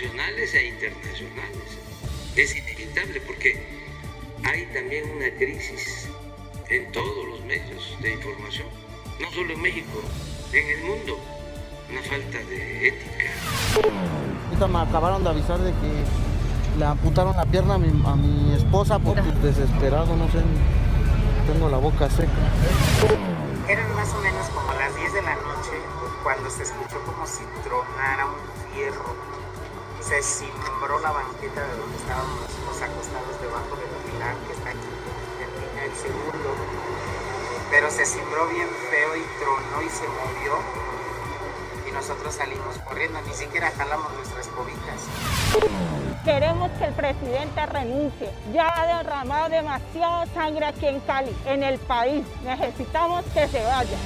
Nacionales e internacionales es inevitable porque hay también una crisis en todos los medios de información, no solo en México, en el mundo una falta de ética. Ahorita me acabaron de avisar de que le amputaron la pierna a mi, a mi esposa porque desesperado, no sé, tengo la boca seca. Eran más o menos como las 10 de la noche cuando se escuchó como si tronara un fierro. Se cimbró la banqueta de donde estábamos acostados debajo del pilar que está aquí, en el segundo. Pero se cimbró bien feo y tronó y se movió y nosotros salimos corriendo, ni siquiera jalamos nuestras cobijas. Queremos que el presidente renuncie. Ya ha derramado demasiada sangre aquí en Cali, en el país. Necesitamos que se vaya.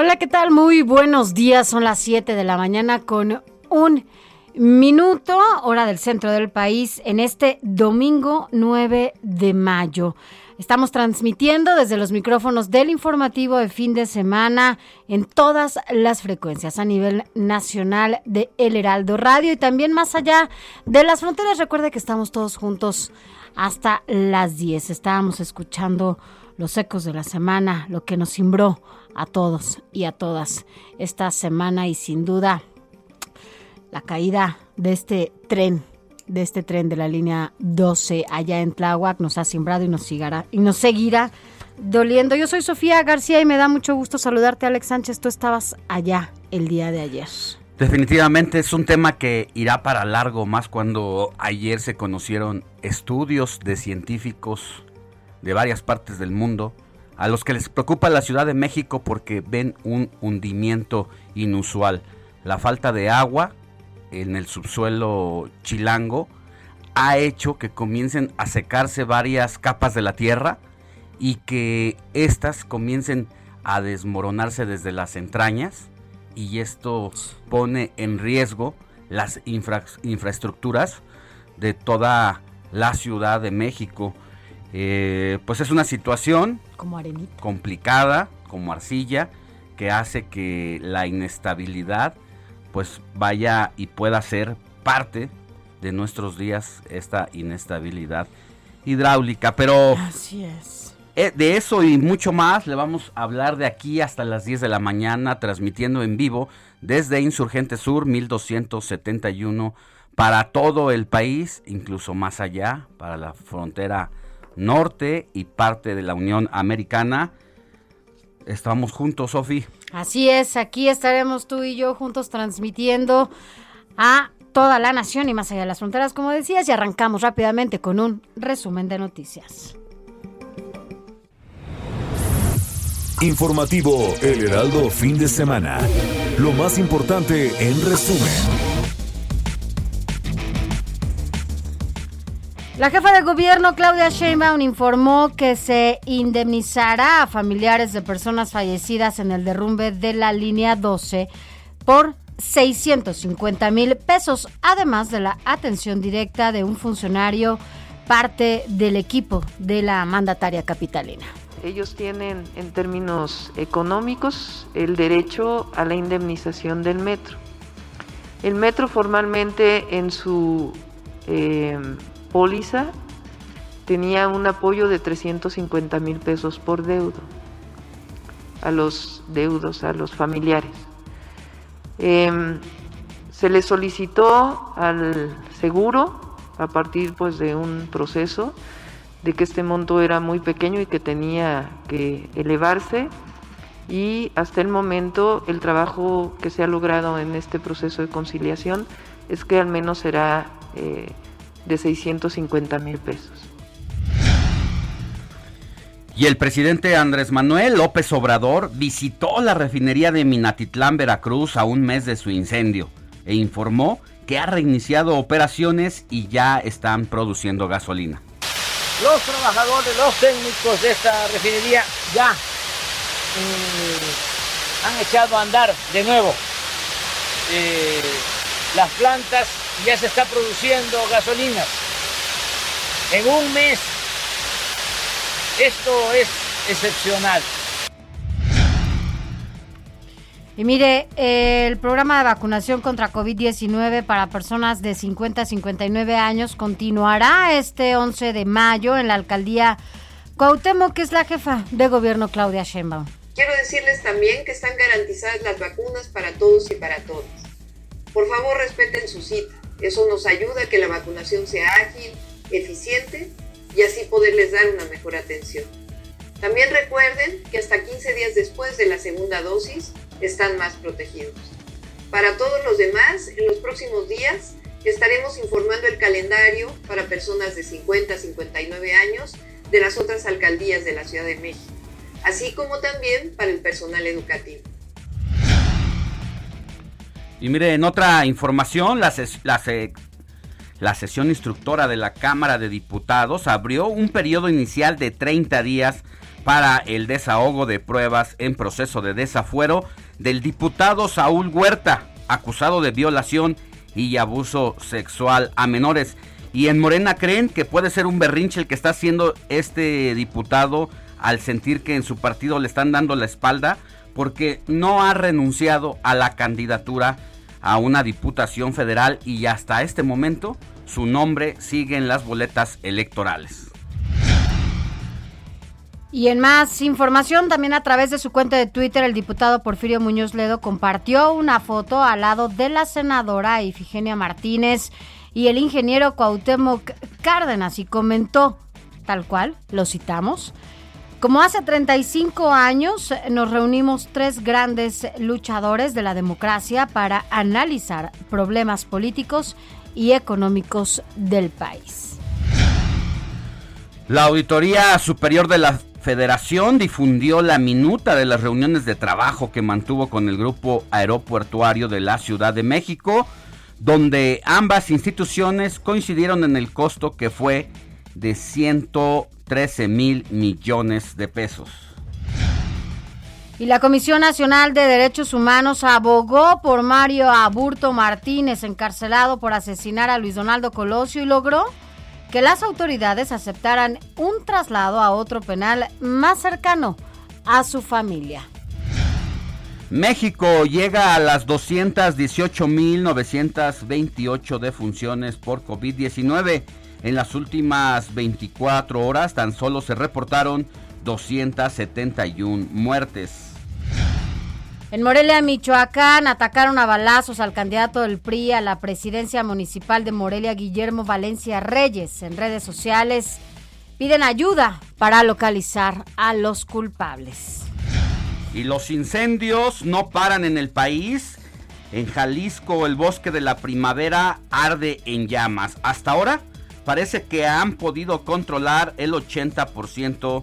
Hola, ¿qué tal? Muy buenos días. Son las 7 de la mañana con un minuto, hora del centro del país, en este domingo 9 de mayo. Estamos transmitiendo desde los micrófonos del informativo de fin de semana en todas las frecuencias a nivel nacional de El Heraldo Radio y también más allá de las fronteras. Recuerde que estamos todos juntos hasta las 10. Estábamos escuchando los ecos de la semana, lo que nos cimbró a todos y a todas esta semana y sin duda la caída de este tren, de este tren de la línea 12 allá en Tláhuac nos ha simbrado y nos, seguirá, y nos seguirá doliendo. Yo soy Sofía García y me da mucho gusto saludarte, Alex Sánchez. Tú estabas allá el día de ayer. Definitivamente es un tema que irá para largo, más cuando ayer se conocieron estudios de científicos de varias partes del mundo a los que les preocupa la Ciudad de México porque ven un hundimiento inusual. La falta de agua en el subsuelo chilango ha hecho que comiencen a secarse varias capas de la tierra y que éstas comiencen a desmoronarse desde las entrañas y esto pone en riesgo las infraestructuras de toda la Ciudad de México. Eh, pues es una situación como complicada, como arcilla, que hace que la inestabilidad pues vaya y pueda ser parte de nuestros días esta inestabilidad hidráulica. Pero así es. Eh, de eso y mucho más le vamos a hablar de aquí hasta las 10 de la mañana, transmitiendo en vivo desde Insurgente Sur 1271 para todo el país, incluso más allá, para la frontera norte y parte de la Unión Americana. Estamos juntos, Sofi. Así es, aquí estaremos tú y yo juntos transmitiendo a toda la nación y más allá de las fronteras, como decías, y arrancamos rápidamente con un resumen de noticias. Informativo El Heraldo Fin de Semana. Lo más importante en resumen. La jefa de gobierno, Claudia Sheinbaum, informó que se indemnizará a familiares de personas fallecidas en el derrumbe de la línea 12 por 650 mil pesos, además de la atención directa de un funcionario, parte del equipo de la mandataria capitalina. Ellos tienen en términos económicos el derecho a la indemnización del metro El metro formalmente en su eh, póliza tenía un apoyo de 350 mil pesos por deudo a los deudos, a los familiares. Em, se le solicitó al seguro, a partir pues de un proceso, de que este monto era muy pequeño y que tenía que elevarse y hasta el momento el trabajo que se ha logrado en este proceso de conciliación es que al menos será eh, de 650 mil pesos. Y el presidente Andrés Manuel López Obrador visitó la refinería de Minatitlán, Veracruz, a un mes de su incendio e informó que ha reiniciado operaciones y ya están produciendo gasolina. Los trabajadores, los técnicos de esta refinería ya mm, han echado a andar de nuevo eh, las plantas, ya se está produciendo gasolina. En un mes esto es excepcional. Y mire, el programa de vacunación contra COVID-19 para personas de 50 a 59 años continuará este 11 de mayo en la alcaldía Cuauhtémoc, que es la jefa de gobierno Claudia Sheinbaum. Quiero decirles también que están garantizadas las vacunas para todos y para todas. Por favor, respeten su cita. Eso nos ayuda a que la vacunación sea ágil, eficiente y así poderles dar una mejor atención. También recuerden que hasta 15 días después de la segunda dosis están más protegidos. Para todos los demás, en los próximos días estaremos informando el calendario para personas de 50 a 59 años de las otras alcaldías de la Ciudad de México, así como también para el personal educativo. Y mire, en otra información, la, la, la sesión instructora de la Cámara de Diputados abrió un periodo inicial de 30 días para el desahogo de pruebas en proceso de desafuero del diputado Saúl Huerta, acusado de violación y abuso sexual a menores. Y en Morena creen que puede ser un berrinche el que está haciendo este diputado al sentir que en su partido le están dando la espalda porque no ha renunciado a la candidatura a una diputación federal y hasta este momento su nombre sigue en las boletas electorales. Y en más información, también a través de su cuenta de Twitter, el diputado Porfirio Muñoz Ledo compartió una foto al lado de la senadora Ifigenia Martínez y el ingeniero Cuauhtémoc Cárdenas y comentó, tal cual, lo citamos, como hace 35 años nos reunimos tres grandes luchadores de la democracia para analizar problemas políticos y económicos del país. La Auditoría Superior de la Federación difundió la minuta de las reuniones de trabajo que mantuvo con el Grupo Aeropuertuario de la Ciudad de México, donde ambas instituciones coincidieron en el costo que fue de 113 mil millones de pesos. Y la Comisión Nacional de Derechos Humanos abogó por Mario Aburto Martínez, encarcelado por asesinar a Luis Donaldo Colosio, y logró que las autoridades aceptaran un traslado a otro penal más cercano a su familia. México llega a las 218.928 defunciones por COVID-19. En las últimas 24 horas tan solo se reportaron 271 muertes. En Morelia, Michoacán, atacaron a balazos al candidato del PRI a la presidencia municipal de Morelia, Guillermo Valencia Reyes. En redes sociales piden ayuda para localizar a los culpables. Y los incendios no paran en el país. En Jalisco, el bosque de la primavera arde en llamas. Hasta ahora parece que han podido controlar el 80%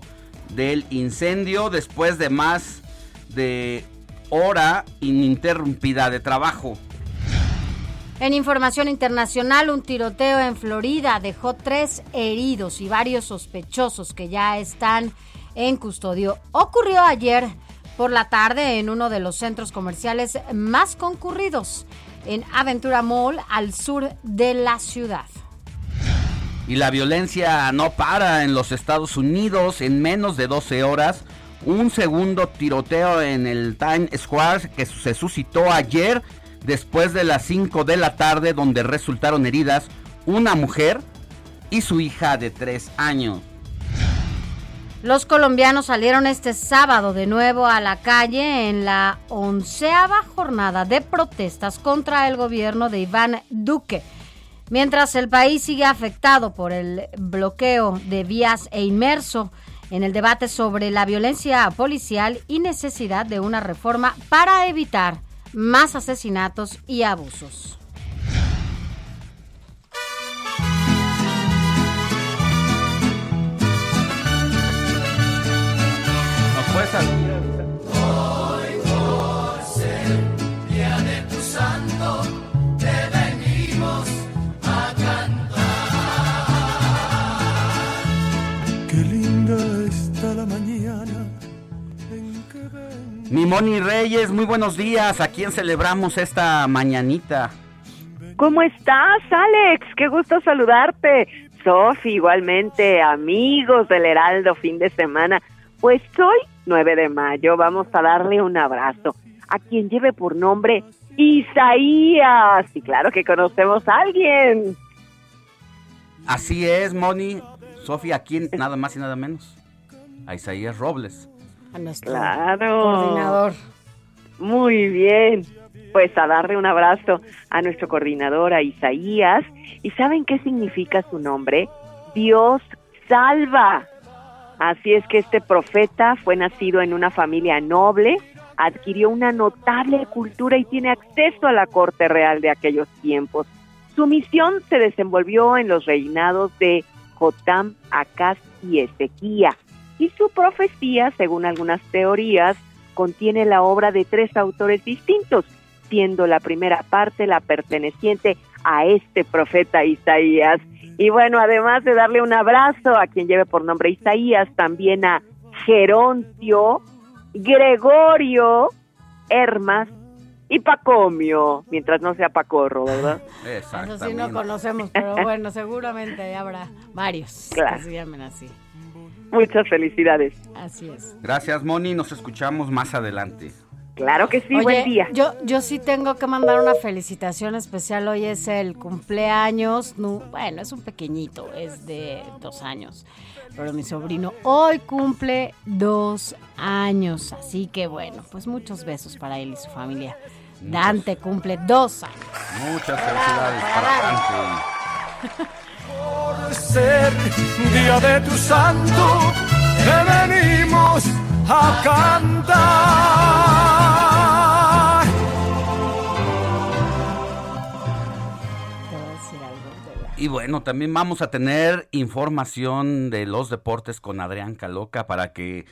del incendio después de más de hora ininterrumpida de trabajo. En información internacional, un tiroteo en Florida dejó tres heridos y varios sospechosos que ya están en custodio. Ocurrió ayer por la tarde en uno de los centros comerciales más concurridos, en Aventura Mall, al sur de la ciudad. Y la violencia no para en los Estados Unidos. En menos de 12 horas, un segundo tiroteo en el Times Square que se suscitó ayer después de las 5 de la tarde donde resultaron heridas una mujer y su hija de 3 años. Los colombianos salieron este sábado de nuevo a la calle en la onceava jornada de protestas contra el gobierno de Iván Duque. Mientras el país sigue afectado por el bloqueo de vías e inmerso en el debate sobre la violencia policial y necesidad de una reforma para evitar más asesinatos y abusos. Hoy Mi Moni Reyes, muy buenos días. ¿A quién celebramos esta mañanita? ¿Cómo estás, Alex? Qué gusto saludarte. Sofi, igualmente, amigos del Heraldo, fin de semana. Pues hoy, 9 de mayo, vamos a darle un abrazo a quien lleve por nombre Isaías. Y claro que conocemos a alguien. Así es, Moni. Sofía, ¿a quién nada más y nada menos? A Isaías Robles. A nuestro Claro. coordinador. Muy bien. Pues a darle un abrazo a nuestro coordinador, a Isaías. ¿Y saben qué significa su nombre? Dios salva. Así es que este profeta fue nacido en una familia noble, adquirió una notable cultura y tiene acceso a la corte real de aquellos tiempos. Su misión se desenvolvió en los reinados de Jotam, Acaz y Ezequía. Y su profecía, según algunas teorías, contiene la obra de tres autores distintos, siendo la primera parte la perteneciente a este profeta Isaías. Y bueno, además de darle un abrazo a quien lleve por nombre Isaías, también a Geroncio, Gregorio, Hermas y Pacomio, mientras no sea Pacorro, ¿verdad? Eso sí no conocemos, pero bueno, seguramente habrá varios Claro. que se llamen así. Muchas felicidades. Así es. Gracias, Moni. Nos escuchamos más adelante. Claro que sí, Oye, buen día. Yo, yo sí tengo que mandar una felicitación especial. Hoy es el cumpleaños. nu- bueno, es un pequeñito, es de dos años. Pero mi sobrino hoy cumple dos años. Así que bueno, pues muchos besos para él y su familia. Dante cumple dos años. Muchas felicidades para Dante. Por ser día de tu santo, te venimos a cantar. Y bueno, también vamos a tener información de los deportes con Adrián Caloca para que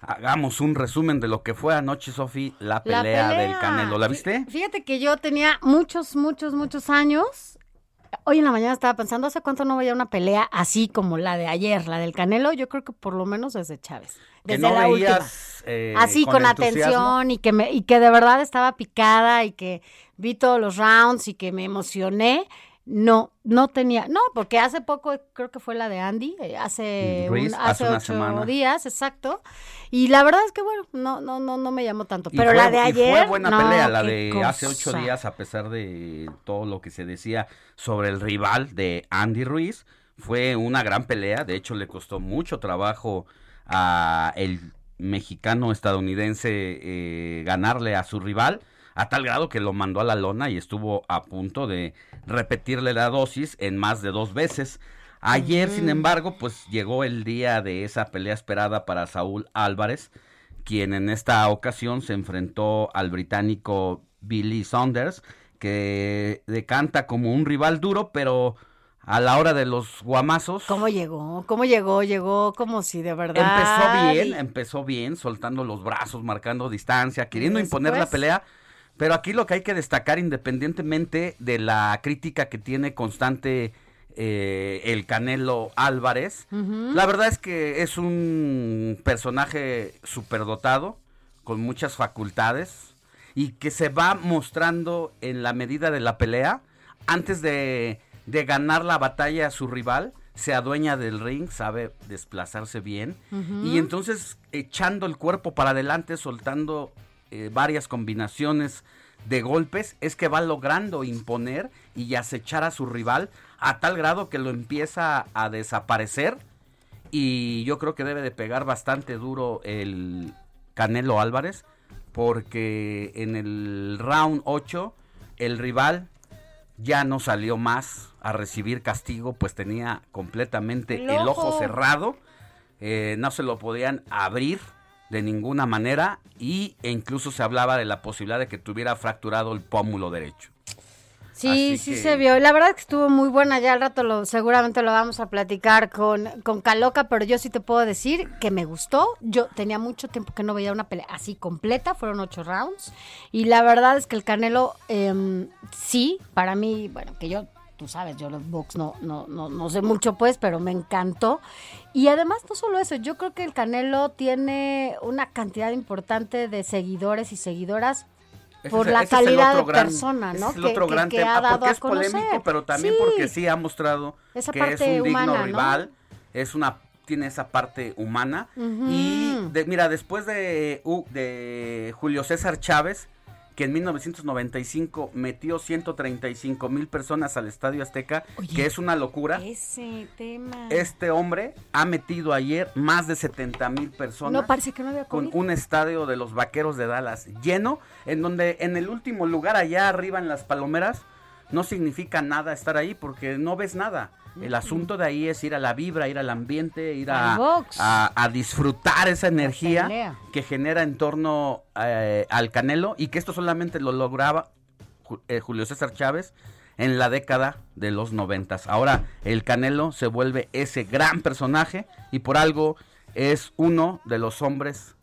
hagamos un resumen de lo que fue anoche, Sofi, la La pelea, del. Canelo. ¿La viste? Fíjate que yo tenía muchos, muchos, muchos años. Hoy en la mañana estaba pensando, ¿hace cuánto no veía una pelea así como la de ayer, la del Canelo? Yo creo que por lo menos desde Chávez. Que Desde no la última. eh, Así, con, entusiasmo. atención y que, me, y que de verdad estaba picada y que vi todos los rounds y que me emocioné. No, no tenía, no, porque hace poco creo que fue la de Andy, eh, hace, Ruiz, un- hace hace una ocho semana. días, exacto. Y la verdad es que bueno, no, no, no, no me llamó tanto. Pero fue- la de ayer, fue buena no, pelea, la de hace ocho días, a pesar de todo lo que se decía sobre el rival de Andy Ruiz. Fue una gran pelea, de hecho le costó mucho trabajo a el mexicano estadounidense eh, ganarle a su rival, a tal grado que lo mandó a la lona y estuvo a punto de repetirle la dosis en más de dos veces. Ayer, sin embargo, pues llegó el día de esa pelea esperada para Saúl Álvarez, quien en esta ocasión se enfrentó al británico Billy Saunders, que decanta como un rival duro, pero a la hora de los guamazos ¿Cómo llegó? ¿Cómo llegó? Llegó como si de verdad. empezó bien, empezó bien, soltando los brazos, marcando distancia, queriendo Después- imponer la pelea. Pero aquí lo que hay que destacar, independientemente de la crítica que tiene constante eh, el Canelo Álvarez, la verdad es que es un personaje superdotado, con muchas facultades, y que se va mostrando en la medida de la pelea, antes de, de ganar la batalla a su rival, se adueña del ring, sabe desplazarse bien, y entonces echando el cuerpo para adelante, soltando eh, varias combinaciones de golpes es que va logrando imponer y acechar a su rival a tal grado que lo empieza a desaparecer y yo creo que debe de pegar bastante duro el Canelo Álvarez porque en el round 8 el rival ya no salió más a recibir castigo, pues tenía completamente el, ojo. cerrado, eh, no se lo podían abrir de ninguna manera y e incluso se hablaba de la posibilidad de que tuviera fracturado el pómulo derecho. Sí, Así sí que- se vio. La verdad que estuvo muy buena. Ya al rato lo, seguramente lo vamos a platicar con, con Caloca, pero yo sí te puedo decir que me gustó. Yo tenía mucho tiempo que no veía una pelea así completa. Fueron ocho rounds. Y la verdad es que el Canelo, em, sí, para mí, bueno, que yo, tú sabes, yo los box no, no, no, no sé mucho, pues, pero me encantó. Y además, no solo eso, yo creo que el Canelo tiene una cantidad importante de seguidores y seguidoras por la calidad de gran- persona, ¿no? es el otro que- gran que tema, ha dado porque a es polémico, pero también Sí. porque sí ha mostrado Esa que es un digno rival, es una tiene esa parte humana y de- mira, después de, de Julio César Chávez, que en 1995 metió 135 mil personas al Estadio Azteca, que es una locura. Ese tema. Este hombre ha metido ayer más de 70 mil personas No, parece que no había con un estadio de los Vaqueros de Dallas lleno, en donde en el último lugar allá arriba en las Palomeras no significa nada estar ahí porque no ves nada. El asunto de ahí es ir a la vibra, ir al ambiente, ir a, a- a disfrutar esa energía que genera en torno eh, al Canelo y que esto solamente lo lograba eh, Julio César Chávez en la década de los noventas. Ahora el Canelo se vuelve ese gran personaje y por algo es uno de los hombres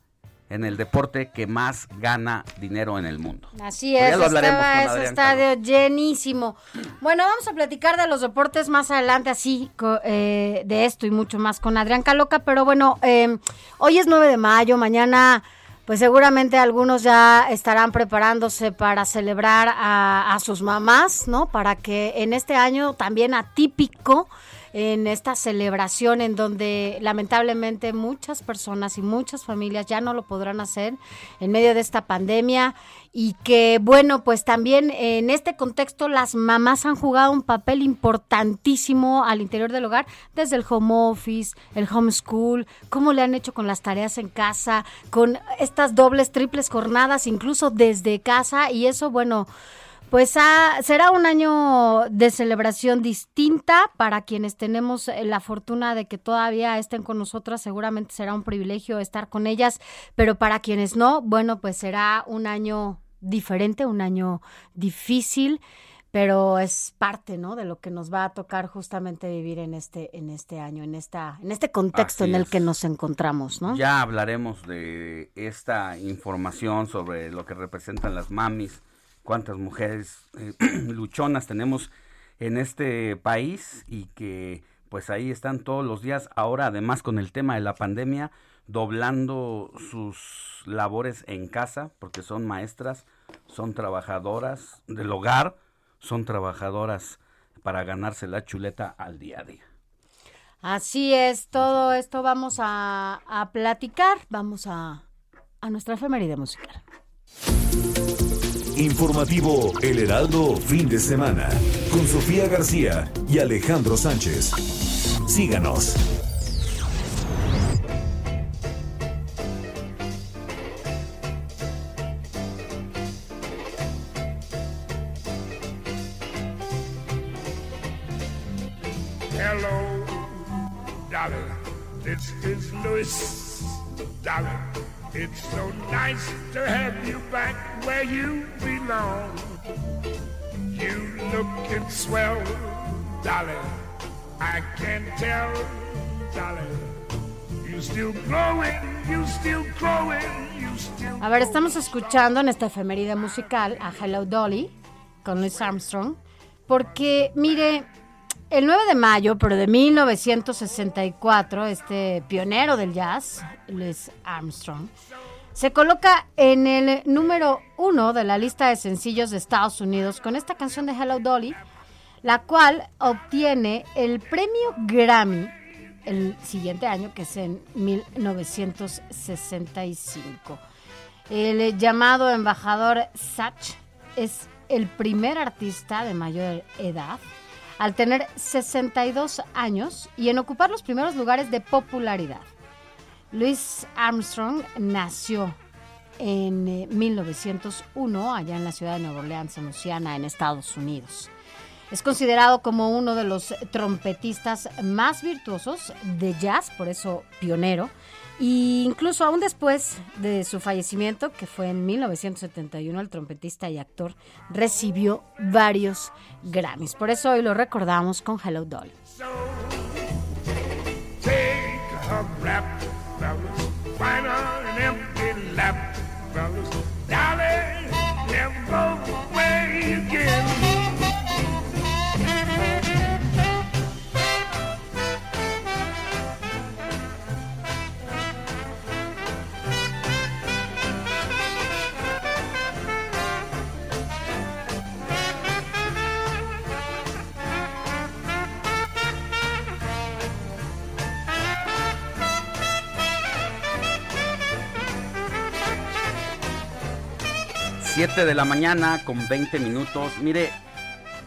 en el deporte que más gana dinero en el mundo. Así es, ya lo estaba Adrián estadio llenísimo. Bueno, vamos a platicar de los deportes más adelante, así, eh, de esto y mucho más con Adrián Caloca, pero bueno, eh, hoy es 9 de mayo, mañana... Pues seguramente algunos ya estarán preparándose para celebrar a, a sus mamás, ¿no? Para que en este año también atípico, en esta celebración en donde lamentablemente muchas personas y muchas familias ya no lo podrán hacer en medio de esta pandemia y que bueno, pues también en este contexto las mamás han jugado un papel importantísimo al interior del hogar, desde el home office, el homeschool, cómo le han hecho con las tareas en casa, con estas dobles, triples jornadas, incluso desde casa y eso bueno, pues ah, será un año de celebración distinta para quienes tenemos eh, la fortuna de que todavía estén con nosotras. Seguramente será un privilegio estar con ellas, pero para quienes no, bueno, pues será un año diferente, un año difícil, pero es parte, ¿no? De lo que nos va a tocar justamente vivir en este, en este año, en esta, en este contexto Así en el es. que nos encontramos, ¿no? Ya hablaremos de esta información sobre lo que representan las mamis, cuántas mujeres eh, luchonas tenemos en este país y que pues ahí están todos los días, ahora además con el tema de la pandemia, doblando sus labores en casa, porque son maestras, son trabajadoras del hogar, son trabajadoras para ganarse la chuleta al día a día. Así es, todo esto vamos a, a platicar, vamos a, a nuestra efeméride musical. Informativo El Heraldo fin de semana con Sofía García y Alejandro Sánchez. Síganos. Hello, darling. This is Louis, darling. It's so nice to have you back where you belong. You looking swell, darling. I can tell, darling. You still growing, you still growing, you still. A ver, estamos escuchando en esta efeméride musical a Hello Dolly con Louis Armstrong, porque mire, el 9 de mayo, pero de 1964, este pionero del jazz, Louis Armstrong, se coloca en el número uno de la lista de sencillos de Estados Unidos con esta canción de Hello Dolly, la cual obtiene el premio Grammy el siguiente año, que es en 1965. El llamado embajador Satch es el primer artista de mayor edad al tener 62 años y en ocupar los primeros lugares de popularidad. Louis Armstrong nació en 1901 eh, allá en la ciudad de Nueva Orleans, en Luisiana, en Estados Unidos. Es considerado como uno de los trompetistas más virtuosos de jazz, por eso pionero, y incluso aún después de su fallecimiento, que fue en 1971, el trompetista y actor recibió varios Grammys. Por eso hoy lo recordamos con Hello Dolly. De la mañana con 20 minutos. Mire,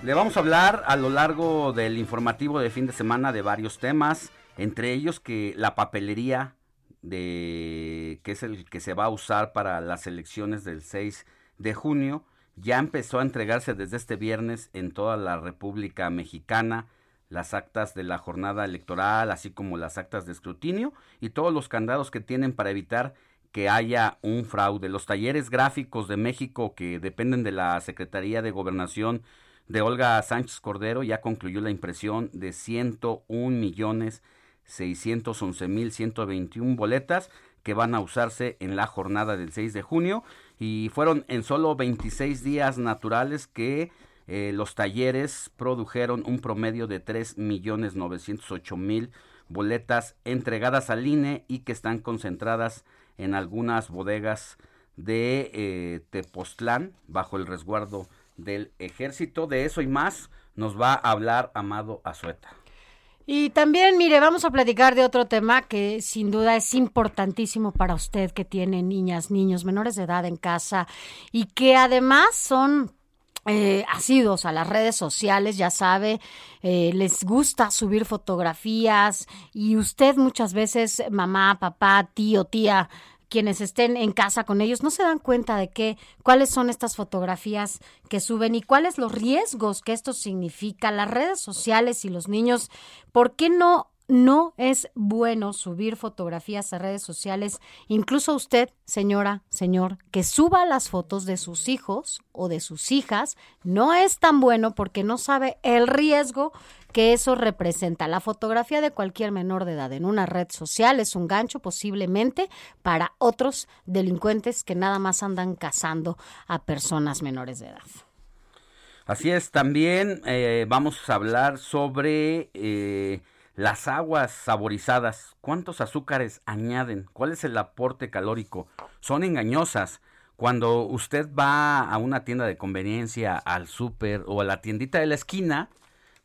le vamos a hablar a lo largo del informativo de fin de semana de varios temas, entre ellos que la papelería de que es el que se va a usar para las elecciones del 6 de junio ya empezó a entregarse desde este viernes en toda la República Mexicana las actas de la jornada electoral, así como las actas de escrutinio y todos los candados que tienen para evitar que haya un fraude. Los talleres gráficos de México que dependen de la Secretaría de Gobernación de Olga Sánchez Cordero ya concluyó la impresión de 101 millones 611 mil 121 boletas que van a usarse en la jornada del 6 de junio y fueron en solo 26 días naturales que eh, los talleres produjeron un promedio de 3 millones 908 mil boletas entregadas al INE y que están concentradas en algunas bodegas de eh, Tepoztlán bajo el resguardo del ejército. De eso y más nos va a hablar Amado Azueta. Y también, mire, vamos a platicar de otro tema que sin duda es importantísimo para usted que tiene niñas, niños menores de edad en casa y que además son eh, asidos a las redes sociales, ya sabe, eh, les gusta subir fotografías y usted muchas veces, mamá, papá, tío, tía, quienes estén en casa con ellos no se dan cuenta de qué, cuáles son estas fotografías que suben y cuáles los riesgos que esto significa, las redes sociales y los niños, ¿por qué no no es bueno subir fotografías a redes sociales, incluso usted, señora, señor, que suba las fotos de sus hijos o de sus hijas, no es tan bueno porque no sabe el riesgo que eso representa. La fotografía de cualquier menor de edad en una red social es un gancho posiblemente para otros delincuentes que nada más andan cazando a personas menores de edad. Así es, también eh, vamos a hablar sobre... Eh, las aguas saborizadas, ¿cuántos azúcares añaden? ¿Cuál es el aporte calórico? Son engañosas. Cuando usted va a una tienda de conveniencia, al súper o a la tiendita de la esquina,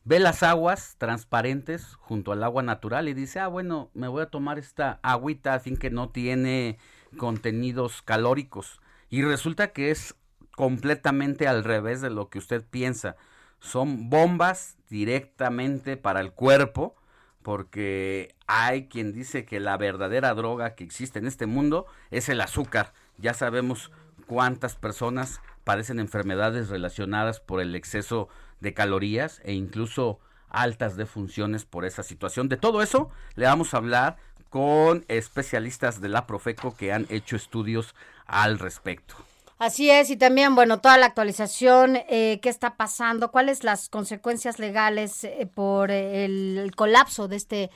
ve las aguas transparentes junto al agua natural y dice, ah, bueno, me voy a tomar esta agüita, fin que no tiene contenidos calóricos. Y resulta que es completamente al revés de lo que usted piensa. Son bombas directamente para el cuerpo porque hay quien dice que la verdadera droga que existe en este mundo es el azúcar. Ya sabemos cuántas personas padecen enfermedades relacionadas por el exceso de calorías e incluso altas defunciones por esa situación. De todo eso le vamos a hablar con especialistas de la Profeco que han hecho estudios al respecto. Así es, y también, bueno, toda la actualización, eh, qué está pasando, cuáles las consecuencias legales eh, por el, colapso de este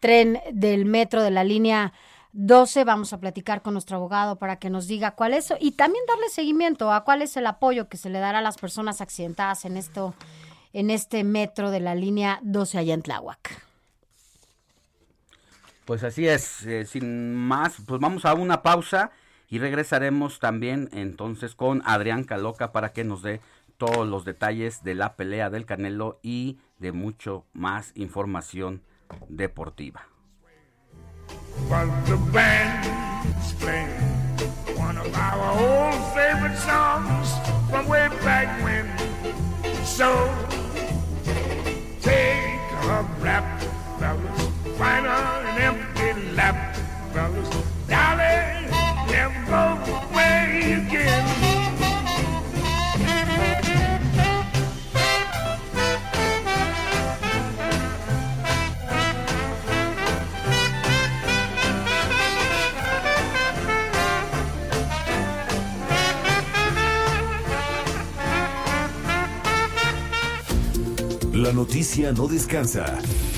tren del metro de la línea 12. Vamos a platicar con nuestro abogado para que nos diga cuál es y también darle seguimiento a cuál es el apoyo que se le dará a las personas accidentadas en esto, en este metro de la línea 12 allá en Tláhuac. Pues así es, eh, sin más, pues vamos a una pausa y regresaremos también entonces con Adrián Caloca para que nos dé todos los detalles de la pelea del Canelo y de mucho más información deportiva. empty lap, La noticia no descansa.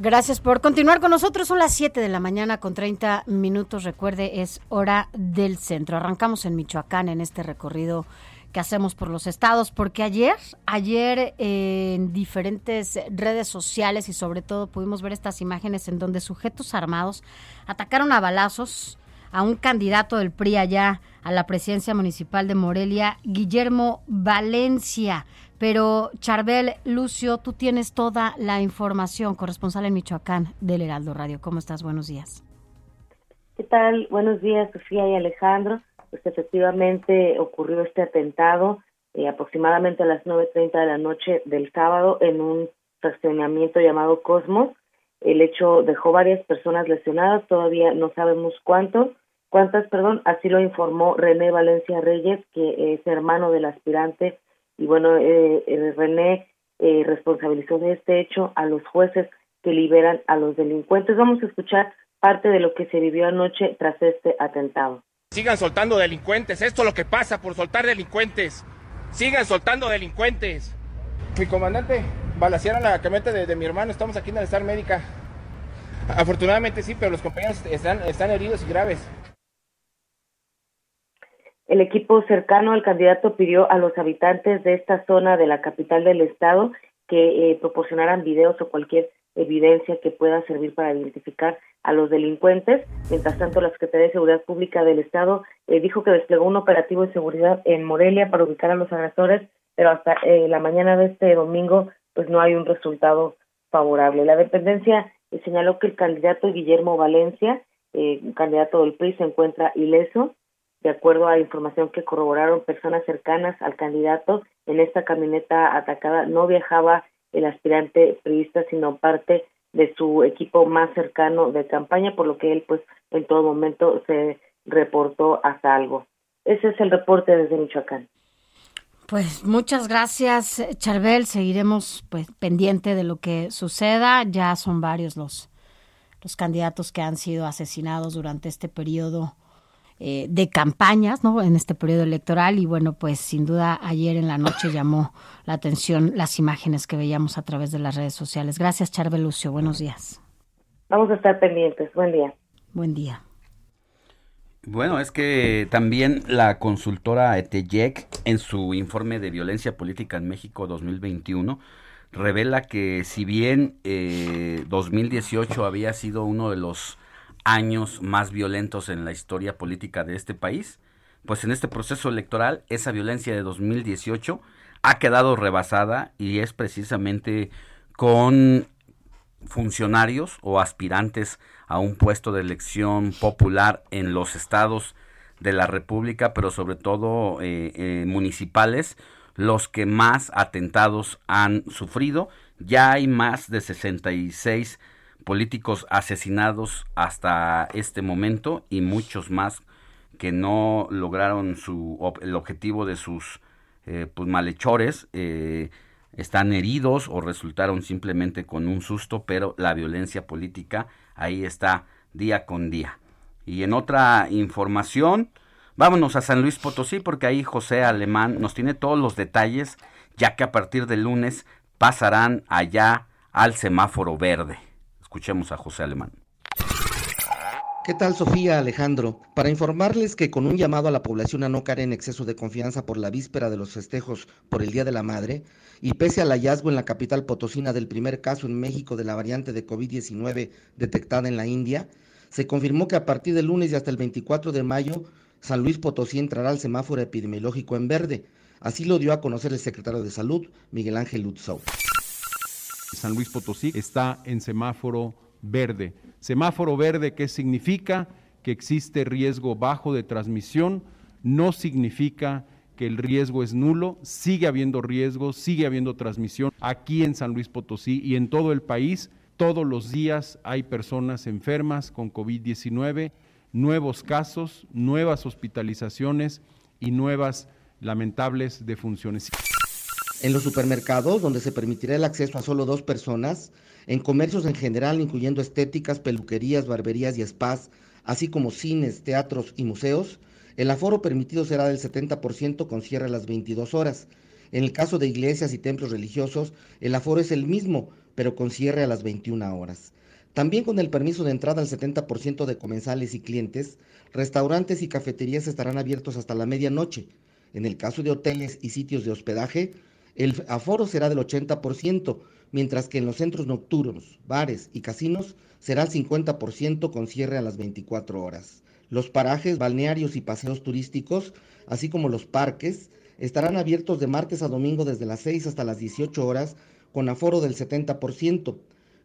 Gracias por continuar con nosotros. Son las 7 de la mañana con 30 minutos. Recuerde, es hora del centro. Arrancamos en Michoacán en este recorrido que hacemos por los estados, porque ayer, ayer eh, en diferentes redes sociales y sobre todo pudimos ver estas imágenes en donde sujetos armados atacaron a balazos a un candidato del PRI allá a la presidencia municipal de Morelia, Guillermo Valencia. Pero Charbel, Lucio, tú tienes toda la información, corresponsal en Michoacán del Heraldo Radio. ¿Cómo estás? Buenos días. ¿Qué tal? Buenos días, Sofía y Alejandro. Pues efectivamente ocurrió este atentado eh, aproximadamente a las 9.30 de la noche del sábado en un estacionamiento llamado Cosmos. El hecho dejó varias personas lesionadas, todavía no sabemos cuánto, cuántas, perdón, así lo informó René Valencia Reyes, que es hermano del aspirante y bueno, eh, René eh, responsabilizó de este hecho a los jueces que liberan a los delincuentes. Vamos a escuchar parte de lo que se vivió anoche tras este atentado. Sigan soltando delincuentes, esto es lo que pasa por soltar delincuentes. Sigan soltando delincuentes. Mi comandante, balacearon la camioneta de, de mi hermano, estamos aquí en la Star Médica. Afortunadamente sí, pero los compañeros están, están heridos y graves. El equipo cercano al candidato pidió a los habitantes de esta zona de la capital del estado que eh, proporcionaran videos o cualquier evidencia que pueda servir para identificar a los delincuentes. Mientras tanto, la Secretaría de Seguridad Pública del Estado eh, dijo que desplegó un operativo de seguridad en Morelia para ubicar a los agresores, pero hasta eh, la mañana de este domingo pues no hay un resultado favorable. La dependencia eh, señaló que el candidato Guillermo Valencia, candidato del PRI, se encuentra ileso de acuerdo a información que corroboraron personas cercanas al candidato, en esta camioneta atacada no viajaba el aspirante priista, sino parte de su equipo más cercano de campaña, por lo que él pues en todo momento se reportó a salvo. Ese es el reporte desde Michoacán. Pues muchas gracias, Charbel. Seguiremos pues pendiente de lo que suceda. Ya son varios los, los candidatos que han sido asesinados durante este periodo eh, de campañas, ¿no? En este periodo electoral y bueno, pues sin duda ayer en la noche llamó la atención las imágenes que veíamos a través de las redes sociales. Gracias, Charbel Lucio. Buenos días. Vamos a estar pendientes. Buen día. Buen día. Bueno, es que también la consultora ETEYEC en su informe de violencia política en México 2021 revela que si bien eh, 2018 había sido uno de los años más violentos en la historia política de este país, pues en este proceso electoral esa violencia de 2018 ha quedado rebasada y es precisamente con funcionarios o aspirantes a un puesto de elección popular en los estados de la República, pero sobre todo eh, eh, municipales, los que más atentados han sufrido. Ya hay más de 66 políticos asesinados hasta este momento y muchos más que no lograron su el objetivo de sus eh, pues malhechores eh, están heridos o resultaron simplemente con un susto pero la violencia política ahí está día con día. Y en otra información vámonos a San Luis Potosí porque ahí José Alemán nos tiene todos los detalles ya que a partir del lunes pasarán allá al semáforo verde Escuchemos a José Alemán. ¿Qué tal Sofía Alejandro? Para informarles que con un llamado a la población a no caer en exceso de confianza por la víspera de los festejos por el Día de la Madre, y pese al hallazgo en la capital potosina del primer caso en México de la variante de COVID-19 detectada en la India, se confirmó que a partir del lunes y hasta el 24 de mayo, San Luis Potosí entrará al semáforo epidemiológico en verde. Así lo dio a conocer el secretario de Salud, Miguel Ángel Lutzow. San Luis Potosí está en semáforo verde. Semáforo verde, ¿qué significa? Que existe riesgo bajo de transmisión, no significa que el riesgo es nulo, sigue habiendo riesgo, sigue habiendo transmisión aquí en San Luis Potosí y en todo el país. Todos los días hay personas enfermas con COVID-19, nuevos casos, nuevas hospitalizaciones y nuevas lamentables defunciones. En los supermercados, donde se permitirá el acceso a solo dos personas, en comercios en general, incluyendo estéticas, peluquerías, barberías y spas, así como cines, teatros y museos, el aforo permitido será del 70% con cierre a las 22 horas. En el caso de iglesias y templos religiosos, el aforo es el mismo, pero con cierre a las 21 horas. También con el permiso de entrada al 70% de comensales y clientes, restaurantes y cafeterías estarán abiertos hasta la medianoche. En el caso de hoteles y sitios de hospedaje, el aforo será del 80%, mientras que en los centros nocturnos, bares y casinos será el 50% con cierre a las 24 horas. Los parajes, balnearios y paseos turísticos, así como los parques, estarán abiertos de martes a domingo desde las 6 hasta las 18 horas con aforo del 70%.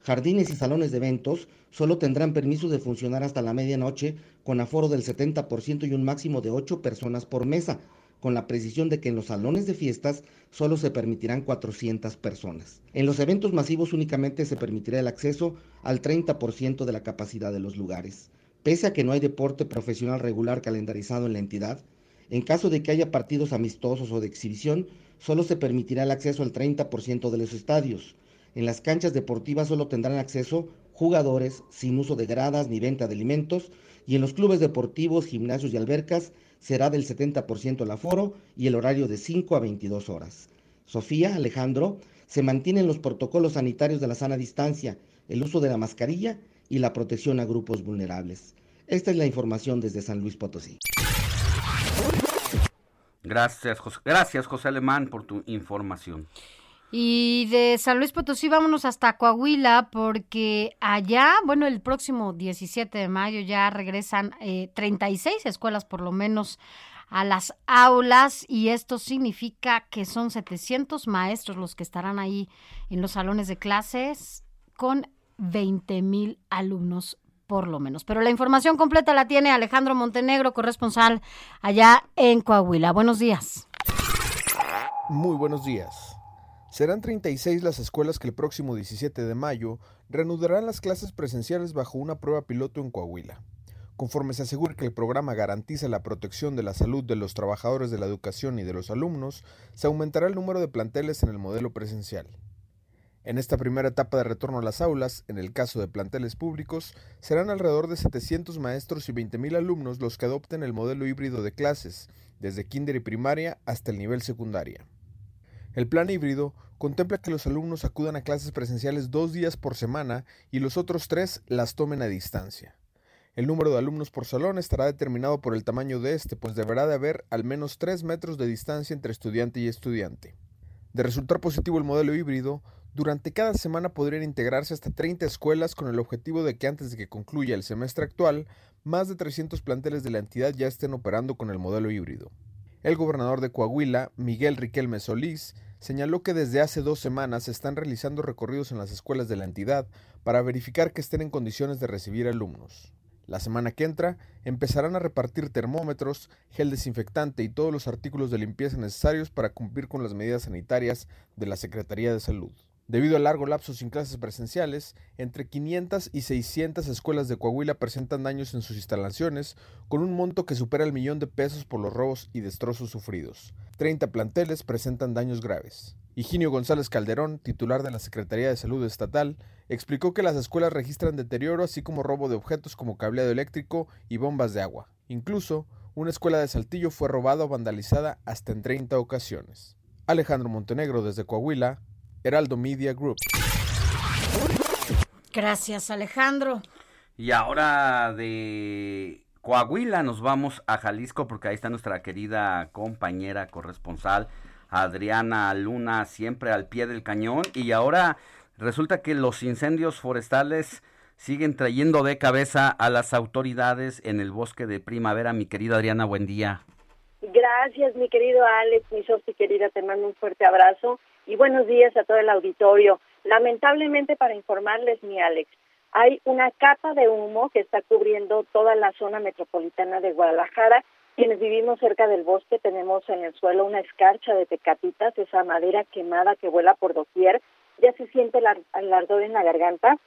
Jardines y salones de eventos solo tendrán permiso de funcionar hasta la medianoche con aforo del 70% y un máximo de 8 personas por mesa, con la precisión de que en los salones de fiestas solo se permitirán 400 personas. En los eventos masivos únicamente se permitirá el acceso al 30% de la capacidad de los lugares. Pese a que no hay deporte profesional regular calendarizado en la entidad, en caso de que haya partidos amistosos o de exhibición, solo se permitirá el acceso al 30% de los estadios. En las canchas deportivas solo tendrán acceso jugadores sin uso de gradas ni venta de alimentos y en los clubes deportivos, gimnasios y albercas será del 70% el aforo y el horario de 5 a 22 horas. Sofía, Alejandro, se mantienen los protocolos sanitarios de la sana distancia, el uso de la mascarilla y la protección a grupos vulnerables. Esta es la información desde San Luis Potosí. Gracias, José, gracias, José Alemán, por tu información. Y de San Luis Potosí vámonos hasta Coahuila porque allá, bueno, el próximo 17 de mayo ya regresan eh, 36 escuelas por lo menos a las aulas y esto significa que son 700 maestros los que estarán ahí en los salones de clases con 20 mil alumnos por lo menos. Pero la información completa la tiene Alejandro Montenegro, corresponsal allá en Coahuila. Buenos días. Muy buenos días. Serán 36 las escuelas que el próximo 17 de mayo reanudarán las clases presenciales bajo una prueba piloto en Coahuila. Conforme se asegure que el programa garantiza la protección de la salud de los trabajadores de la educación y de los alumnos, se aumentará el número de planteles en el modelo presencial. En esta primera etapa de retorno a las aulas, en el caso de planteles públicos, serán alrededor de 700 maestros y 20.000 alumnos los que adopten el modelo híbrido de clases, desde kinder y primaria hasta el nivel secundaria. El plan híbrido contempla que los alumnos acudan a clases presenciales dos días por semana y los otros tres las tomen a distancia. El número de alumnos por salón estará determinado por el tamaño de este, pues deberá de haber al menos tres metros de distancia entre estudiante y estudiante. De resultar positivo el modelo híbrido, durante cada semana podrían integrarse hasta 30 escuelas con el objetivo de que antes de que concluya el semestre actual, más de 300 planteles de la entidad ya estén operando con el modelo híbrido. El gobernador de Coahuila, Miguel Riquelme Solís, señaló que desde hace dos semanas se están realizando recorridos en las escuelas de la entidad para verificar que estén en condiciones de recibir alumnos. La semana que entra empezarán a repartir termómetros, gel desinfectante y todos los artículos de limpieza necesarios para cumplir con las medidas sanitarias de la Secretaría de Salud. Debido al largo lapso sin clases presenciales, entre 500 y 600 escuelas de Coahuila presentan daños en sus instalaciones, con un monto que supera el millón de pesos por los robos y destrozos sufridos. 30 planteles presentan daños graves. Higinio González Calderón, titular de la Secretaría de Salud Estatal, explicó que las escuelas registran deterioro así como robo de objetos como cableado eléctrico y bombas de agua. Incluso, una escuela de Saltillo fue robada o vandalizada hasta en 30 ocasiones. Alejandro Montenegro desde Coahuila, Heraldo Media Group. Gracias, Alejandro. Y ahora de Coahuila nos vamos a Jalisco porque ahí está nuestra querida compañera corresponsal Adriana Luna, siempre al pie del cañón. Y ahora resulta que los incendios forestales siguen trayendo de cabeza a las autoridades en el bosque de primavera. Mi querida Adriana, buen día. Gracias, mi querido Alex, mi socio querida, te mando un fuerte abrazo y buenos días a todo el auditorio. Lamentablemente, para informarles, mi Alex, hay una capa de humo que está cubriendo toda la zona metropolitana de Guadalajara. Quienes vivimos cerca del bosque tenemos en el suelo una escarcha de tecatitas, esa madera quemada que vuela por doquier. Ya se siente el ardor en la garganta.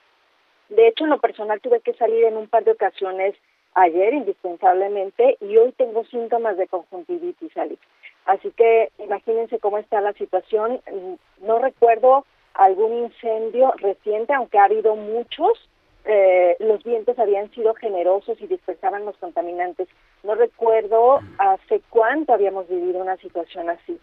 De hecho, en lo personal tuve que salir en un par de ocasiones ayer indispensablemente y hoy tengo síntomas de conjuntivitis, Alex. Así que imagínense cómo está la situación. No recuerdo algún incendio reciente, aunque ha habido muchos. Eh, los vientos habían sido generosos y dispersaban los contaminantes. No recuerdo hace cuánto habíamos vivido una situación así.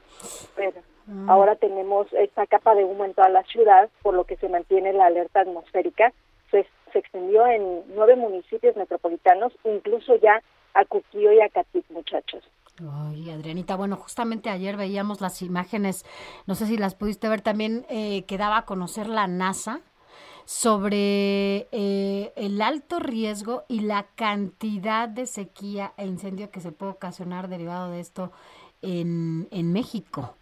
Pero Mm. ahora tenemos esta capa de humo en toda la ciudad, por lo que se mantiene la alerta atmosférica. Se, se extendió en nueve municipios metropolitanos, incluso ya a Cuquío y a Catic, muchachos. Ay, Adrianita, bueno, justamente ayer veíamos las imágenes, no sé si las pudiste ver también, eh, que daba a conocer la NASA sobre eh, el alto riesgo y la cantidad de sequía e incendio que se puede ocasionar derivado de esto en, en México.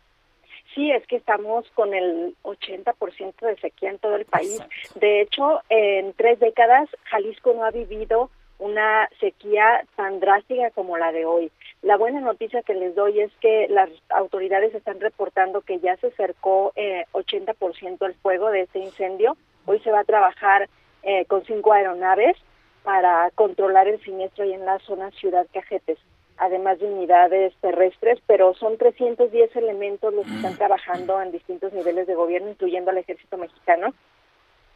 Sí, es que estamos con el 80% de sequía en todo el país. De hecho, en tres décadas, Jalisco no ha vivido una sequía tan drástica como la de hoy. La buena noticia que les doy es que las autoridades están reportando que ya se acercó eh, 80% el fuego de este incendio. Hoy se va a trabajar eh, con cinco aeronaves para controlar el siniestro ahí en la zona Ciudad Cajetes, además de unidades terrestres, pero son 310 elementos los que están trabajando en distintos niveles de gobierno, incluyendo al ejército mexicano.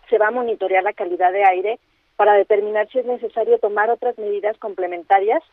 Se va a monitorear la calidad de aire para determinar si es necesario tomar otras medidas complementarias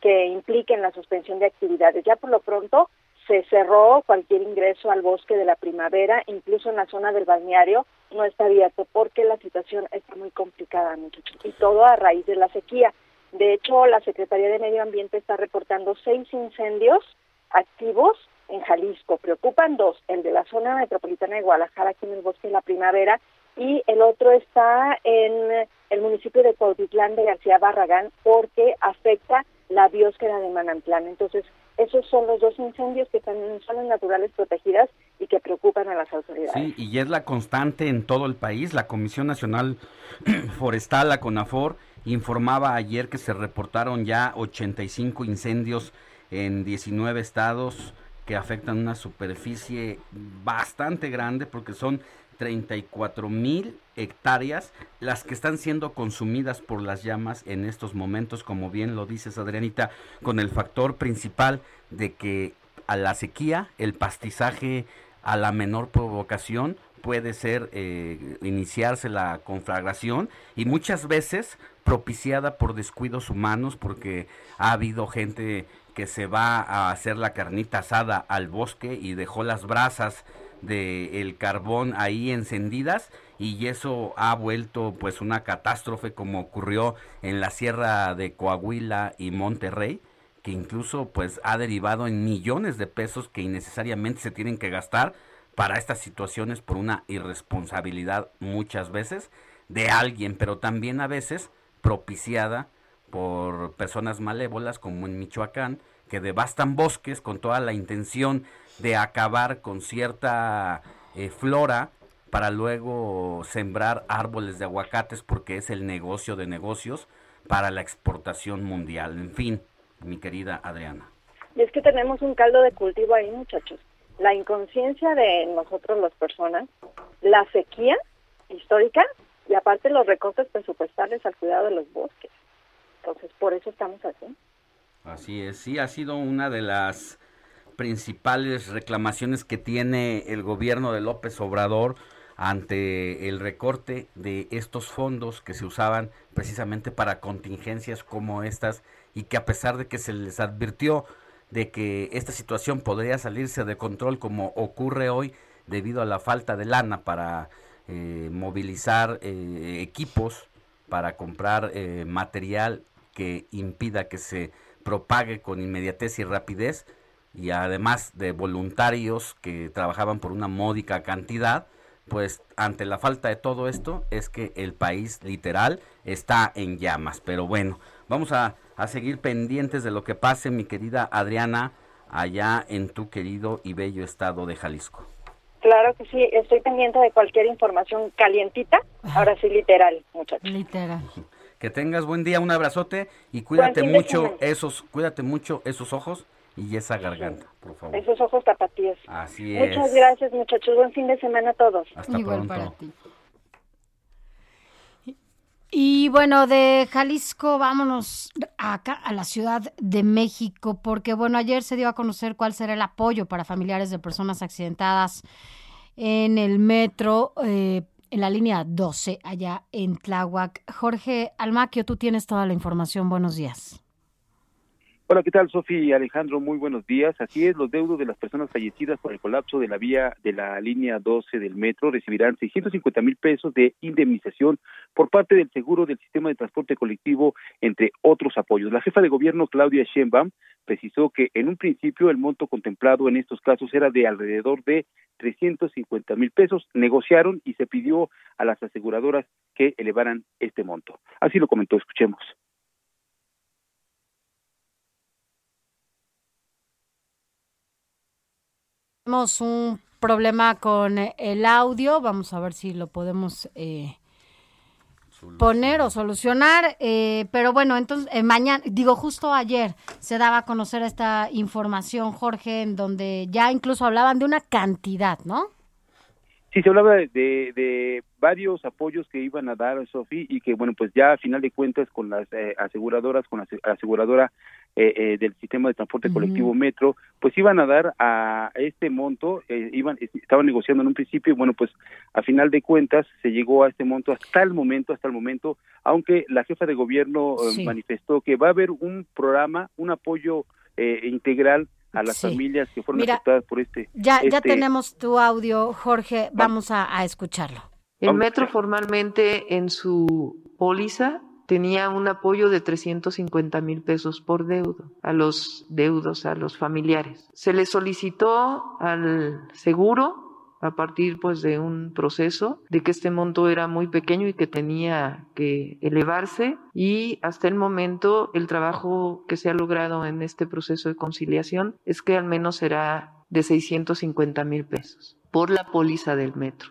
que impliquen la suspensión de actividades. Ya por lo pronto se cerró cualquier ingreso al bosque de la primavera, incluso en la zona del balneario no está abierto porque la situación está muy complicada, muchachos, y todo a raíz de la sequía. De hecho, la Secretaría de Medio Ambiente está reportando seis incendios activos en Jalisco. Preocupan dos, el de la zona metropolitana de Guadalajara, aquí en el bosque de la primavera, y el otro está en el municipio de Cuautitlán de García Barragán porque afecta la biosfera de Manantlán. Entonces, esos son los dos incendios que están en zonas naturales protegidas y que preocupan a las autoridades. Sí, y es la constante en todo el país. La Comisión Nacional Forestal, la CONAFOR, informaba ayer que se reportaron ya 85 incendios en 19 estados que afectan una superficie bastante grande porque son 34 mil hectáreas las que están siendo consumidas por las llamas en estos momentos, como bien lo dices Adrianita, con el factor principal de que a la sequía, el pastizaje a la menor provocación puede ser eh, iniciarse la conflagración y muchas veces propiciada por descuidos humanos porque ha habido gente que se va a hacer la carnita asada al bosque y dejó las brasas del carbón ahí encendidas y eso ha vuelto pues una catástrofe como ocurrió en la sierra de Coahuila y Monterrey que incluso pues ha derivado en millones de pesos que innecesariamente se tienen que gastar para estas situaciones por una irresponsabilidad muchas veces de alguien, pero también a veces propiciada por personas malévolas como en Michoacán, que devastan bosques con toda la intención de acabar con cierta eh, flora para luego sembrar árboles de aguacates porque es el negocio de negocios para la exportación mundial. En fin, mi querida Adriana. Y es que tenemos un caldo de cultivo ahí, muchachos. La inconsciencia de nosotros las personas, la sequía histórica y aparte los recortes presupuestales al cuidado de los bosques. Entonces, por eso estamos así. Así es, sí, ha sido una de las principales reclamaciones que tiene el gobierno de López Obrador ante el recorte de estos fondos que se usaban precisamente para contingencias como estas y que a pesar de que se les advirtió de que esta situación podría salirse de control como ocurre hoy debido a la falta de lana para eh, movilizar eh, equipos para comprar eh, material que impida que se propague con inmediatez y rapidez y además de voluntarios que trabajaban por una módica cantidad, pues ante la falta de todo esto es que el país literal está en llamas. Pero bueno, vamos a, a seguir pendientes de lo que pase, mi querida Adriana, allá en tu querido y bello estado de Jalisco. Claro que sí, estoy pendiente de cualquier información calientita, ahora sí literal, muchachos. Literal. Que tengas buen día, un abrazote y cuídate mucho esos, cuídate mucho esos ojos y esa garganta, por favor. Esos ojos tapatíos. Así es. Muchas gracias, muchachos. Buen fin de semana a todos. Hasta Igual pronto. para ti. Y bueno, de Jalisco vámonos acá a la Ciudad de México, porque bueno, ayer se dio a conocer cuál será el apoyo para familiares de personas accidentadas en el metro, eh, en la línea 12, allá en Tláhuac. Jorge Almaquio, tú tienes toda la información. Buenos días. Hola, ¿qué tal, Sofi y Alejandro? Muy buenos días. Así es, los deudos de las personas fallecidas por el colapso de la vía de la línea 12 del metro recibirán 650 mil pesos de indemnización por parte del seguro del sistema de transporte colectivo, entre otros apoyos. La jefa de gobierno, Claudia Sheinbaum, precisó que en un principio el monto contemplado en estos casos era de alrededor de 350 mil pesos. Negociaron y se pidió a las aseguradoras que elevaran este monto. Así lo comentó, escuchemos. Un problema con eh, el audio. Vamos a ver si lo podemos eh, poner o solucionar. eh, pero bueno, entonces eh, mañana, digo, justo ayer se daba a conocer esta información, Jorge, en donde ya incluso hablaban de una cantidad, ¿no? Sí, se hablaba de, varios apoyos que iban a dar, Sofi, y que, bueno, pues ya a final de cuentas con las eh, aseguradoras, con la ase- aseguradora eh, eh, del sistema de transporte colectivo Metro, pues iban a dar a este monto, eh, iban estaban negociando en un principio, y bueno, pues a final de cuentas se llegó a este monto hasta el momento, hasta el momento, aunque la jefa de gobierno eh, Sí. manifestó que va a haber un programa, un apoyo eh, integral a las Sí. familias que fueron Mira, afectadas por este. Ya, ya este- tenemos tu audio, Jorge. Vamos a, a escucharlo. El metro formalmente en su póliza tenía un apoyo de 350 mil pesos por deudo a los deudos, a los familiares. Se le solicitó al seguro a partir pues de un proceso de que este monto era muy pequeño y que tenía que elevarse y hasta el momento el trabajo que se ha logrado en este proceso de conciliación es que al menos será de 650 mil pesos por la póliza del metro.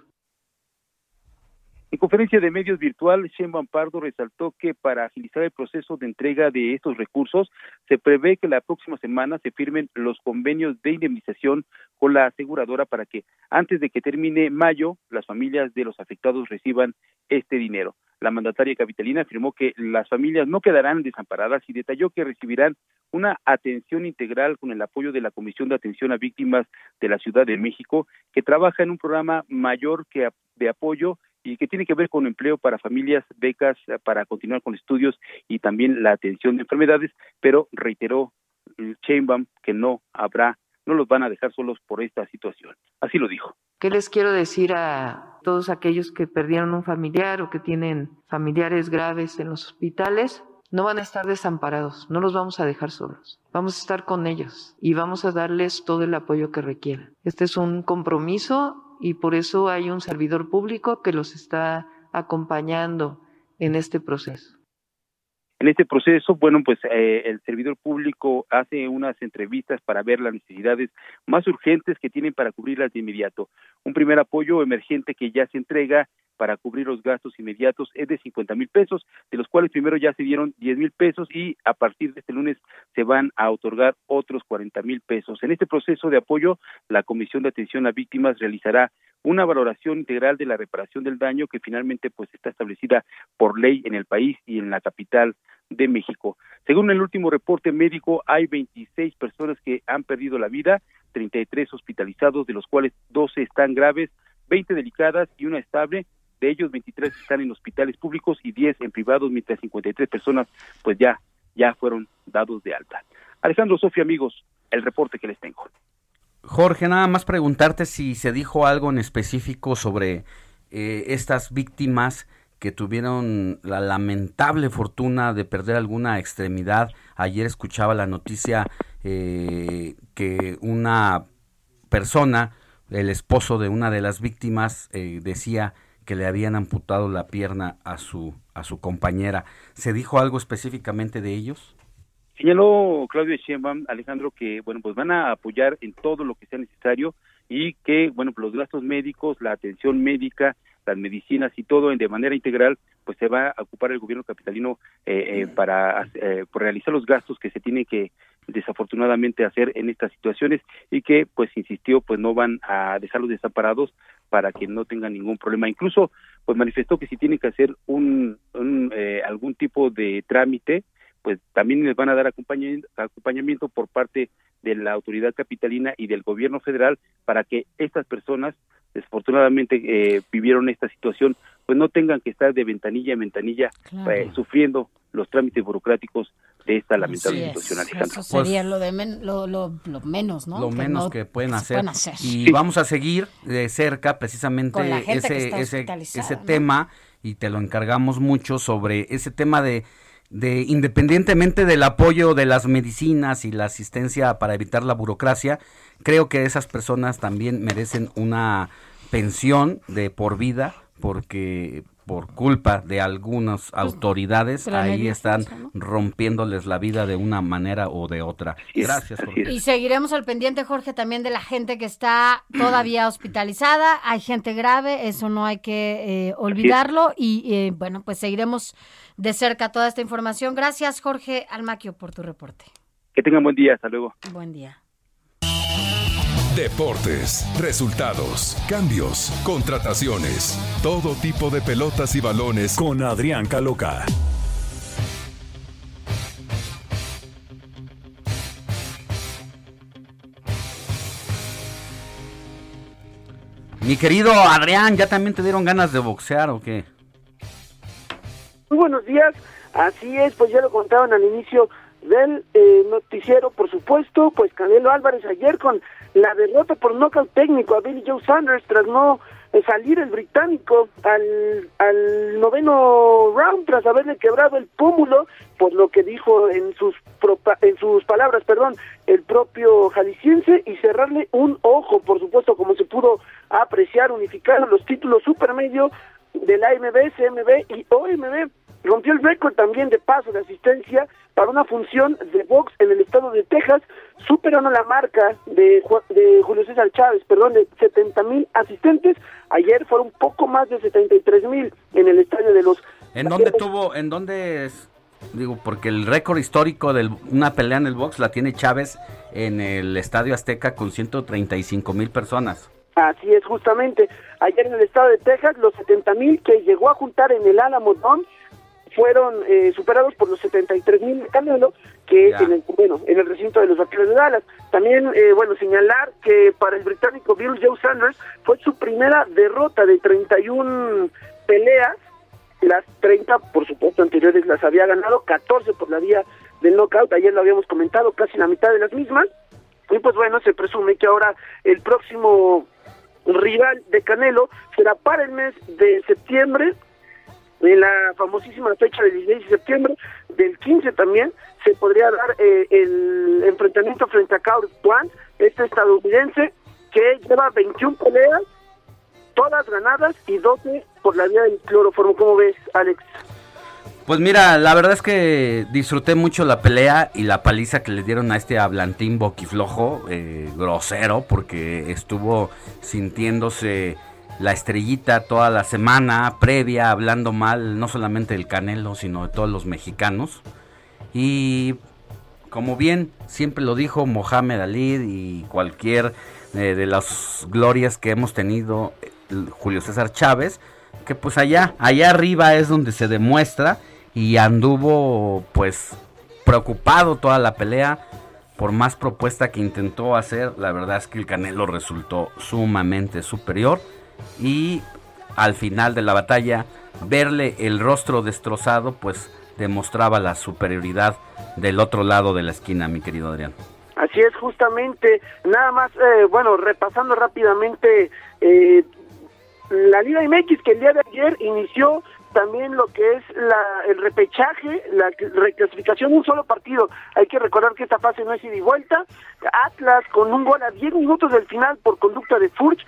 En conferencia de medios virtual, Sheinbaum Pardo resaltó que para agilizar el proceso de entrega de estos recursos, se prevé que la próxima semana se firmen los convenios de indemnización con la aseguradora para que antes de que termine mayo, las familias de los afectados reciban este dinero. La mandataria capitalina afirmó que las familias no quedarán desamparadas y detalló que recibirán una atención integral con el apoyo de la Comisión de Atención a Víctimas de la Ciudad de México, que trabaja en un programa mayor que de apoyo y que tiene que ver con empleo para familias, becas eh, para continuar con estudios y también la atención de enfermedades, pero reiteró Sheinbaum que no habrá, no los van a dejar solos por esta situación. Así lo dijo. ¿Qué les quiero decir a todos aquellos que perdieron un familiar o que tienen familiares graves en los hospitales? No van a estar desamparados, no los vamos a dejar solos. Vamos a estar con ellos y vamos a darles todo el apoyo que requieran. Este es un compromiso y por eso hay un servidor público que los está acompañando en este proceso. En este proceso, bueno, pues eh, el servidor público hace unas entrevistas para ver las necesidades más urgentes que tienen para cubrirlas de inmediato. Un primer apoyo emergente que ya se entrega para cubrir los gastos inmediatos es de 50 mil pesos, de los cuales primero ya se dieron 10 mil pesos y a partir de este lunes se van a otorgar otros 40 mil pesos. En este proceso de apoyo, la Comisión de Atención a Víctimas realizará una valoración integral de la reparación del daño que finalmente pues está establecida por ley en el país y en la capital de México. Según el último reporte médico, hay 26 personas que han perdido la vida, 33 hospitalizados, de los cuales 12 están graves, 20 delicadas y una estable. De ellos, 23 están en hospitales públicos y 10 en privados, mientras 53 personas pues ya ya fueron dados de alta. Alejandro, Sofía, amigos, el reporte que les tengo. Jorge, nada más preguntarte si se dijo algo en específico sobre eh, estas víctimas que tuvieron la lamentable fortuna de perder alguna extremidad. Ayer escuchaba la noticia eh, que una persona, el esposo de una de las víctimas, eh, decía que le habían amputado la pierna a su a su compañera. ¿Se dijo algo específicamente de ellos? Señaló Claudio Sheinbaum, Alejandro, que bueno, pues van a apoyar en todo lo que sea necesario y que bueno, pues los gastos médicos, la atención médica, las medicinas y todo de manera integral, pues se va a ocupar el gobierno capitalino eh, eh, para eh, por realizar los gastos que se tienen que desafortunadamente hacer en estas situaciones y que pues insistió pues no van a dejarlos desamparados para que no tengan ningún problema. Incluso pues manifestó que si tienen que hacer un, un algún tipo de trámite pues también les van a dar acompañamiento, acompañamiento por parte de la autoridad capitalina y del gobierno federal para que estas personas desafortunadamente eh, vivieron esta situación pues no tengan que estar de ventanilla en ventanilla eh, sufriendo los trámites burocráticos de esta lamentable situación, Alejandro. Eso sería lo, de lo, lo, menos, ¿no? Lo menos que pueden hacer. Y vamos a seguir de cerca precisamente ese, ese, ese tema y te lo encargamos mucho sobre ese tema de de independientemente del apoyo de las medicinas y la asistencia para evitar la burocracia, creo que esas personas también merecen una pensión de por vida porque por culpa de algunas pues, autoridades ahí están rompiéndoles la vida de una manera o de otra. Gracias. Jorge. Y seguiremos al pendiente, Jorge, también de la gente que está todavía hospitalizada. Hay gente grave, eso no hay que eh, olvidarlo. Y eh, bueno, pues seguiremos de cerca toda esta información. Gracias, Jorge Almaquio, por tu reporte. Que tengan buen día. Hasta luego. Buen día. Deportes, resultados, cambios, contrataciones, todo tipo de pelotas y balones con Adrián Caloca. Mi querido Adrián, ¿ya también te dieron ganas de boxear o qué? Muy buenos días, así es, pues ya lo contaban al inicio del eh, noticiero, por supuesto, pues Canelo Álvarez ayer con la derrota por nocaut técnico a Billy Joe Sanders tras no eh, salir el británico al, al noveno round tras haberle quebrado el pómulo por lo que dijo en sus en sus palabras perdón el propio jalisciense y cerrarle un ojo por supuesto como se pudo apreciar unificaron los títulos supermedio del AMB, CMB y OMB rompió el récord también de paso de asistencia para una función de box en el estado de Texas, superando la marca de, de Julio César Chávez, perdón, de 70 mil asistentes. Ayer fueron un poco más de 73 mil en el estadio de los... ¿En dónde tuvo, en dónde es? Digo, porque el récord histórico de una pelea en el box la tiene Chávez en el Estadio Azteca con 135 mil personas. Así es, justamente. Ayer en el estado de Texas, los 70 mil que llegó a juntar en el Alamo Dome fueron eh, superados por los 73 mil Canelo que en el, bueno, en el recinto de los Vaqueros de Dallas. También, eh, bueno, señalar que para el británico Bill Joe Sanders fue su primera derrota de 31 peleas. Las 30, por supuesto, anteriores las había ganado, 14 por la vía del knockout. Ayer lo habíamos comentado, casi la mitad de las mismas. Y pues bueno, se presume que ahora el próximo rival de Canelo será para el mes de septiembre en la famosísima fecha del 16 de septiembre, del 15 también, se podría dar eh, el enfrentamiento frente a Carl Plant, este estadounidense que lleva 21 peleas, todas ganadas y 12 por la vía del cloroformo. ¿Cómo ves, Alex? Pues mira, la verdad es que disfruté mucho la pelea y la paliza que le dieron a este hablantín boquiflojo, eh, grosero, porque estuvo sintiéndose la estrellita toda la semana previa hablando mal no solamente del Canelo, sino de todos los mexicanos. Y como bien siempre lo dijo Mohamed Ali y cualquier eh, de las glorias que hemos tenido Julio César Chávez, que pues allá, allá arriba es donde se demuestra y anduvo pues preocupado toda la pelea por más propuesta que intentó hacer, la verdad es que el Canelo resultó sumamente superior y al final de la batalla verle el rostro destrozado pues demostraba la superioridad del otro lado de la esquina, mi querido Adrián. Así es, justamente, nada más, eh, bueno, repasando rápidamente eh, la Liga MX que el día de ayer inició también lo que es la, el repechaje, la reclasificación, un solo partido. Hay que recordar que esta fase no es ida y vuelta. Atlas, con un gol a 10 minutos del final por conducta de Furch,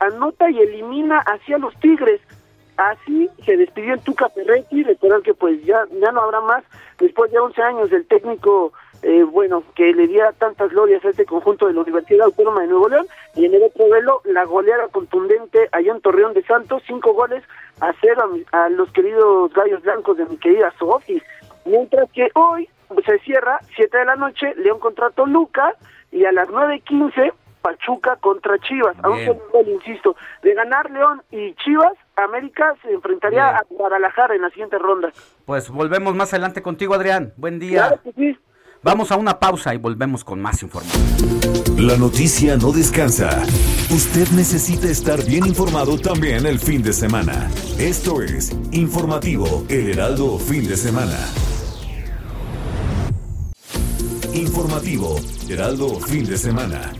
anota y elimina hacia los Tigres. Así se despidió el Tuca Ferretti, recordar que pues ya, ya no habrá más, después de 11 años del técnico, eh, bueno, que le diera tantas glorias a este conjunto de la Universidad Autónoma de Nuevo León, y en el otro duelo, la goleada contundente allá en Torreón de Santos, cinco goles a cero a, los queridos gallos blancos de mi querida Sofi, mientras que hoy se cierra, 7 de la noche, León contra Toluca, y a las 9.15 Pachuca contra Chivas. Aunque no insisto, de ganar León y Chivas, América se enfrentaría a Guadalajara en la siguiente ronda. Pues volvemos más adelante contigo, Adrián. Buen día. Vamos a una pausa y volvemos con más información. La noticia no descansa. Usted necesita estar bien informado también el fin de semana. Esto es Informativo El Heraldo Fin de Semana. Informativo Heraldo Fin de Semana.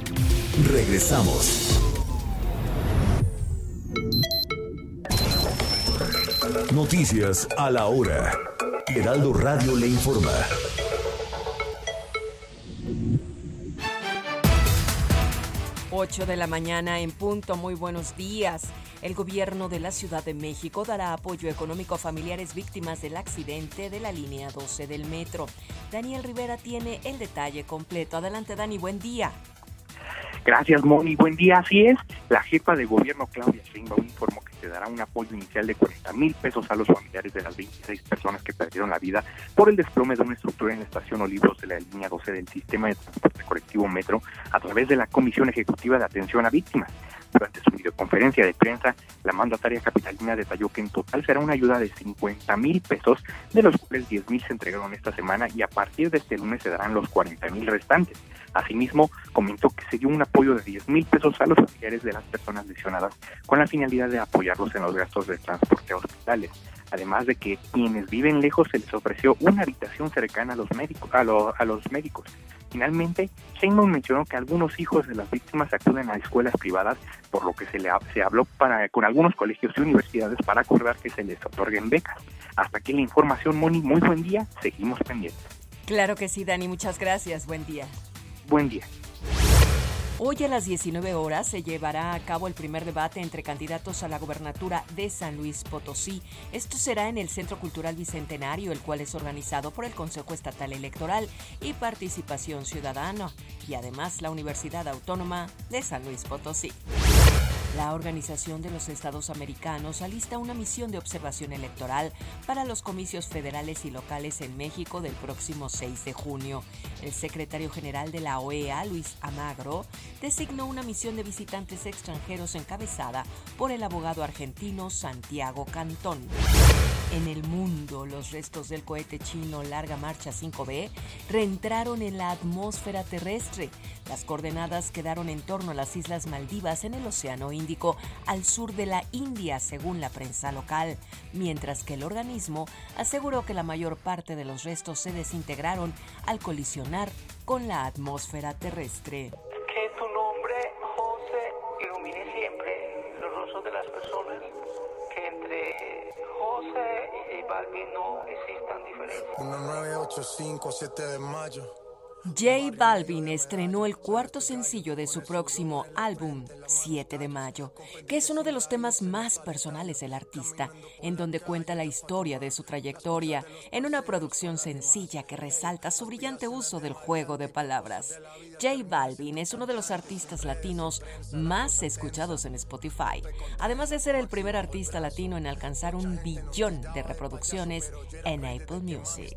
Regresamos. Noticias a la hora. Heraldo Radio le informa. 8 de la mañana en punto. Muy buenos días. El gobierno de la Ciudad de México dará apoyo económico a familiares víctimas del accidente de la línea 12 del metro. Daniel Rivera tiene el detalle completo. Adelante, Dani, buen día. Gracias, Moni. Buen día. Así es, la jefa de gobierno, Claudia Sheinbaum, informó que se dará un apoyo inicial de 40 mil pesos a los familiares de las 26 personas que perdieron la vida por el desplome de una estructura en la estación Olivos de la línea 12 del sistema de transporte colectivo Metro a través de la Comisión Ejecutiva de Atención a Víctimas. Durante su videoconferencia de prensa, la mandataria capitalina detalló que en total será una ayuda de 50 mil pesos, de los cuales 10 mil se entregaron esta semana y a partir de este lunes se darán los 40 mil restantes. Asimismo, comentó que se dio un apoyo de 10 mil pesos a los familiares de las personas lesionadas con la finalidad de apoyarlos en los gastos de transporte a hospitales. Además de que quienes viven lejos se les ofreció una habitación cercana a los médicos. A, a los médicos. Finalmente, Sheinbaum mencionó que algunos hijos de las víctimas acuden a escuelas privadas, por lo que se le se habló para, con algunos colegios y universidades para acordar que se les otorguen becas. Hasta aquí la información, Moni. Muy buen día. Seguimos pendientes. Claro que sí, Dani. Muchas gracias. Buen día. Buen día. Hoy a las 19 horas se llevará a cabo el primer debate entre candidatos a la gobernatura de San Luis Potosí. Esto será en el Centro Cultural Bicentenario, el cual es organizado por el Consejo Estatal Electoral y Participación Ciudadana y además la Universidad Autónoma de San Luis Potosí. La Organización de los Estados Americanos alista una misión de observación electoral para los comicios federales y locales en México del próximo 6 de junio. El secretario general de la OEA, Luis Amagro, designó una misión de visitantes extranjeros encabezada por el abogado argentino Santiago Cantón. En el mundo, los restos del cohete chino Larga Marcha 5B reentraron en la atmósfera terrestre. Las coordenadas quedaron en torno a las Islas Maldivas en el Océano Índico, al sur de la India, según la prensa local, mientras que el organismo aseguró que la mayor parte de los restos se desintegraron al colisionar con la atmósfera terrestre. Balvin no existan diferencias. 1985, 7 de mayo. J Balvin estrenó el cuarto sencillo de su próximo álbum, 7 de mayo, que es uno de los temas más personales del artista, en donde cuenta la historia de su trayectoria en una producción sencilla que resalta su brillante uso del juego de palabras. J Balvin es uno de los artistas latinos más escuchados en Spotify, además de ser el primer artista latino en alcanzar un billón de reproducciones en Apple Music.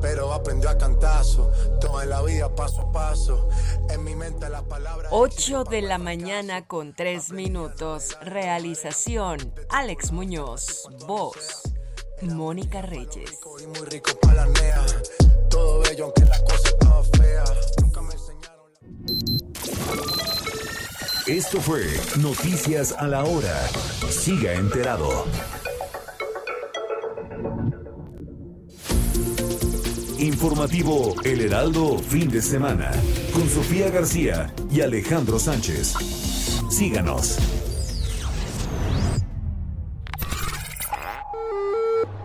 Pero aprendió a cantazo, toda la vida paso a paso. En mi mente las palabras. 8 de la mañana con 3 minutos. Realización: Alex Muñoz. Voz: Mónica Reyes. Muy rico para la nea. Todo bello, aunque la cosa estaba fea. Nunca me enseñaron. Esto fue Noticias a la Hora. Siga enterado. Informativo El Heraldo Fin de Semana con Sofía García y Alejandro Sánchez. Síganos.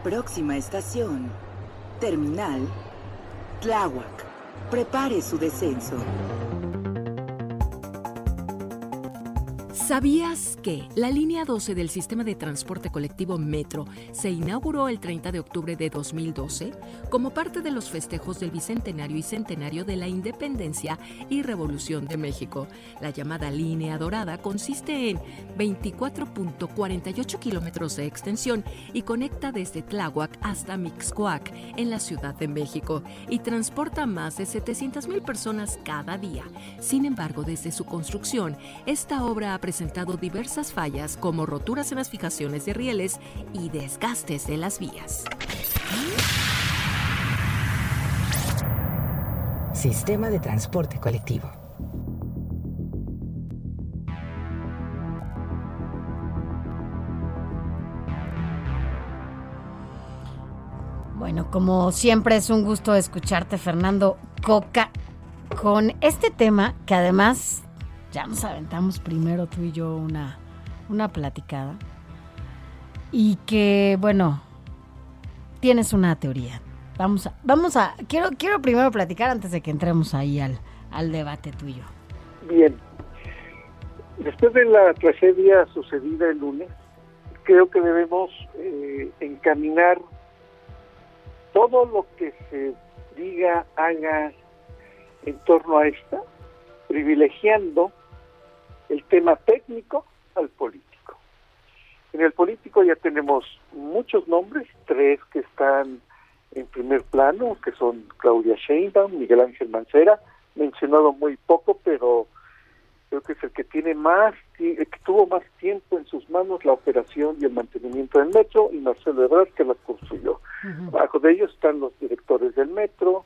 Próxima estación. Terminal. Tláhuac. Prepare su descenso. ¿Sabías que la línea 12 del sistema de transporte colectivo Metro se inauguró el 30 de octubre de 2012 como parte de los festejos del Bicentenario y Centenario de la Independencia y Revolución de México? La llamada línea dorada consiste en 24.48 kilómetros de extensión y conecta desde Tláhuac hasta Mixcoac en la Ciudad de México y transporta más de 700 mil personas cada día. Sin embargo, desde su construcción, esta obra ha presentado diversas fallas como roturas en las fijaciones de rieles y desgastes de las vías. Sistema de transporte colectivo. Bueno, como siempre es un gusto escucharte, Fernando Coca, con este tema que además ya nos aventamos primero tú y yo una, una platicada y que, bueno, tienes una teoría. Vamos a, vamos a, quiero, quiero primero platicar antes de que entremos ahí al, al debate tuyo. Bien. Después de la tragedia sucedida el lunes, creo que debemos eh, encaminar todo lo que se diga, haga en torno a esta, privilegiando el tema técnico al político. En el político ya tenemos muchos nombres, tres que están en primer plano, que son Claudia Sheinbaum, Miguel Ángel Mancera, mencionado muy poco, pero creo que es el que tiene más, el que tuvo más tiempo en sus manos la operación y el mantenimiento del metro, y Marcelo Ebrard que la construyó. Bajo de ellos están los directores del metro,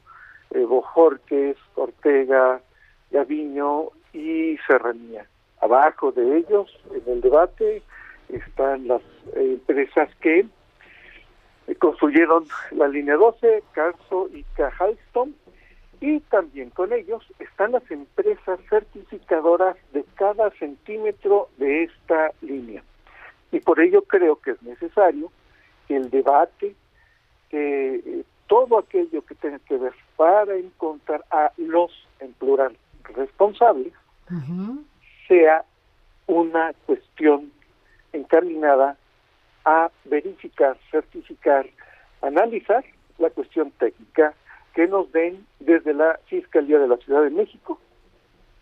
eh, Bojorques, Ortega, Gaviño y Serranía. Abajo de ellos, en el debate, están las empresas que construyeron la línea 12, Carso y Cajalston, y también con ellos están las empresas certificadoras de cada centímetro de esta línea. Y por ello creo que es necesario que el debate, que eh, todo aquello que tenga que ver para encontrar a los, en plural, responsables, sea una cuestión encaminada a verificar, certificar, analizar la cuestión técnica que nos den desde la Fiscalía de la Ciudad de México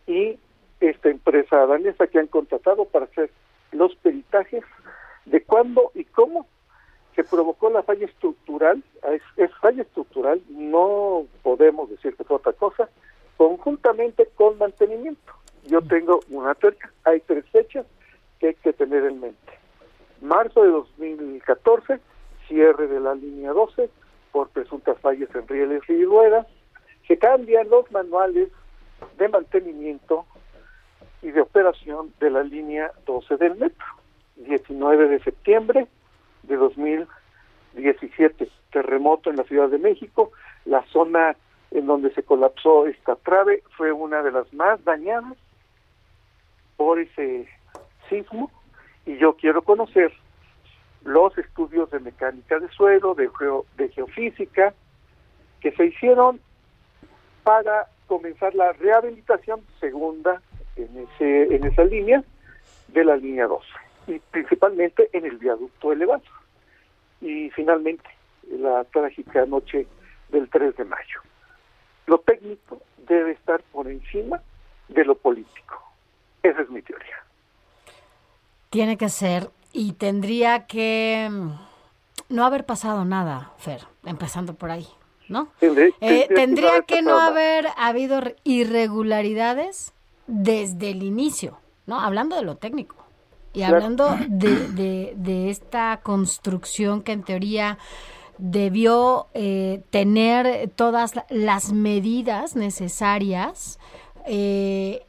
y esta empresa danesa que han contratado para hacer los peritajes de cuándo y cómo se provocó la falla estructural, es, es falla estructural, no podemos decir que fue otra cosa, conjuntamente con mantenimiento. Yo tengo una teoría, hay tres fechas que hay que tener en mente. Marzo de 2014, cierre de la línea 12 por presuntas fallas en rieles y ruedas. Se cambian los manuales de mantenimiento y de operación de la línea 12 del metro. 19 de septiembre de 2017, terremoto en la Ciudad de México, la zona en donde se colapsó esta trave fue una de las más dañadas por ese sismo y yo quiero conocer los estudios de mecánica de suelo, de, de geofísica, que se hicieron para comenzar la rehabilitación segunda en, ese, en esa línea de la línea 12 y principalmente en el viaducto elevado. Y finalmente, la trágica noche del 3 de mayo. Lo técnico debe estar por encima de lo político. Esa es mi teoría. Tiene que ser y tendría que mm, no haber pasado nada, Fer, empezando por ahí, ¿no? Eh, tendría que no haber habido irregularidades desde el inicio, ¿no? Hablando de lo técnico y hablando de, de, esta construcción que en teoría debió eh, tener todas las medidas necesarias eh,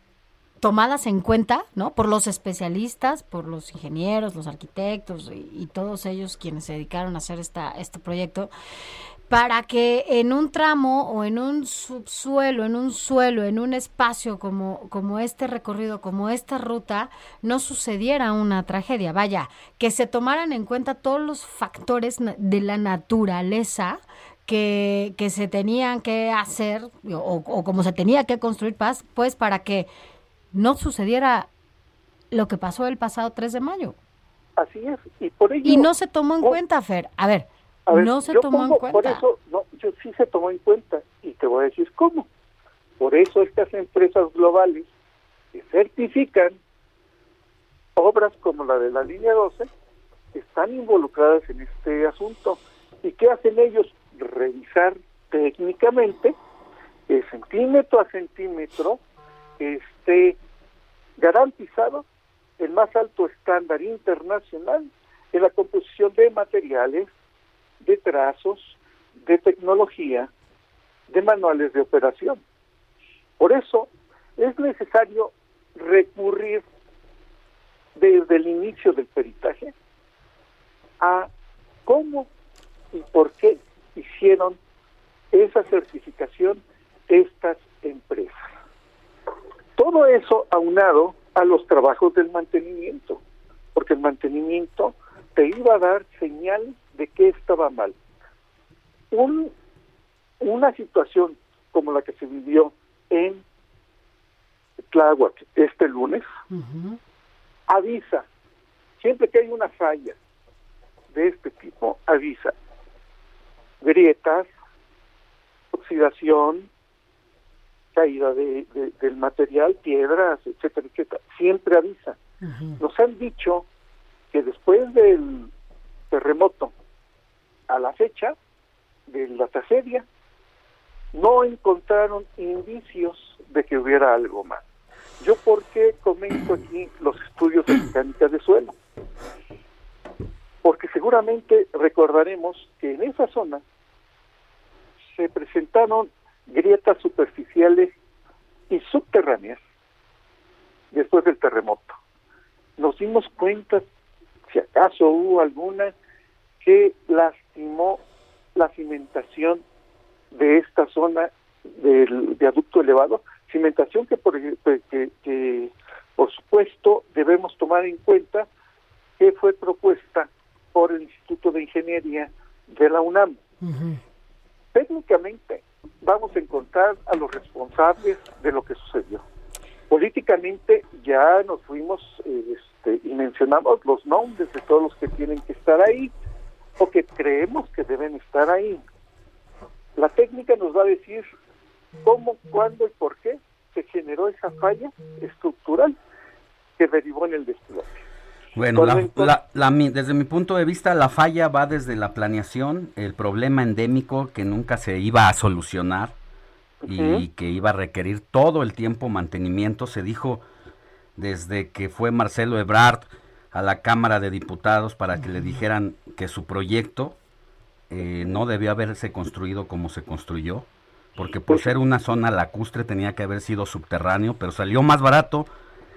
tomadas en cuenta, ¿no? Por los especialistas, por los ingenieros, los arquitectos y, todos ellos quienes se dedicaron a hacer esta, este proyecto, para que en un tramo o en un subsuelo, en un suelo, en un espacio como, como este recorrido, como esta ruta, no sucediera una tragedia. Vaya, que se tomaran en cuenta todos los factores de la naturaleza que, que se tenían que hacer o como se tenía que construir paz, pues para que no sucediera lo que pasó el pasado 3 de mayo. Así es, y por ello... Y no se tomó en Oh. cuenta, Fer. A ver, A ver, no se tomó en pongo- cuenta. Por eso, no, yo sí se tomó en cuenta y te voy a decir cómo. Por eso estas empresas globales que certifican obras como la de la línea 12 están involucradas en este asunto. ¿Y qué hacen ellos? Revisar técnicamente, eh, centímetro a centímetro, que esté garantizado el más alto estándar internacional en la composición de materiales, de trazos, de tecnología, de manuales de operación. Por eso es necesario recurrir desde el inicio del peritaje a cómo y por qué hicieron esa certificación estas empresas. Todo eso aunado a los trabajos del mantenimiento, porque el mantenimiento te iba a dar señal de que estaba mal. Un, una situación como la que se vivió en Tláhuac este lunes avisa, siempre que hay una falla de este tipo, avisa grietas, oxidación, caída de, de- del material, piedras, etcétera, etcétera. Siempre avisa. Nos han dicho que después del terremoto a la fecha de la tragedia, no encontraron indicios de que hubiera algo más. Yo por qué comento aquí los estudios de mecánica de suelo. Porque seguramente recordaremos que en esa zona se presentaron grietas superficiales y subterráneas después del terremoto. Nos dimos cuenta, si acaso hubo alguna, que lastimó la cimentación de esta zona del viaducto elevado, cimentación que por, que, que, por supuesto debemos tomar en cuenta que fue propuesta por el Instituto de Ingeniería de la UNAM. Técnicamente vamos a encontrar a los responsables de lo que sucedió. Políticamente ya nos fuimos eh, este, y mencionamos los nombres de todos los que tienen que estar ahí o que creemos que deben estar ahí. La técnica nos va a decir cómo, cuándo y por qué se generó esa falla estructural que derivó en el desplome. Bueno, la- desde mi punto de vista, la falla va desde la planeación, el problema endémico que nunca se iba a solucionar y que iba a requerir todo el tiempo mantenimiento. Se dijo desde que fue Marcelo Ebrard a la Cámara de Diputados para que le dijeran que su proyecto eh, no debió haberse construido como se construyó, porque por ser una zona lacustre tenía que haber sido subterráneo, pero salió más barato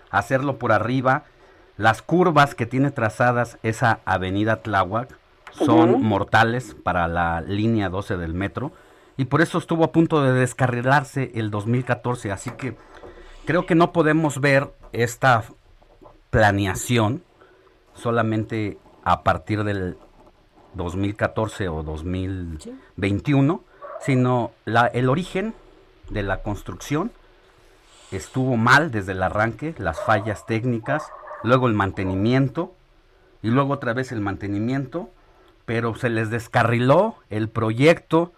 hacerlo por arriba. Las curvas que tiene trazadas esa avenida Tláhuac son mortales para la línea 12 del metro y por eso estuvo a punto de descarrilarse el 2014, así que creo que no podemos ver esta planeación solamente a partir del 2014 o 2021, sino la, el origen de la construcción estuvo mal desde el arranque, las fallas técnicas, luego el mantenimiento y luego otra vez el mantenimiento, pero se les descarriló el proyecto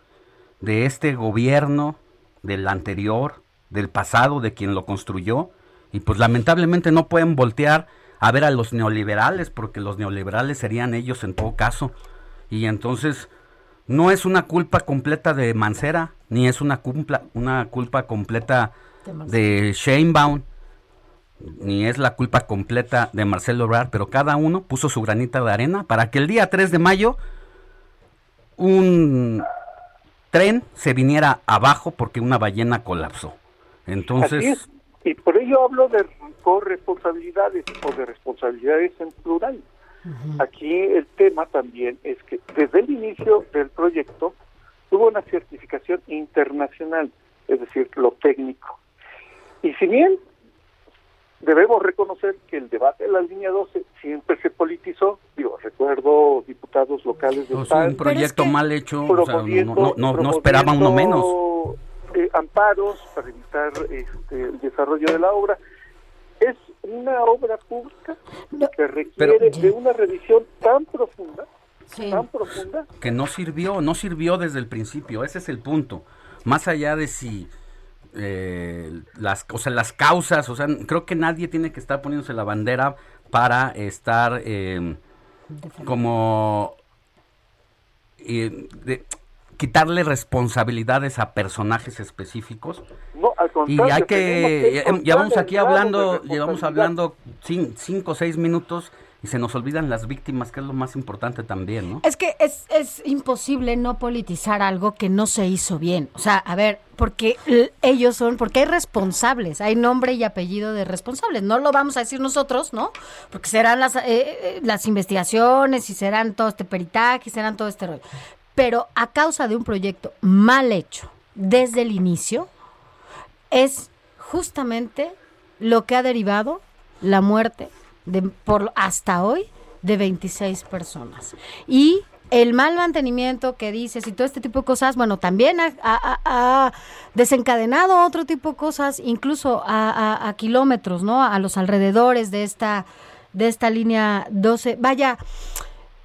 de este gobierno, del anterior, del pasado, de quien lo construyó, y pues lamentablemente no pueden voltear a ver a los neoliberales, porque los neoliberales serían ellos en todo caso, y entonces no es una culpa completa de Mancera, ni es una culpa, una culpa completa de Sheinbaum, ni es la culpa completa de Marcelo Ebrard, pero cada uno puso su granita de arena para que el día 3 de mayo un tren se viniera abajo porque una ballena colapsó. Así Entonces, es. Y por ello hablo de corresponsabilidades o de responsabilidades en plural. Aquí el tema también es que desde el inicio del proyecto tuvo una certificación internacional, es decir, lo técnico. Y si bien debemos reconocer que el debate de la línea 12 siempre se politizó, digo, recuerdo diputados locales de O sea, un proyecto mal hecho, o sea, no, no, no, no esperaba uno menos. eh, amparos para evitar este, el desarrollo de la obra. Es una obra pública que requiere de una revisión tan profunda, tan profunda, que no sirvió, no sirvió desde el principio, ese es el punto. Más allá de si eh, las, o sea, las causas, o sea, creo que nadie tiene que estar poniéndose la bandera para estar eh, como eh, de- quitarle responsabilidades a personajes específicos. No, al Y contrario, hay tenemos que, encontrar llevamos aquí hablando, llevamos hablando cin- cinco o seis minutos y se nos olvidan las víctimas, que es lo más importante también, ¿no? Es que es, es imposible no politizar algo que no se hizo bien. O sea, a ver, porque ellos son, porque hay responsables, hay nombre y apellido de responsables. No lo vamos a decir nosotros, ¿no? Porque serán las, eh, eh, las investigaciones y serán todo este peritaje y serán todo este rollo. Pero a causa de un proyecto mal hecho desde el inicio, es justamente lo que ha derivado la muerte de, por hasta hoy de 26 personas. Y el mal mantenimiento que dices y todo este tipo de cosas, bueno, también ha, desencadenado otro tipo de cosas, incluso a, kilómetros, ¿no? A los alrededores de esta, de esta línea 12. Vaya,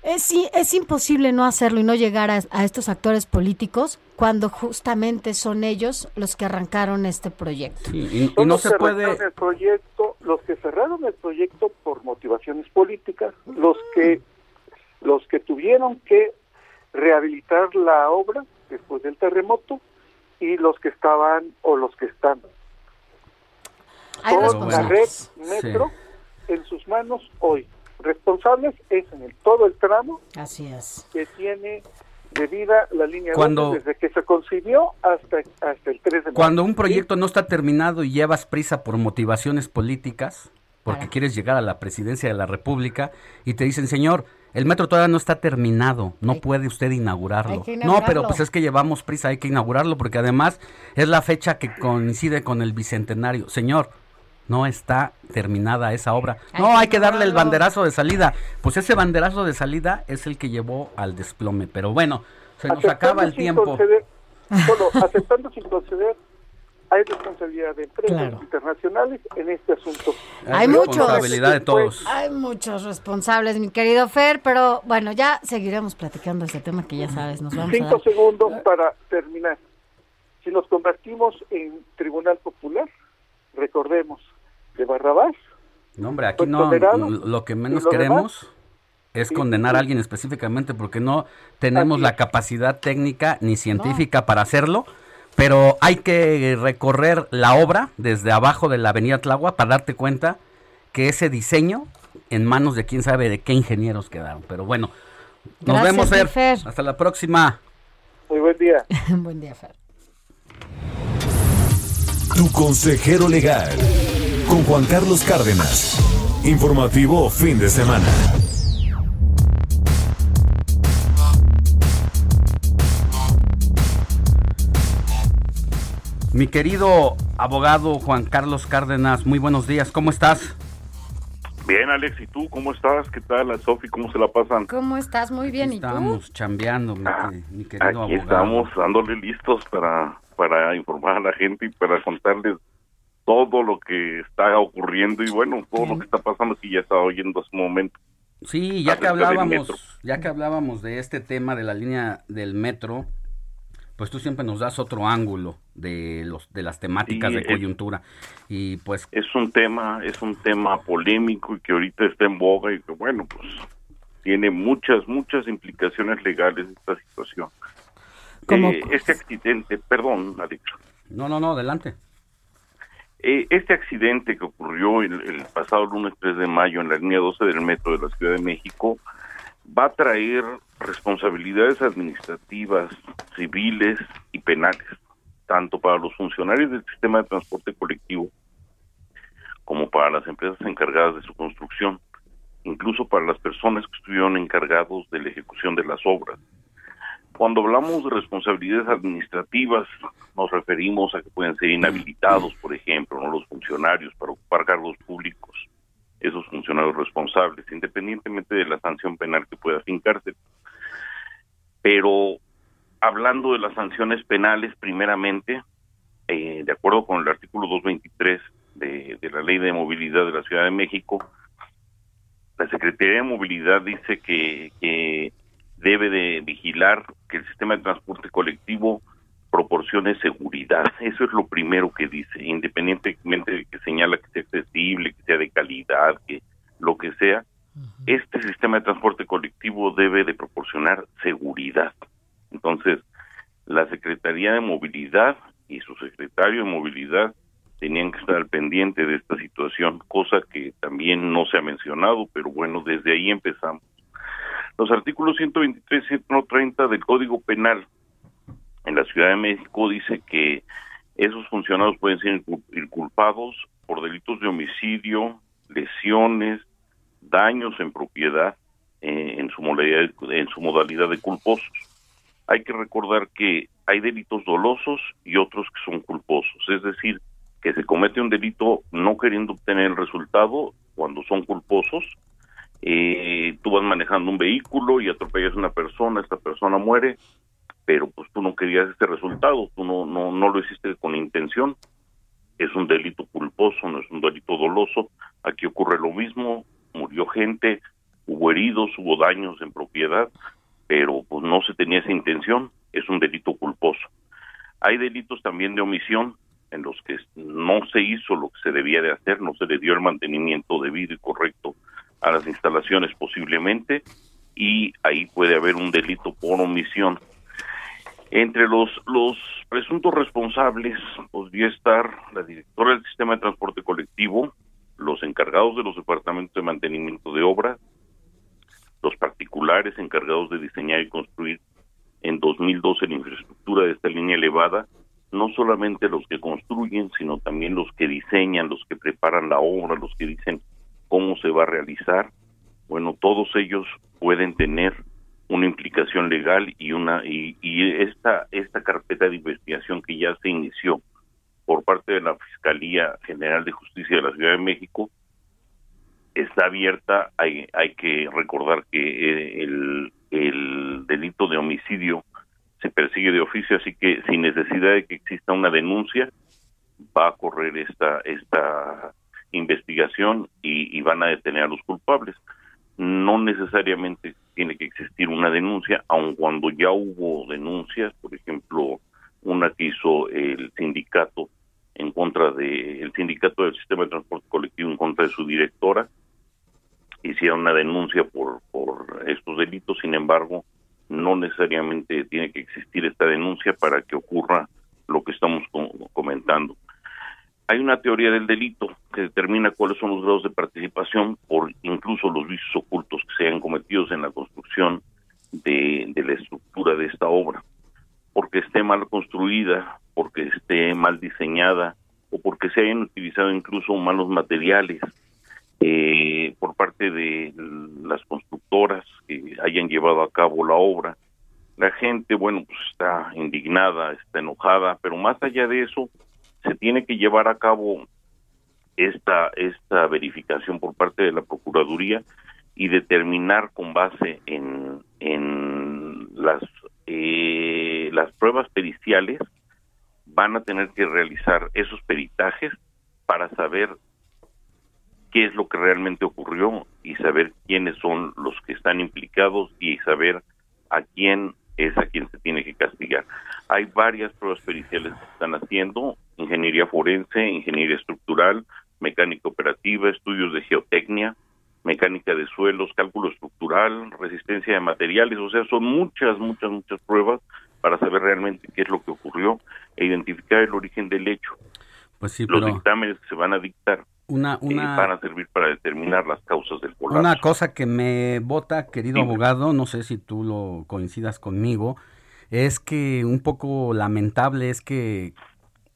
es, es imposible no hacerlo y no llegar a, a estos actores políticos cuando justamente son ellos los que arrancaron este proyecto. y, no se puede... el proyecto, los que cerraron el proyecto por motivaciones políticas, los que los que tuvieron que rehabilitar la obra después del terremoto y los que estaban o los que están Hay con la red metro en sus manos hoy. Responsables es en el, todo el tramo Así es. que tiene de vida la línea Cuando- 12 desde que se concibió hasta, hasta el 3 de mayo. Cuando un proyecto no está terminado y llevas prisa por motivaciones políticas, porque quieres llegar a la presidencia de la República y te dicen, señor, el metro todavía no está terminado, no puede usted inaugurarlo. que No, pero inaugurarlo. pues es que llevamos prisa, hay que inaugurarlo porque además es la fecha que coincide con el bicentenario. Señor, no está terminada esa obra. Hay no, que hay que darle el banderazo de salida. Pues ese banderazo de salida es el que llevó al desplome. Pero bueno, se nos Aceptando acaba el tiempo. conceder- solo aceptando sin conceder, hay responsabilidad de empresas Claro. internacionales en este asunto. Hay muchos. responsabilidad de todos. Hay muchos responsables, mi querido Fer, pero bueno, ya seguiremos platicando este tema que ya sabes, nos vamos a Cinco dar. segundos para terminar. Si nos convertimos en Tribunal Popular, recordemos de Barrabás, No, hombre, aquí no, lo que menos lo queremos es sí, condenar sí. a alguien específicamente porque no tenemos Así la capacidad técnica ni científica para hacerlo, pero hay que recorrer la obra desde abajo de la avenida Tláhuac para darte cuenta que ese diseño en manos de quién sabe de qué ingenieros quedaron. Pero bueno, nos Gracias, vemos. Fer. Hasta la próxima. muy buen día. Buen día, Fer. Tu consejero legal. Con Juan Carlos Cárdenas. Informativo fin de semana. Mi querido abogado Juan Carlos Cárdenas, muy buenos días, ¿cómo estás? Bien, Alex, ¿y tú cómo estás? ¿Qué tal, Sofi? ¿Cómo se la pasan? ¿Cómo estás? Muy bien, ¿y tú? Estamos chambeando, mi, que- mi querido Aquí abogado. estamos dándole listos para, para informar a la gente y para contarles todo lo que está ocurriendo y bueno, todo lo que está pasando que ya estaba oyendo hace un momento. Sí, ya que hablábamos, ya que hablábamos de este tema de la línea del metro, pues tú siempre nos das otro ángulo de los de las temáticas Sí, de es- coyuntura y pues Es un tema, es un tema polémico y que ahorita está en boga y que bueno, pues tiene muchas, muchas implicaciones legales esta situación. Eh, este accidente, perdón, Alex. no, no, no, adelante. Eh, este accidente que ocurrió el, pasado lunes 3 de mayo en la línea 12 del metro de la Ciudad de México va a traer responsabilidades administrativas, civiles y penales, tanto para los funcionarios del sistema de transporte colectivo como para las empresas encargadas de su construcción, incluso para las personas que estuvieron encargados de la ejecución de las obras. Cuando hablamos de responsabilidades administrativas, nos referimos a que pueden ser inhabilitados, por ejemplo, no los funcionarios para ocupar cargos públicos, esos funcionarios responsables, independientemente de la sanción penal que pueda fincarse. Pero hablando de las sanciones penales, primeramente, eh, de acuerdo con el artículo 223 de, de la Ley de Movilidad de la Ciudad de México, la Secretaría de Movilidad dice que, que debe de vigilar que el sistema de transporte colectivo proporcione seguridad. Eso es lo primero que dice, independientemente de que señala que sea accesible, que sea de calidad, que lo que sea, este sistema de transporte colectivo debe de proporcionar seguridad. Entonces, la Secretaría de Movilidad y su secretario de Movilidad tenían que estar al pendiente de esta situación, cosa que también no se ha mencionado, pero bueno, desde ahí empezamos. Los artículos 123 y 130 del Código Penal en la Ciudad de México dice que esos funcionarios pueden ser inculpados por delitos de homicidio, lesiones, daños en propiedad eh, en su modalidad en su modalidad de culposos. Hay que recordar que hay delitos dolosos y otros que son culposos, es decir, que se comete un delito no queriendo obtener el resultado cuando son culposos. Eh, tú vas manejando un vehículo y atropellas a una persona, esta persona muere, pero pues tú no querías este resultado, tú no, no, no lo hiciste con intención. Es un delito culposo, no es un delito doloso. Aquí ocurre lo mismo, murió gente, hubo heridos, hubo daños en propiedad, pero pues no se tenía esa intención, es un delito culposo. Hay delitos también de omisión, en los que no se hizo lo que se debía de hacer, no se le dio el mantenimiento debido y correcto a las instalaciones posiblemente, y ahí puede haber un delito por omisión. Entre los, los presuntos responsables podría estar la directora del sistema de transporte colectivo, los encargados de los departamentos de mantenimiento de obras, los particulares encargados de diseñar y construir en 2012 la infraestructura de esta línea elevada, no solamente los que construyen, sino también los que diseñan, los que preparan la obra, los que dicen cómo se va a realizar. Bueno, todos ellos pueden tener una implicación legal y una y, esta esta carpeta de investigación que ya se inició por parte de la Fiscalía General de Justicia de la Ciudad de México está abierta. Hay, hay que recordar que eh, el, el delito de homicidio se persigue de oficio, así que sin necesidad de que exista una denuncia, va a correr esta, esta investigación y, y, van a detener a los culpables. No necesariamente tiene que existir una denuncia, aun cuando ya hubo denuncias, por ejemplo, una que hizo el sindicato en contra de el sindicato del sistema de transporte colectivo en contra de su directora, hicieron una denuncia por, por estos delitos, sin embargo, no necesariamente tiene que existir esta denuncia para que ocurra lo que estamos comentando. Hay una teoría del delito que determina cuáles son los grados de participación por incluso los vicios ocultos que se hayan cometidos en la construcción de, de la estructura de esta obra, porque esté mal construida, porque esté mal diseñada o porque se hayan utilizado incluso malos materiales eh, por parte de las constructoras que hayan llevado a cabo la obra. La gente, bueno, pues está indignada, está enojada, pero más allá de eso, se tiene que llevar a cabo esta, esta verificación por parte de la Procuraduría y determinar con base en, en las, eh, las pruebas periciales, van a tener que realizar esos peritajes para saber qué es lo que realmente ocurrió y saber quiénes son los que están implicados y saber a quién es a quien se tiene que castigar. Hay varias pruebas periciales que se están haciendo, ingeniería forense, ingeniería estructural, mecánica operativa, estudios de geotecnia, mecánica de suelos, cálculo estructural, resistencia de materiales, o sea, son muchas, muchas, muchas pruebas para saber realmente qué es lo que ocurrió e identificar el origen del hecho. Pues sí, Los dictámenes que se van a dictar una, una, van a servir para determinar las causas del colapso. Una cosa que me vota, querido abogado, no sé si tú lo coincidas conmigo, es que un poco lamentable es que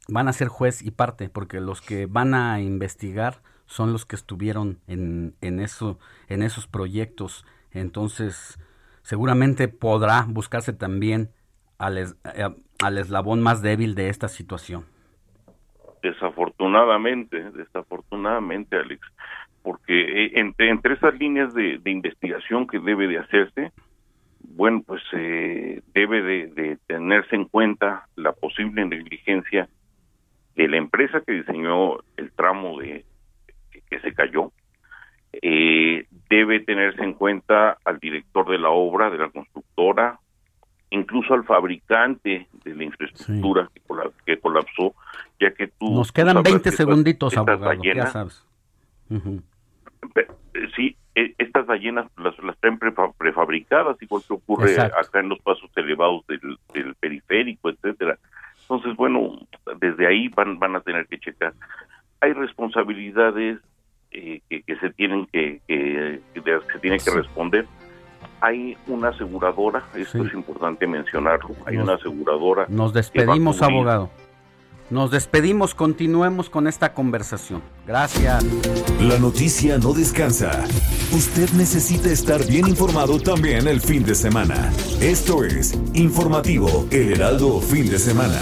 van a ser juez y parte, porque los que van a investigar son los que estuvieron en, en, eso, en esos proyectos. Entonces, seguramente podrá buscarse también al, eh, al eslabón más débil de esta situación. Desafortunadamente, desafortunadamente, Alex, porque eh, entre, entre esas líneas de, investigación que debe de hacerse, bueno, pues eh, debe de, tenerse en cuenta la posible negligencia de la empresa que diseñó el tramo de que, se cayó. Eh, debe tenerse en cuenta al director de la obra, de la constructora, incluso al fabricante de la infraestructura que, colapsó, ya que tú... Nos quedan 20 segunditos, abogado, ya sabes. Sí, e, estas ballenas las, las traen prefabricadas, igual que ocurre acá en los pasos elevados del, del periférico, etcétera. Entonces, bueno, desde ahí van, van a tener que checar. Hay responsabilidades eh, que, se tienen que, que, se tienen que responder hay una aseguradora, esto es importante mencionarlo, hay una aseguradora. Nos despedimos, abogado. Nos despedimos, continuemos con esta conversación. Gracias. La noticia no descansa. Usted necesita estar bien informado también el fin de semana. Esto es Informativo El Heraldo Fin de Semana.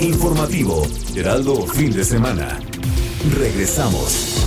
Informativo Heraldo Fin de Semana. Regresamos.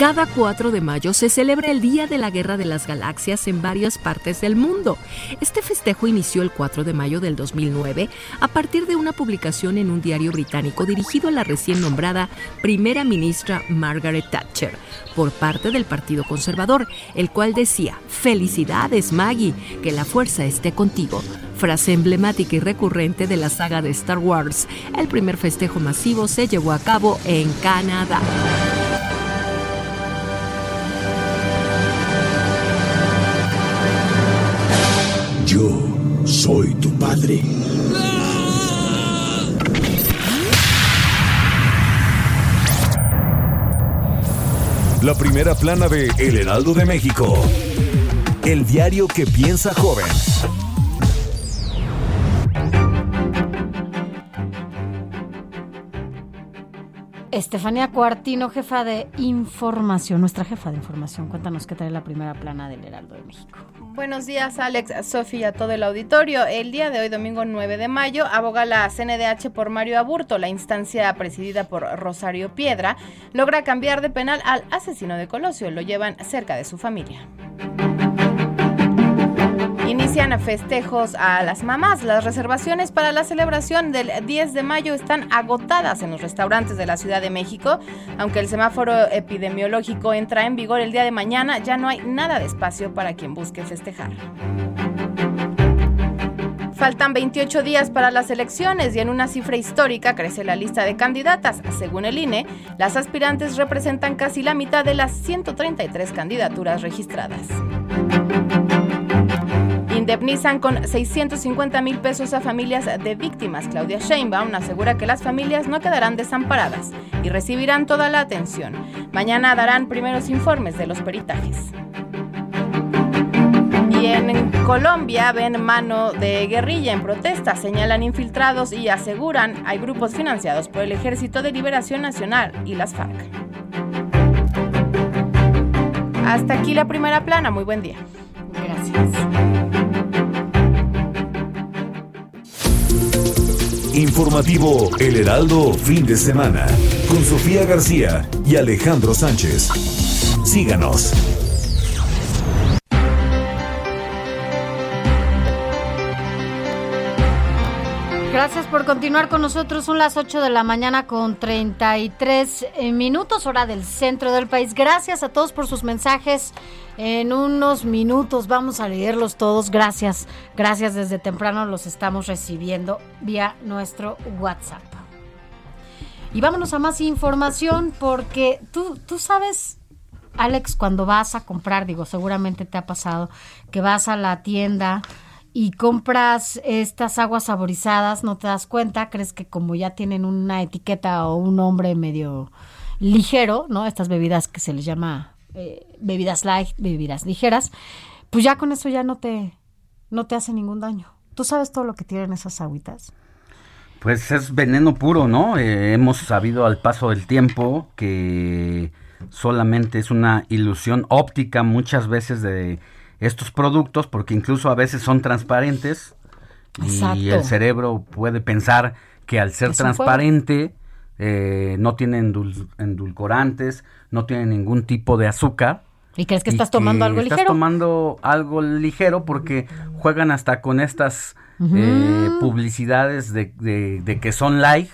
Cada 4 de mayo se celebra el Día de la Guerra de las Galaxias en varias partes del mundo. Este festejo inició el 4 de mayo del 2009 a partir de una publicación en un diario británico dirigido a la recién nombrada primera ministra Margaret Thatcher por parte del Partido Conservador, el cual decía, Felicidades Maggie, que la fuerza esté contigo frase emblemática y recurrente de la saga de Star Wars. El primer festejo masivo se llevó a cabo en Canadá. Yo soy tu padre. La primera plana de El Heraldo de México. El diario que piensa joven. Estefanía Cuartino, jefa de información, nuestra jefa de información. Cuéntanos qué trae la primera plana del Heraldo de México. Buenos días, Alex, Sofía, todo el auditorio. El día de hoy, domingo 9 de mayo, aboga la CNDH por Mario Aburto. La instancia presidida por Rosario Piedra logra cambiar de penal al asesino de Colosio. Lo llevan cerca de su familia. Inician festejos a las mamás. Las reservaciones para la celebración del 10 de mayo están agotadas en los restaurantes de la Ciudad de México. Aunque el semáforo epidemiológico entra en vigor el día de mañana, ya no hay nada de espacio para quien busque festejar. Faltan 28 días para las elecciones y en una cifra histórica crece la lista de candidatas. Según el INE, las aspirantes representan casi la mitad de las 133 candidaturas registradas. Indemnizan con 650 mil pesos a familias de víctimas. Claudia Sheinbaum asegura que las familias no quedarán desamparadas y recibirán toda la atención. Mañana darán primeros informes de los peritajes. Y en Colombia ven mano de guerrilla en protesta, señalan infiltrados y aseguran hay grupos financiados por el Ejército de Liberación Nacional y las FARC. Hasta aquí la primera plana, muy buen día. Gracias. Informativo El Heraldo Fin de Semana con Sofía García y Alejandro Sánchez. Síganos. Gracias por continuar con nosotros. Son las 8 de la mañana con 33 eh, minutos, hora del centro del país. Gracias a todos por sus mensajes. En unos minutos vamos a leerlos todos. Gracias. Gracias desde temprano los estamos recibiendo vía nuestro WhatsApp. Y vámonos a más información porque tú, tú sabes, Alex, cuando vas a comprar, digo, seguramente te ha pasado que vas a la tienda y compras estas aguas saborizadas, no te das cuenta, crees que como ya tienen una etiqueta o un nombre medio ligero, ¿no? Estas bebidas que se les llama eh, bebidas light, bebidas ligeras, pues ya con eso ya no te, no te hace ningún daño. ¿Tú sabes todo lo que tienen esas agüitas? Pues es veneno puro, ¿no? Eh, hemos sabido al paso del tiempo que solamente es una ilusión óptica muchas veces de estos productos, porque incluso a veces son transparentes y el cerebro puede pensar que al ser transparente eh, no tiene endulcorantes, no tiene ningún tipo de azúcar. ¿Y crees que estás tomando algo ligero? Estás tomando algo ligero porque juegan hasta con estas eh, publicidades de, de, que son light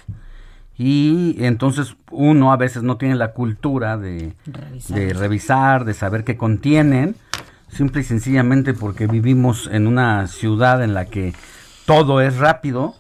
y entonces uno a veces no tiene la cultura de de, revisar, de saber qué contienen, simple y sencillamente porque vivimos en una ciudad en la que todo es rápido,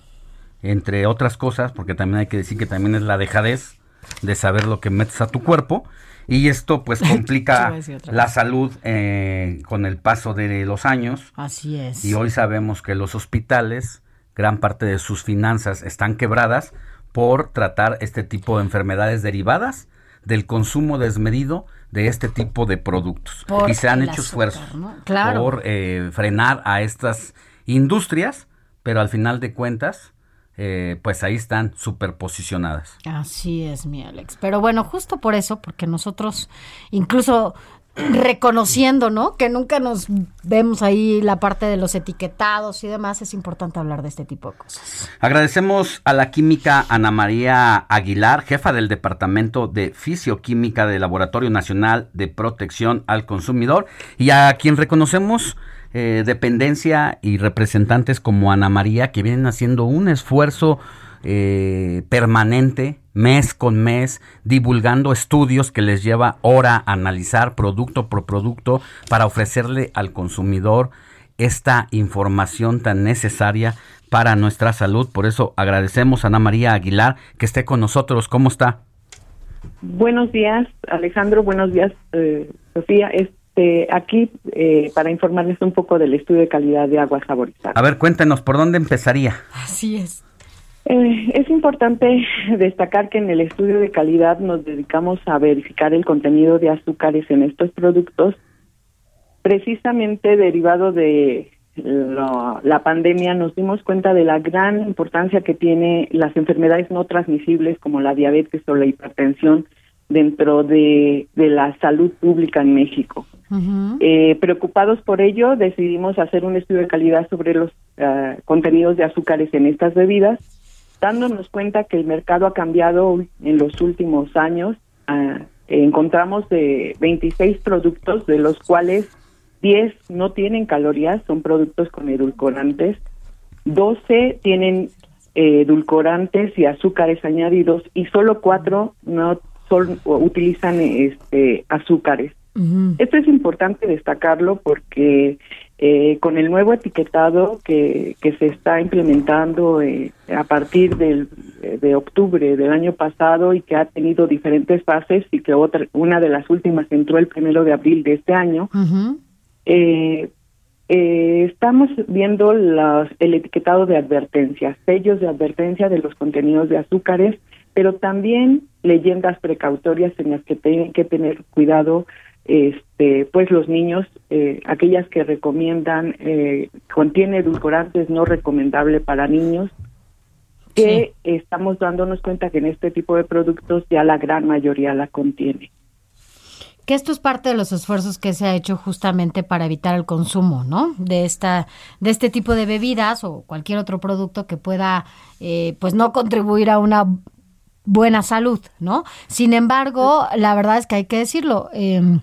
entre otras cosas, porque también hay que decir que también es la dejadez de saber lo que metes a tu cuerpo. Y esto pues complica la salud eh, con el paso de los años. Así es. Y hoy sabemos que los hospitales, gran parte de sus finanzas están quebradas por tratar este tipo de enfermedades derivadas del consumo desmedido de este tipo de productos. y se han hecho esfuerzos por eh, frenar a estas industrias, pero al final de cuentas eh, pues ahí están superposicionadas. Así es, mi Alex. Pero bueno, justo por eso, porque nosotros incluso reconociendo, ¿no? Que nunca nos vemos ahí la parte de los etiquetados y demás, es importante hablar de este tipo de cosas. Agradecemos a la química Ana María Aguilar, jefa del Departamento de Fisioquímica del Laboratorio Nacional de Protección al Consumidor, y a quien reconocemos eh, dependencia y representantes como Ana María que vienen haciendo un esfuerzo eh, permanente, mes con mes, divulgando estudios que les lleva hora a analizar producto por producto para ofrecerle al consumidor esta información tan necesaria para nuestra salud. Por eso agradecemos a Ana María Aguilar que esté con nosotros. ¿Cómo está? Buenos días, Alejandro. Buenos días, eh, Sofía. Este, aquí eh, para informarles un poco del estudio de calidad de agua saborizada. A ver, cuéntenos, ¿por dónde empezaría? Así es. Eh, es importante destacar que en el estudio de calidad nos dedicamos a verificar el contenido de azúcares en estos productos, precisamente derivado de la pandemia nos dimos cuenta de la gran importancia que tiene las enfermedades no transmisibles como la diabetes o la hipertensión dentro de, la salud pública en México. Eh, preocupados por ello, decidimos hacer un estudio de calidad sobre los ah, contenidos de azúcares en estas bebidas, dándonos cuenta que el mercado ha cambiado en los últimos años. Ah, encontramos de 26 productos, de los cuales 10 no tienen calorías, son productos con edulcorantes, 12 tienen eh, edulcorantes y azúcares añadidos y solo 4 no son, utilizan este, azúcares. Esto es importante destacarlo porque eh, con el nuevo etiquetado que, que se está implementando eh, a partir del, de octubre del año pasado y que ha tenido diferentes fases y que otra, una de las últimas entró el primero de abril de este año, eh, estamos viendo los, el etiquetado de advertencias, sellos de advertencia de los contenidos de azúcares, pero también leyendas precautorias en las que tienen que tener cuidado este pues los niños eh, aquellas que recomiendan eh, contiene edulcorantes no recomendable para niños que estamos dándonos cuenta que en este tipo de productos ya la gran mayoría la contiene que esto es parte de los esfuerzos que se ha hecho justamente para evitar el consumo, ¿no? De esta, de este tipo de bebidas o cualquier otro producto que pueda, eh, pues, no contribuir a una buena salud, ¿no? Sin embargo, la verdad es que hay que decirlo, em,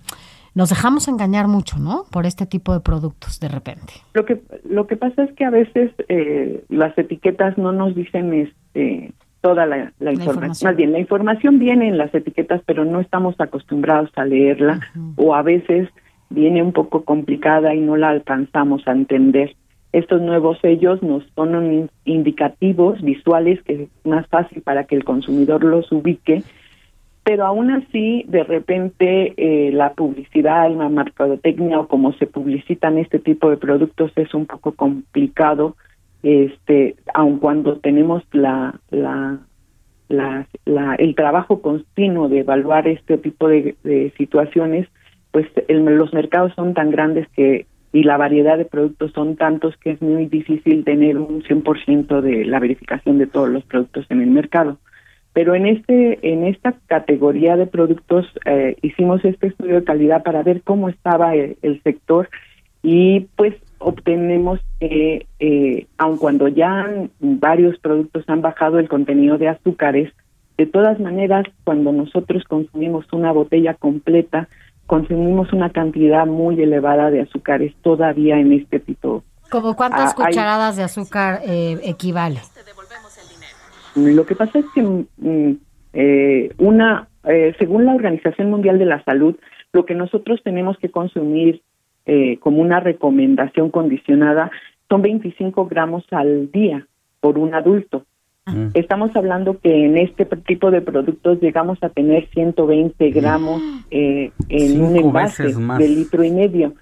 nos dejamos engañar mucho, ¿no? Por este tipo de productos de repente. Lo que lo que pasa es que a veces eh, las etiquetas no nos dicen este toda la, información. Más bien, la información viene en las etiquetas, pero no estamos acostumbrados a leerla o a veces viene un poco complicada y no la alcanzamos a entender. Estos nuevos sellos nos son indicativos visuales que es más fácil para que el consumidor los ubique, pero aún así, de repente, eh, la publicidad, la mercadotecnia o cómo se publicitan este tipo de productos es un poco complicado, este, aun cuando tenemos la, la el trabajo continuo de evaluar este tipo de, situaciones, pues los mercados son tan grandes que y la variedad de productos son tantos que es muy difícil tener un 100% de la verificación de todos los productos en el mercado. Pero en este en esta categoría de productos eh, hicimos este estudio de calidad para ver cómo estaba el, sector y pues obtenemos que eh, aun cuando ya varios productos han bajado el contenido de azúcares, de todas maneras cuando nosotros consumimos una botella completa consumimos una cantidad muy elevada de azúcares todavía en este tipo. ¿Como cuántas ah, cucharadas de azúcar eh, equivale? Lo que pasa es que mm, eh, una, eh, según la Organización Mundial de la Salud, lo que nosotros tenemos que consumir eh, como una recomendación condicionada son 25 gramos al día por un adulto. Mm. Estamos hablando que en este tipo de productos llegamos a tener 120 gramos eh, en un envase de litro y medio,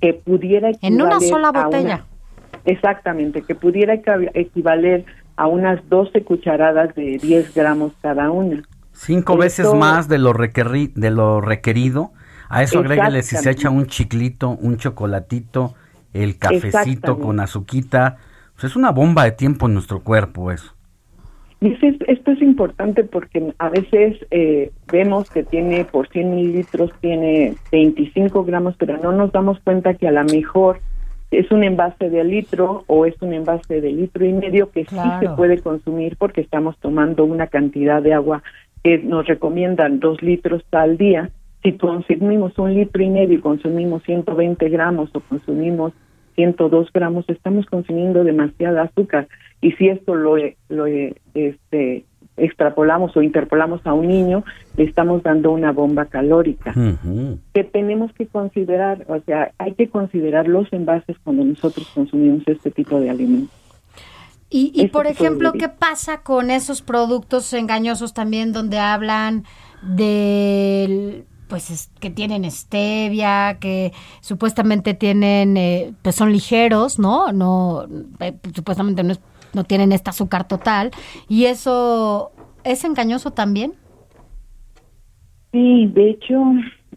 que pudiera en una sola botella. exactamente, que pudiera equivaler a unas 12 cucharadas de 10 gramos cada una. Cinco veces más de lo, de lo requerido. A eso agrégale si se echa un chiclito, un chocolatito, el cafecito con azuquita. Pues es una bomba de tiempo en nuestro cuerpo eso. Y esto es importante porque a veces eh, vemos que tiene por 100 mililitros tiene 25 gramos, pero no nos damos cuenta que a lo mejor es un envase de litro o es un envase de litro y medio que sí se puede consumir porque estamos tomando una cantidad de agua que nos recomiendan dos litros al día. Si consumimos un litro y medio y consumimos 120 gramos o consumimos 102 gramos, estamos consumiendo demasiada azúcar y si esto lo, lo este, extrapolamos o interpolamos a un niño, le estamos dando una bomba calórica. Que tenemos que considerar, o sea, hay que considerar los envases cuando nosotros consumimos este tipo de alimentos. Y, y este por ejemplo, ¿qué pasa con esos productos engañosos también donde hablan del pues que tienen stevia, que supuestamente tienen, eh, pues son ligeros, ¿no? No, eh, supuestamente no es no tienen este azúcar total. ¿Y eso es engañoso también? Sí, de hecho,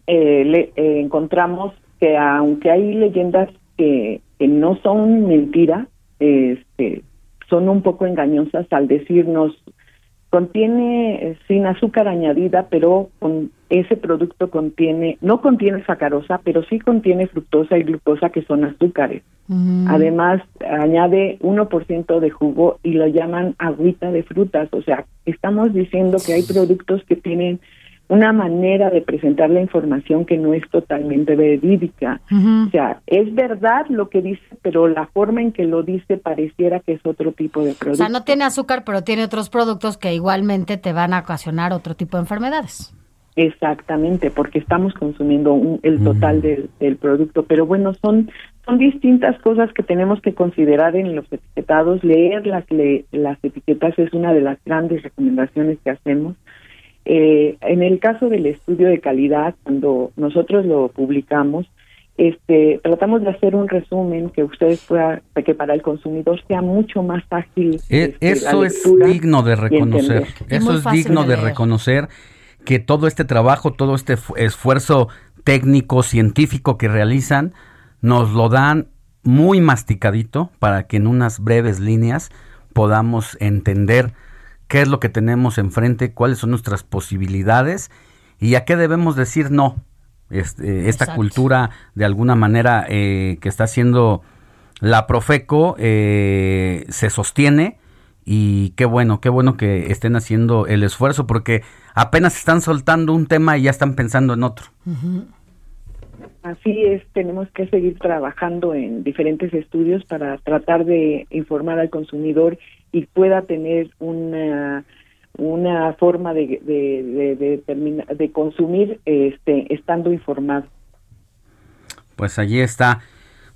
eh, le, eh, encontramos que aunque hay leyendas que, que no son mentira, este, son un poco engañosas al decirnos contiene eh, sin azúcar añadida, pero con ese producto contiene, no contiene sacarosa, pero sí contiene fructosa y glucosa, que son azúcares. Mm. Además, añade 1% de jugo y lo llaman agüita de frutas. O sea, estamos diciendo que hay productos que tienen una manera de presentar la información que no es totalmente verídica. O sea, es verdad lo que dice, pero la forma en que lo dice pareciera que es otro tipo de producto. O sea, no tiene azúcar, pero tiene otros productos que igualmente te van a ocasionar otro tipo de enfermedades. Exactamente, porque estamos consumiendo el total del, del, producto. Pero bueno, son, son distintas cosas que tenemos que considerar en los etiquetados. Leer las, las etiquetas es una de las grandes recomendaciones que hacemos eh, en el caso del estudio de calidad, cuando nosotros lo publicamos, este, tratamos de hacer un resumen que ustedes puedan, que para el consumidor sea mucho más ágil. E, este, eso es digno de reconocer. Eso es digno de, reconocer que todo este trabajo, todo este esfuerzo técnico, científico que realizan, nos lo dan muy masticadito para que en unas breves líneas podamos entender qué es lo que tenemos enfrente, cuáles son nuestras posibilidades y a qué debemos decir no. Este, esta cultura de alguna manera eh, que está haciendo la Profeco eh, se sostiene y qué bueno, qué bueno que estén haciendo el esfuerzo porque apenas están soltando un tema y ya están pensando en otro. Así es, tenemos que seguir trabajando en diferentes estudios para tratar de informar al consumidor y pueda tener una una forma de de, de, consumir este estando informado. Pues allí está,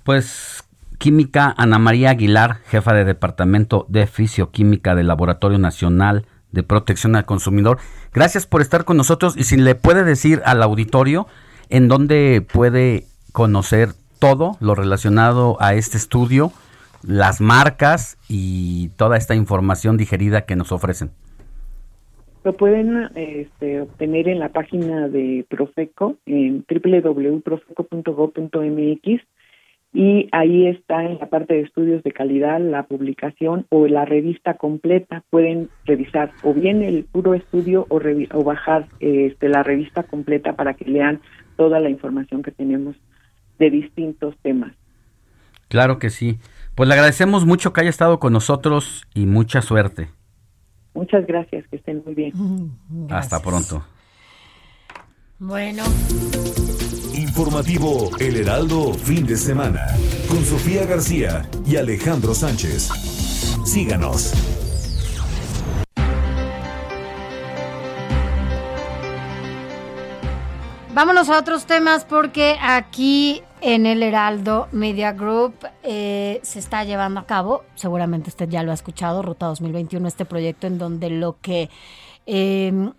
pues química Ana María Aguilar, jefa de departamento de fisioquímica del Laboratorio Nacional de Protección al Consumidor. Gracias por estar con nosotros y si le puede decir al auditorio en dónde puede conocer todo lo relacionado a este estudio las marcas y toda esta información digerida que nos ofrecen. Lo pueden este, obtener en la página de Profeco, en www.profeco.gov.mx y ahí está en la parte de estudios de calidad la publicación o la revista completa. Pueden revisar o bien el puro estudio o, o bajar este, la revista completa para que lean toda la información que tenemos de distintos temas. Claro que sí. Pues le agradecemos mucho que haya estado con nosotros y mucha suerte. Muchas gracias, que estén muy bien. Hasta pronto. Bueno. Informativo El Heraldo, fin de semana, con Sofía García y Alejandro Sánchez. Síganos. Vámonos a otros temas porque aquí en el Heraldo Media Group eh, se está llevando a cabo, seguramente usted ya lo ha escuchado, Ruta 2021, este proyecto en donde lo que... Eh,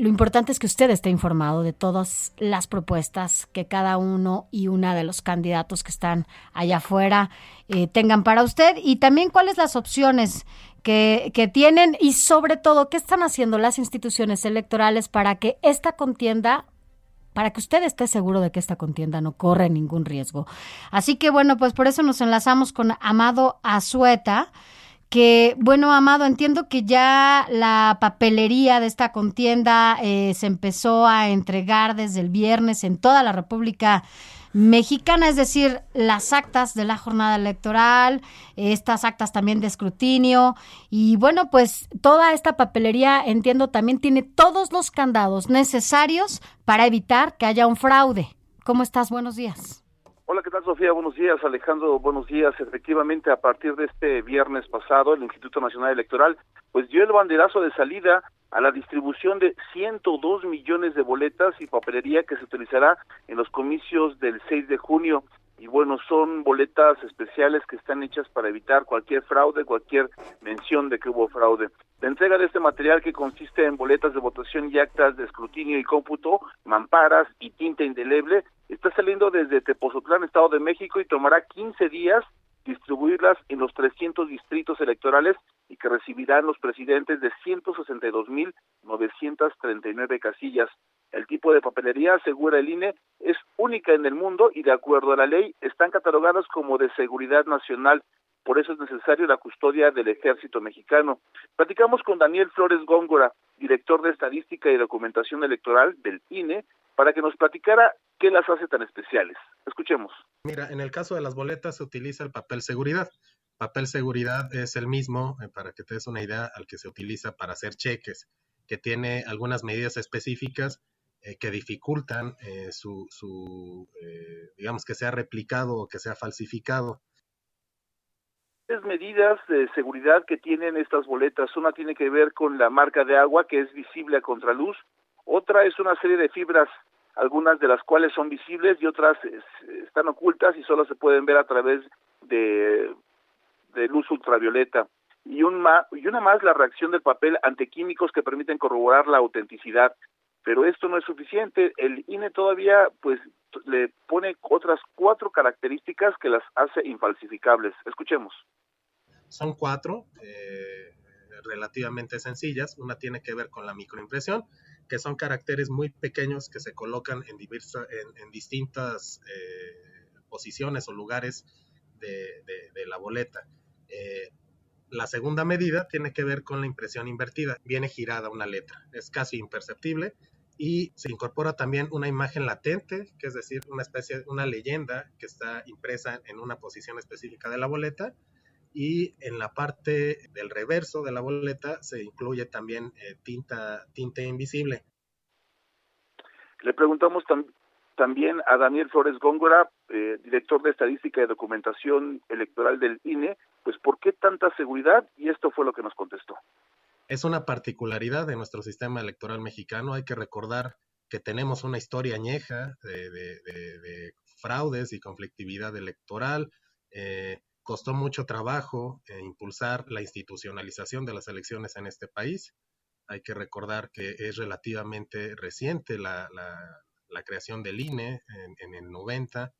lo importante es que usted esté informado de todas las propuestas que cada uno y una de los candidatos que están allá afuera eh, tengan para usted y también cuáles las opciones que, que tienen y sobre todo qué están haciendo las instituciones electorales para que esta contienda para que usted esté seguro de que esta contienda no corre ningún riesgo. Así que bueno, pues por eso nos enlazamos con Amado Azueta que, bueno, Amado, entiendo que ya la papelería de esta contienda eh, se empezó a entregar desde el viernes en toda la República Mexicana, es decir, las actas de la jornada electoral, estas actas también de escrutinio y bueno, pues toda esta papelería, entiendo, también tiene todos los candados necesarios para evitar que haya un fraude. ¿Cómo estás? Buenos días. Hola, ¿qué tal Sofía? Buenos días, Alejandro, buenos días. Efectivamente, a partir de este viernes pasado, el Instituto Nacional Electoral pues dio el banderazo de salida a la distribución de 102 millones de boletas y papelería que se utilizará en los comicios del 6 de junio. Y bueno, son boletas especiales que están hechas para evitar cualquier fraude, cualquier mención de que hubo fraude. La entrega de este material que consiste en boletas de votación y actas de escrutinio y cómputo, mamparas y tinta indeleble está saliendo desde Tepozotlán, Estado de México, y tomará 15 días distribuirlas en los 300 distritos electorales y que recibirán los presidentes de 162.939 casillas. El tipo de papelería, asegura el INE, es única en el mundo y de acuerdo a la ley están catalogadas como de seguridad nacional. Por eso es necesario la custodia del ejército mexicano. Platicamos con Daniel Flores Góngora, director de Estadística y Documentación Electoral del INE, para que nos platicara qué las hace tan especiales. Escuchemos. Mira, en el caso de las boletas se utiliza el papel seguridad. Papel seguridad es el mismo, eh, para que te des una idea, al que se utiliza para hacer cheques, que tiene algunas medidas específicas eh, que dificultan eh, su, su digamos, que sea replicado o que sea falsificado. Tres medidas de seguridad que tienen estas boletas. Una tiene que ver con la marca de agua, que es visible a contraluz. Otra es una serie de fibras algunas de las cuales son visibles y otras están ocultas y solo se pueden ver a través de, de luz ultravioleta. Y, un y una más la reacción del papel ante químicos que permiten corroborar la autenticidad. Pero esto no es suficiente. El INE todavía pues le pone otras cuatro características que las hace infalsificables. Escuchemos. Son cuatro, eh, relativamente sencillas. Una tiene que ver con la microimpresión, que son caracteres muy pequeños que se colocan en, en, distintas eh, posiciones o lugares de, la boleta. Eh, la segunda medida tiene que ver con la impresión invertida. Viene girada una letra, es casi imperceptible y se incorpora también una imagen latente, que es decir, una especie, una leyenda que está impresa en una posición específica de la boleta y en la parte del reverso de la boleta se incluye también eh, tinta, invisible. Le preguntamos también a Daniel Flores Góngora, eh, director de Estadística y Documentación Electoral del INE, pues ¿por qué tanta seguridad? Y esto fue lo que nos contestó. Es una particularidad de nuestro sistema electoral mexicano. Hay que recordar que tenemos una historia añeja de, fraudes y conflictividad electoral. Eh, costó mucho trabajo eh, impulsar la institucionalización de las elecciones en este país. Hay que recordar que es relativamente reciente la, creación del INE en, el 90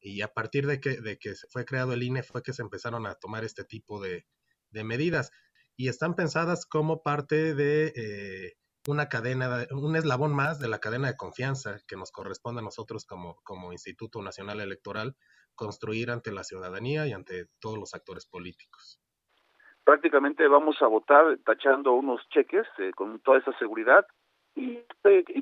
y a partir de que, de que fue creado el INE fue que se empezaron a tomar este tipo de, medidas y están pensadas como parte de, eh, una cadena, un eslabón más de la cadena de confianza que nos corresponde a nosotros como, como Instituto Nacional Electoral construir ante la ciudadanía y ante todos los actores políticos. Prácticamente vamos a votar tachando unos cheques eh, con toda esa seguridad y,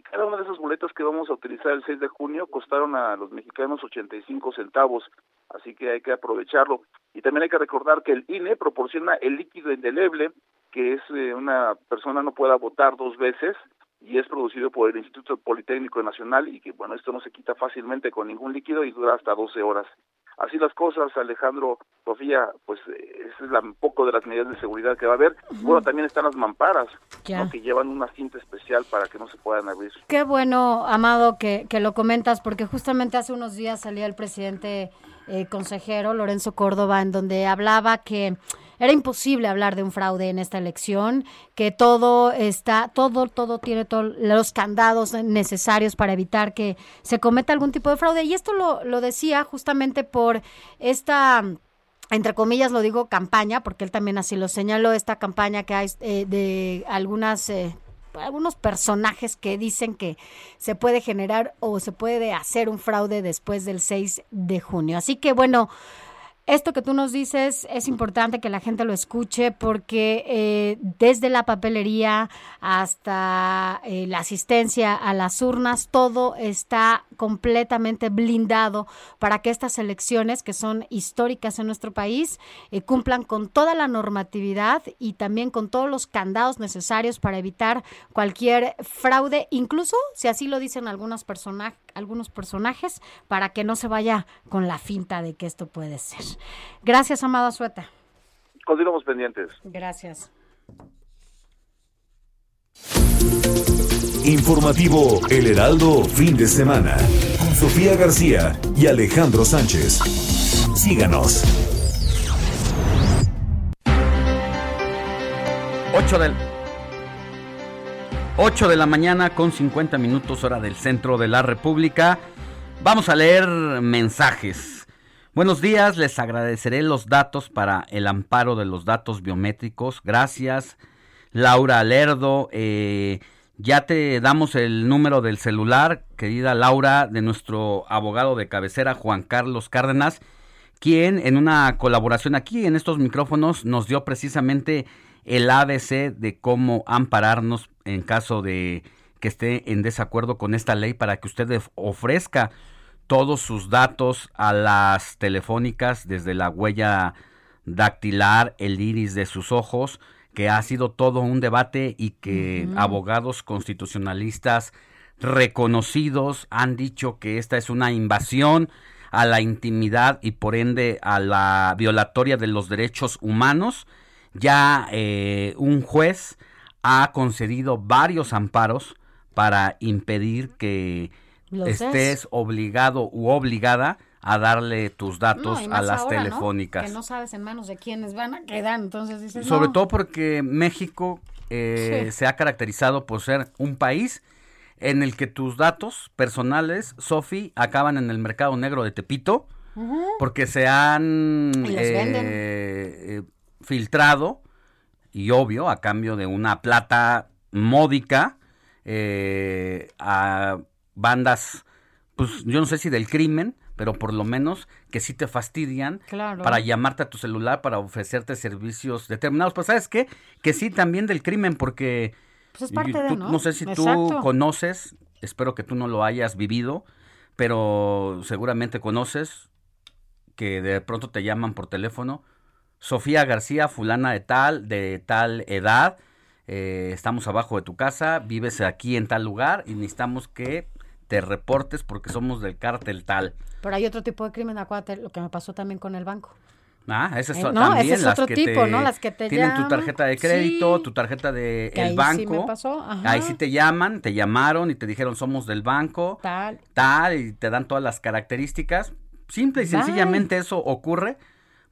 cada una de esas boletas que vamos a utilizar el 6 de junio costaron a los mexicanos 85 centavos, así que hay que aprovecharlo. Y también hay que recordar que el INE proporciona el líquido indeleble, que es eh, una persona no pueda votar dos veces y es producido por el Instituto Politécnico Nacional y que bueno, esto no se quita fácilmente con ningún líquido y dura hasta 12 horas. Así las cosas, Alejandro, Sofía, pues eh, esa es la, un poco de las medidas de seguridad que va a haber. Bueno, también están las mamparas, ¿no? que llevan una cinta especial para que no se puedan abrir. Qué bueno, Amado, que, que lo comentas, porque justamente hace unos días salía el presidente eh, consejero Lorenzo Córdoba, en donde hablaba que era imposible hablar de un fraude en esta elección, que todo está, todo, todo tiene todos los candados necesarios para evitar que se cometa algún tipo de fraude. Y esto lo, lo decía justamente por esta entre comillas lo digo campaña, porque él también así lo señaló, esta campaña que hay eh, de algunas eh, algunos personajes que dicen que se puede generar o se puede hacer un fraude después del 6 de junio. Así que bueno, esto que tú nos dices es importante que la gente lo escuche porque eh, desde la papelería hasta eh, la asistencia a las urnas, todo está completamente blindado para que estas elecciones, que son históricas en nuestro país, eh, cumplan con toda la normatividad y también con todos los candados necesarios para evitar cualquier fraude, incluso si así lo dicen algunos, algunos personajes, para que no se vaya con la finta de que esto puede ser. Gracias, Amada Sueta. Continuamos pendientes. Gracias. Informativo El Heraldo, fin de semana. Con Sofía García y Alejandro Sánchez. Síganos. 8 del 8 de la mañana con 50 minutos hora del centro de la República. Vamos a leer mensajes. Buenos días, les agradeceré los datos para el amparo de los datos biométricos. Gracias, Laura Lerdo. Eh, ya te damos el número del celular, querida Laura, de nuestro abogado de cabecera, Juan Carlos Cárdenas, quien en una colaboración aquí en estos micrófonos nos dio precisamente el ABC de cómo ampararnos en caso de que esté en desacuerdo con esta ley para que usted ofrezca todos sus datos a las telefónicas, desde la huella dactilar, el iris de sus ojos, que ha sido todo un debate y que abogados constitucionalistas reconocidos han dicho que esta es una invasión a la intimidad y por ende a la violatoria de los derechos humanos. Ya eh, un juez ha concedido varios amparos para impedir que estés obligado u obligada a darle tus datos a las telefónicas. Que no sabes en manos de quiénes van a quedar, entonces dices, Sobre todo porque México eh, se ha caracterizado por ser un país en el que tus datos personales, Sofi, acaban en el mercado negro de Tepito, porque se han eh, filtrado, y obvio, a cambio de una plata módica, eh, a bandas, pues yo no sé si del crimen, pero por lo menos que sí te fastidian para llamarte a tu celular para ofrecerte servicios determinados. Pues sabes qué, que sí también del crimen, porque pues es parte de, ¿no? sé si tú conoces, espero que tú no lo hayas vivido, pero seguramente conoces que de pronto te llaman por teléfono. Sofía García, fulana de tal, de tal edad, eh, estamos abajo de tu casa, vives aquí en tal lugar y necesitamos que te reportes porque somos del cártel tal. Pero hay otro tipo de crimen, acuérdate lo que me pasó también con el banco. Ah, ese es, eh, no, ese es otro tipo, ¿no? Las que te tienen tu tarjeta de crédito, tu tarjeta de el banco. Sí me pasó. Ahí sí te llaman, te llamaron y te dijeron somos del banco. Tal. Tal, y te dan todas las características. Simple y sencillamente eso ocurre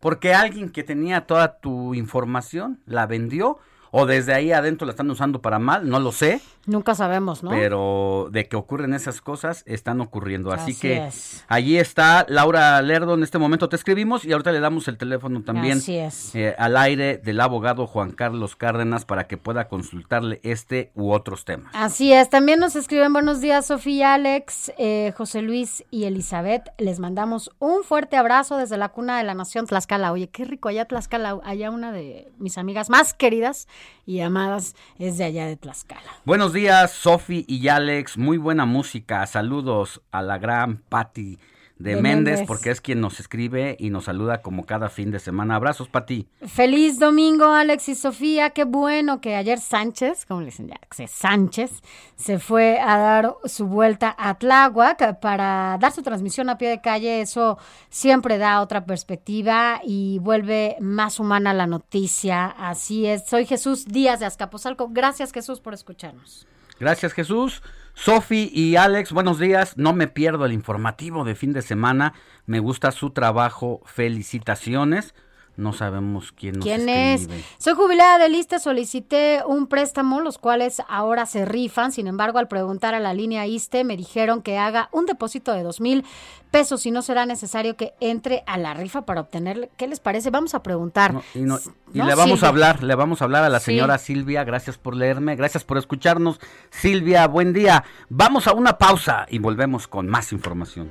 porque alguien que tenía toda tu información la vendió o desde ahí adentro la están usando para mal, no lo sé. Nunca sabemos, ¿no? Pero de que ocurren esas cosas, están ocurriendo. Así, Así que es. allí está Laura Lerdo, en este momento te escribimos y ahorita le damos el teléfono también Así es. eh, al aire del abogado Juan Carlos Cárdenas para que pueda consultarle este u otros temas. Así es, también nos escriben buenos días Sofía, Alex, eh, José Luis y Elizabeth. Les mandamos un fuerte abrazo desde la cuna de la nación Tlaxcala. Oye, qué rico allá Tlaxcala, allá una de mis amigas más queridas y amadas es de allá de Tlaxcala. Buenos días, Sofi y Alex. Muy buena música. Saludos a la gran Patti de, De Méndez, Méndez. porque es quien nos escribe y nos saluda como cada fin de semana. Abrazos, Pati. Feliz domingo, Alex y Sofía. Qué bueno que ayer Sánchez, como le dicen ya, Sánchez, se fue a dar su vuelta a Tláhuac para dar su transmisión a pie de calle. Eso siempre da otra perspectiva y vuelve más humana la noticia. Así es. Soy Jesús Díaz de Azcapotzalco. Gracias, Jesús, por escucharnos. Gracias, Jesús. Sofi y Alex, buenos días. No me pierdo el informativo de fin de semana. Me gusta su trabajo. Felicitaciones. No sabemos quién nos ¿Quién es? Soy jubilada de lista, solicité un préstamo, los cuales ahora se rifan. Sin embargo, al preguntar a la línea ISTE, me dijeron que haga un depósito de dos mil pesos y no será necesario que entre a la rifa para obtener. ¿Qué les parece? Vamos a preguntar. Y, no- y ¿No, le vamos Silvia? a hablar, le vamos a hablar a la Sí. señora Silvia, gracias por leerme, gracias por escucharnos. Silvia, buen día. Vamos a una pausa y volvemos con más información.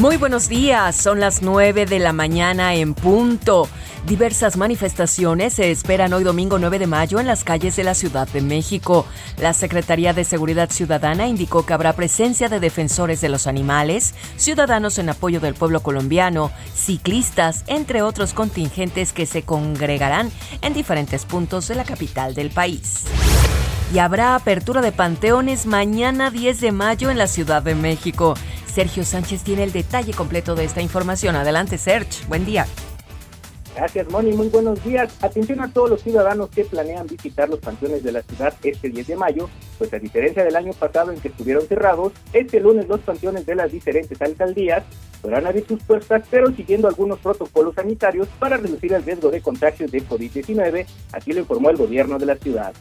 Muy buenos días, son las 9 de la mañana en punto. Diversas manifestaciones se esperan hoy domingo 9 de mayo en las calles de la Ciudad de México. La Secretaría de Seguridad Ciudadana indicó que habrá presencia de defensores de los animales, ciudadanos en apoyo del pueblo colombiano, ciclistas, entre otros contingentes que se congregarán en diferentes puntos de la capital del país. Y habrá apertura de panteones mañana 10 de mayo en la Ciudad de México. Sergio Sánchez tiene el detalle completo de esta información. Adelante, Serge. Buen día. Gracias, Moni. Muy buenos días. Atención a todos los ciudadanos que planean visitar los panteones de la ciudad este 10 de mayo, pues a diferencia del año pasado en que estuvieron cerrados, este lunes los panteones de las diferentes alcaldías podrán abrir sus puertas, pero siguiendo algunos protocolos sanitarios para reducir el riesgo de contagios de COVID-19, así lo informó el gobierno de la ciudad.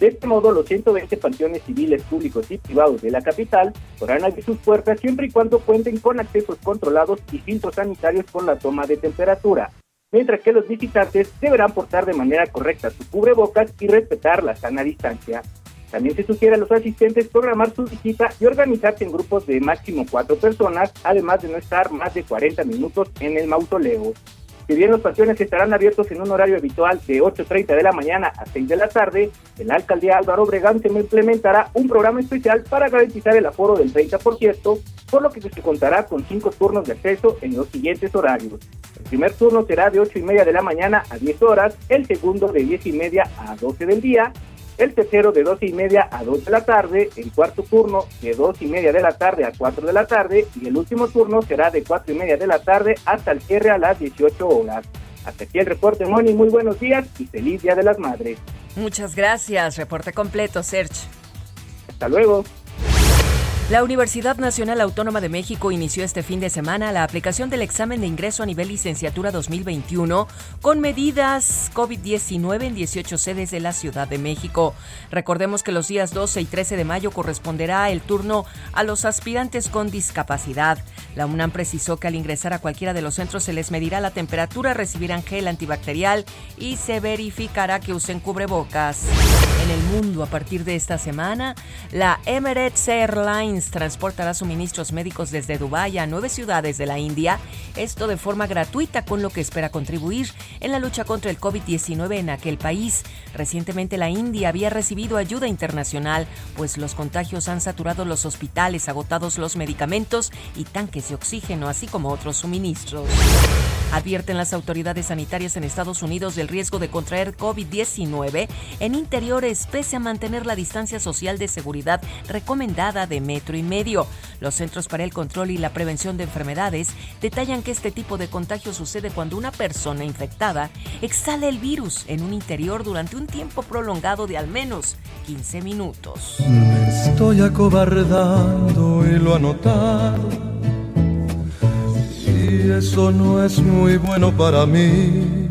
De este modo, los 120 panteones civiles públicos y privados de la capital podrán abrir sus puertas siempre y cuando cuenten con accesos controlados y filtros sanitarios con la toma de temperatura, mientras que los visitantes deberán portar de manera correcta su cubrebocas y respetar la sana distancia. También se sugiere a los asistentes programar su visita y organizarse en grupos de máximo cuatro personas, además de no estar más de 40 minutos en el mausoleo. Si bien los panteones estarán abiertos en un horario habitual de 8.30 de la mañana a 6 de la tarde, la alcaldía Álvaro Obregón se implementará un programa especial para garantizar el aforo del 30%, por lo que se contará con cinco turnos de acceso en los siguientes horarios. El primer turno será de 8 y media de la mañana a 10 horas, el segundo de 10 y media a 12 del día, el tercero de 12 y media a 2 de la tarde, el cuarto turno de 2 y media de la tarde a 4 de la tarde y el último turno será de 4 y media de la tarde hasta el cierre a las 18 horas. Hasta aquí el reporte, Moni. Muy buenos días y feliz Día de las Madres. Muchas gracias. Reporte completo, Serge. Hasta luego. La Universidad Nacional Autónoma de México inició este fin de semana la aplicación del examen de ingreso a nivel licenciatura 2021 con medidas COVID-19 en 18 sedes de la Ciudad de México. Recordemos que los días 12 y 13 de mayo corresponderá el turno a los aspirantes con discapacidad. La UNAM precisó que al ingresar a cualquiera de los centros se les medirá la temperatura, recibirán gel antibacterial y se verificará que usen cubrebocas. En el mundo, a partir de esta semana, la Emirates Airlines transportará suministros médicos desde Dubái a nueve ciudades de la India, esto de forma gratuita, con lo que espera contribuir en la lucha contra el COVID-19 en aquel país. Recientemente la India había recibido ayuda internacional, pues los contagios han saturado los hospitales, agotados los medicamentos y tanques de oxígeno, así como otros suministros. Advierten las autoridades sanitarias en Estados Unidos del riesgo de contraer COVID-19 en interiores pese a mantener la distancia social de seguridad recomendada de metro y medio. Los Centros para el Control y la Prevención de Enfermedades detallan que este tipo de contagio sucede cuando una persona infectada exhala el virus en un interior durante un tiempo prolongado de al menos 15 minutos. Me estoy acobardando y lo anotado. Eso no es muy bueno para mí.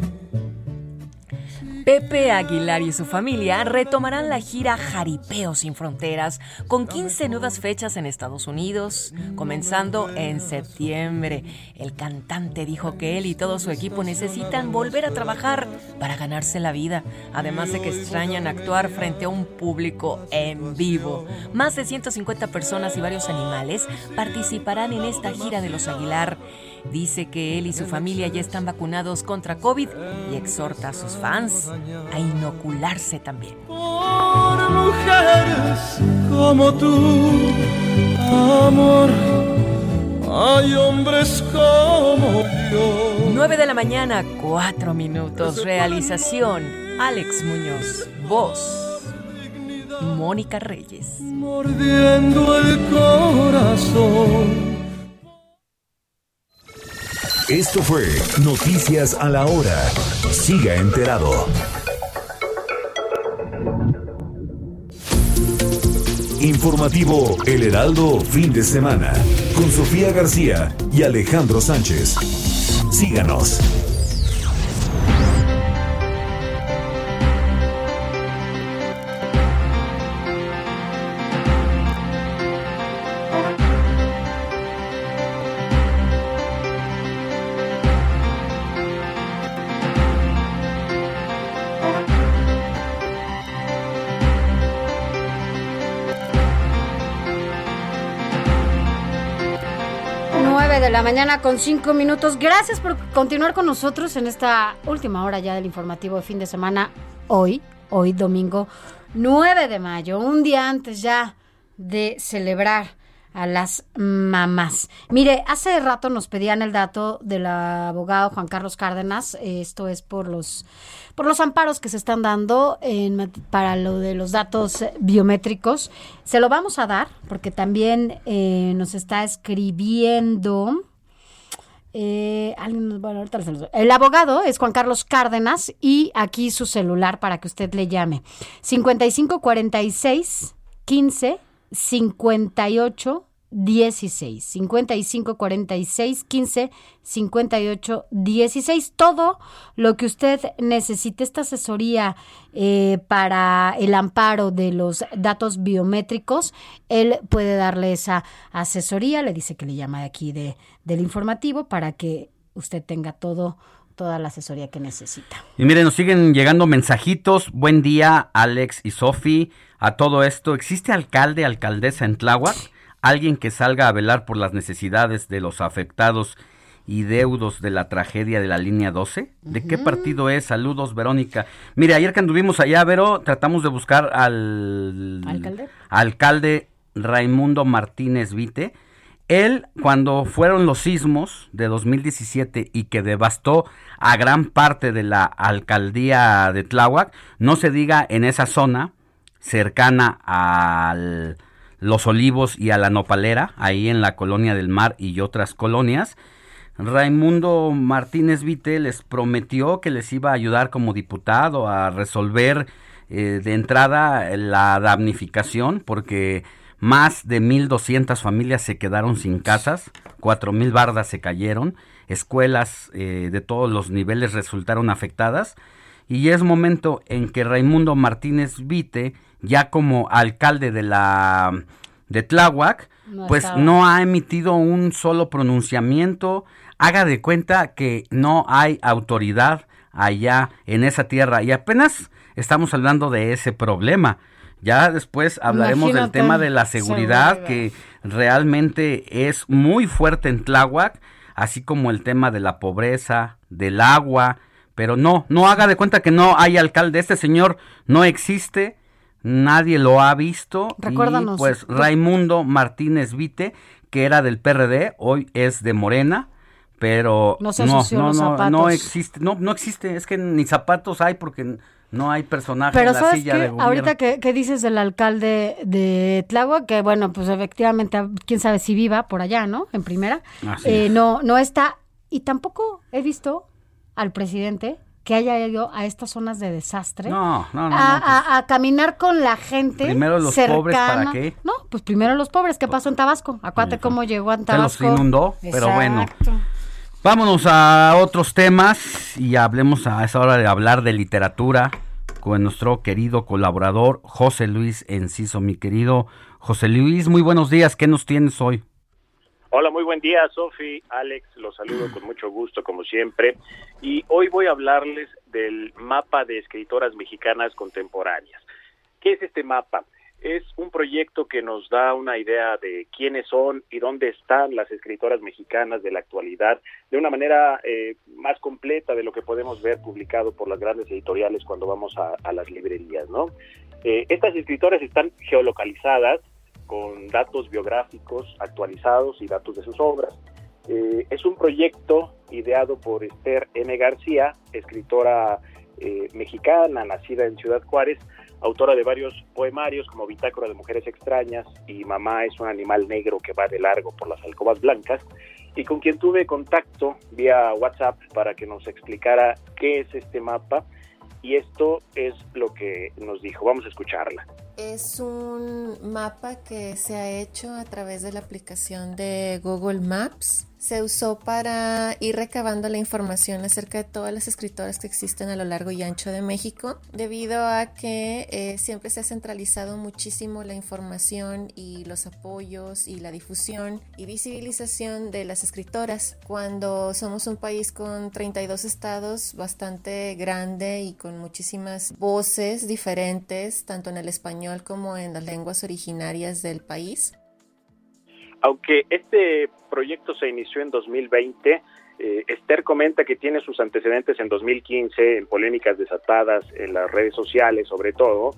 Pepe Aguilar y su familia retomarán la gira Jaripeo sin Fronteras con 15 nuevas fechas en Estados Unidos, comenzando en septiembre. El cantante dijo que él y todo su equipo necesitan volver a trabajar para ganarse la vida, además de que extrañan actuar frente a un público en vivo. Más de 150 personas y varios animales participarán en esta gira de los Aguilar. Dice que él y su familia ya están vacunados contra COVID y exhorta a sus fans a inocularse también. Por mujeres como tú, amor, hay hombres como yo. 9 de la mañana, 4 minutos. Realización, Alex Muñoz. Voz, Mónica Reyes. Mordiendo el corazón. Esto fue Noticias a la Hora. Siga enterado. Informativo El Heraldo, fin de semana, con Sofía García y Alejandro Sánchez. Síganos. La mañana con cinco minutos. Gracias por continuar con nosotros en esta última hora ya del informativo de fin de semana. Hoy, hoy domingo 9 de mayo, un día antes ya de celebrar a las mamás. Mire, hace rato nos pedían el dato del abogado Juan Carlos Cárdenas. Esto es por los por los amparos que se están dando para lo de los datos biométricos. Se lo vamos a dar porque también eh, nos está escribiendo. Eh, bueno, ahorita el abogado es Juan Carlos Cárdenas y aquí su celular para que usted le llame. 5546 15 58 16 55 46 15 58 16 todo lo que usted necesite esta asesoría eh, para el amparo de los datos biométricos él puede darle esa asesoría le dice que le llama de aquí de del informativo para que usted tenga todo toda la asesoría que necesita. Y miren, nos siguen llegando mensajitos. Buen día, Alex y Sofi. A todo esto, ¿existe alcalde, alcaldesa en Tláhuac? Alguien que salga a velar por las necesidades de los afectados y deudos de la tragedia de la línea 12? ¿De qué partido es? Saludos, Verónica. Mire, ayer que anduvimos allá, Vero, tratamos de buscar al ¿Alcalde? alcalde Raimundo Martínez Vite. Él, cuando fueron los sismos de 2017 y que devastó a gran parte de la alcaldía de Tláhuac, no se diga en esa zona cercana al los Olivos y a la Nopalera, ahí en la Colonia del Mar y otras colonias. Raimundo Martínez Vite les prometió que les iba a ayudar como diputado a resolver eh, de entrada la damnificación porque más de 1.200 familias se quedaron sin casas, 4.000 bardas se cayeron, escuelas eh, de todos los niveles resultaron afectadas y es momento en que Raimundo Martínez Vite ya como alcalde de la de Tláhuac, pues no ha emitido un solo pronunciamiento. Haga de cuenta que no hay autoridad allá en esa tierra. Y apenas estamos hablando de ese problema. Ya después hablaremos del tema de la seguridad que realmente es muy fuerte en Tláhuac, así como el tema de la pobreza, del agua, pero no, no haga de cuenta que no hay alcalde, este señor no existe, nadie lo ha visto. Recuérdanos. Y pues Raimundo Martínez Vite, que era del PRD, hoy es de Morena, pero No se no, los no, existe, no, no existe, es que ni zapatos hay porque no hay personaje Pero en la sabes silla qué? de gobierno. ahorita que, que dices del alcalde de Tláhuac, que bueno, pues efectivamente, quién sabe si viva por allá, ¿no? En primera. Eh, no, no está, y tampoco he visto al presidente que haya ido a estas zonas de desastre. No, no, no, a, no, pues, a- a caminar con la gente. Primero los cercana. pobres, ¿para qué? No, pues primero los pobres. ¿Qué pasó en Tabasco? Acuérdate cómo llegó a se los Tabasco. inundó, pero bueno. Exacto. Vámonos a otros temas y hablemos a esa hora de hablar de literatura con nuestro querido colaborador José Luis Enciso. Mi querido José Luis, muy buenos días. ¿Qué nos tienes hoy? Hola, muy buen día, Sofi, Alex, los saludo con mucho gusto, como siempre. Y hoy voy a hablarles del mapa de escritoras mexicanas contemporáneas. ¿Qué es este mapa? Es un proyecto que nos da una idea de quiénes son y dónde están las escritoras mexicanas de la actualidad de una manera eh, más completa de lo que podemos ver publicado por las grandes editoriales cuando vamos a, las librerías, ¿no? Eh, estas escritoras están geolocalizadas con datos biográficos actualizados y datos de sus obras. Eh, es un proyecto ideado por Esther M. García, escritora eh, mexicana, nacida en Ciudad Juárez, autora de varios poemarios como Bitácora de Mujeres Extrañas y Mamá es un animal negro que va de largo por las alcobas blancas, y con quien tuve contacto vía WhatsApp para que nos explicara qué es este mapa, y esto es lo que nos dijo. Vamos a escucharla. Es un mapa que se ha hecho a través de la aplicación de Google Maps. Se usó para ir recabando la información acerca de todas las escritoras que existen a lo largo y ancho de México, debido a que eh, siempre se ha centralizado muchísimo la información y los apoyos y la difusión y visibilización de las escritoras. Cuando somos un país con 32 estados, bastante grande y con muchísimas voces diferentes, tanto en el español como en las lenguas originarias del país. Aunque este proyecto se inició en 2020, eh, Esther comenta que tiene sus antecedentes en 2015 en polémicas desatadas en las redes sociales, sobre todo,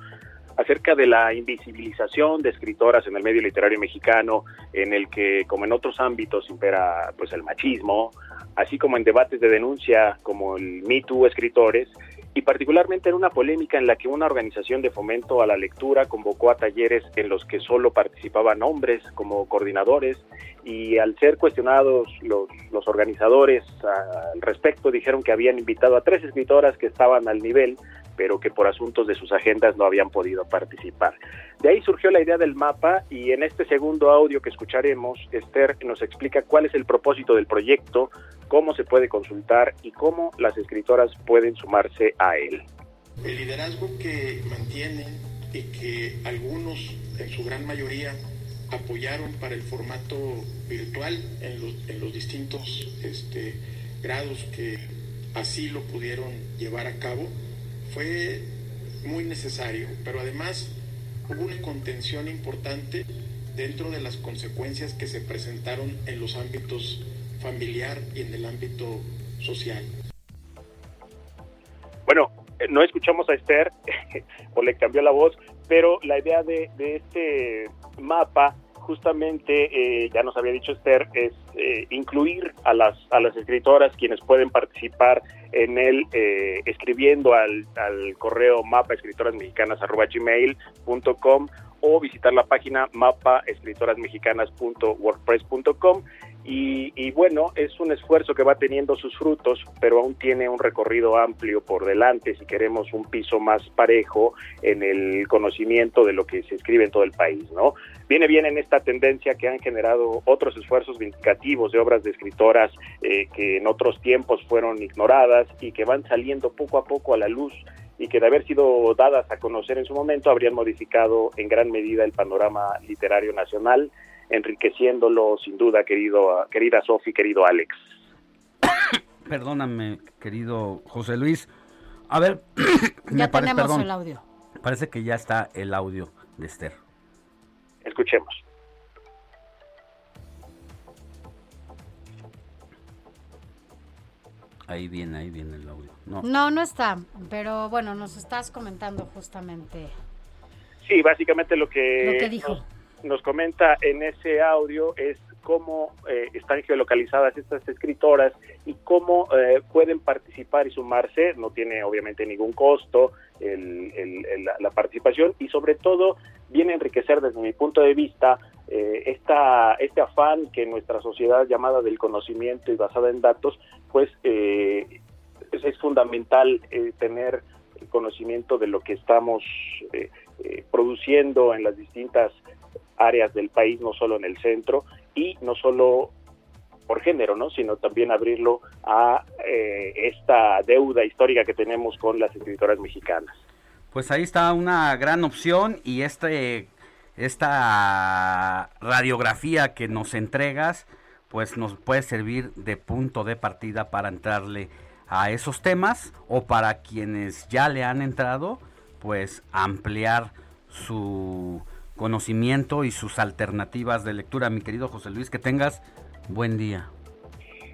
acerca de la invisibilización de escritoras en el medio literario mexicano, en el que, como en otros ámbitos, impera pues el machismo, así como en debates de denuncia como el Me Too Escritores, y particularmente en una polémica en la que una organización de fomento a la lectura convocó a talleres en los que solo participaban hombres como coordinadores y al ser cuestionados los, los organizadores al respecto dijeron que habían invitado a tres escritoras que estaban al nivel pero que por asuntos de sus agendas no habían podido participar. De ahí surgió la idea del mapa y en este segundo audio que escucharemos, Esther nos explica cuál es el propósito del proyecto, cómo se puede consultar y cómo las escritoras pueden sumarse a él. El liderazgo que mantienen y que algunos, en su gran mayoría, apoyaron para el formato virtual en los, en los distintos este, grados que así lo pudieron llevar a cabo, fue muy necesario, pero además hubo una contención importante dentro de las consecuencias que se presentaron en los ámbitos familiar y en el ámbito social. Bueno, eh, no escuchamos a Esther o le cambió la voz, pero la idea de, este mapa justamente, eh, ya nos había dicho Esther, es eh, incluir a las, a las escritoras quienes pueden participar en él eh, escribiendo al, al correo mapaescritorasmexicanas.gmail.com o visitar la página mapaescritorasmexicanas.wordpress.com y, y bueno, es un esfuerzo que va teniendo sus frutos, pero aún tiene un recorrido amplio por delante si queremos un piso más parejo en el conocimiento de lo que se escribe en todo el país, ¿no? Viene bien en esta tendencia que han generado otros esfuerzos vindicativos de obras de escritoras eh, que en otros tiempos fueron ignoradas y que van saliendo poco a poco a la luz y que de haber sido dadas a conocer en su momento habrían modificado en gran medida el panorama literario nacional, enriqueciéndolo sin duda, querido, querida Sofi, querido Alex. Perdóname, querido José Luis. A ver, Ya me parece, tenemos perdón, el audio. Parece que ya está el audio de Esther. Escuchemos. Ahí viene, ahí viene el audio. No. No, no está, pero bueno, nos estás comentando justamente Sí, básicamente lo que, lo que dijo. Nos, nos comenta en ese audio es cómo eh, están geolocalizadas estas escritoras y cómo eh, pueden participar y sumarse. No tiene obviamente ningún costo la, participación y sobre todo viene a enriquecer desde mi punto de vista eh, esta, este afán que nuestra sociedad llamada del conocimiento y basada en datos, pues es, es, fundamental tener el conocimiento de lo que estamos produciendo en las distintas áreas del país, no solo en el centro, y no solo por género, ¿no? sino también abrirlo a eh, esta deuda histórica que tenemos con las escritoras mexicanas. Pues ahí está una gran opción y este esta radiografía que nos entregas pues nos puede servir de punto de partida para entrarle a esos temas o para quienes ya le han entrado pues ampliar su conocimiento y sus alternativas de lectura. Mi querido José Luis, que tengas buen día.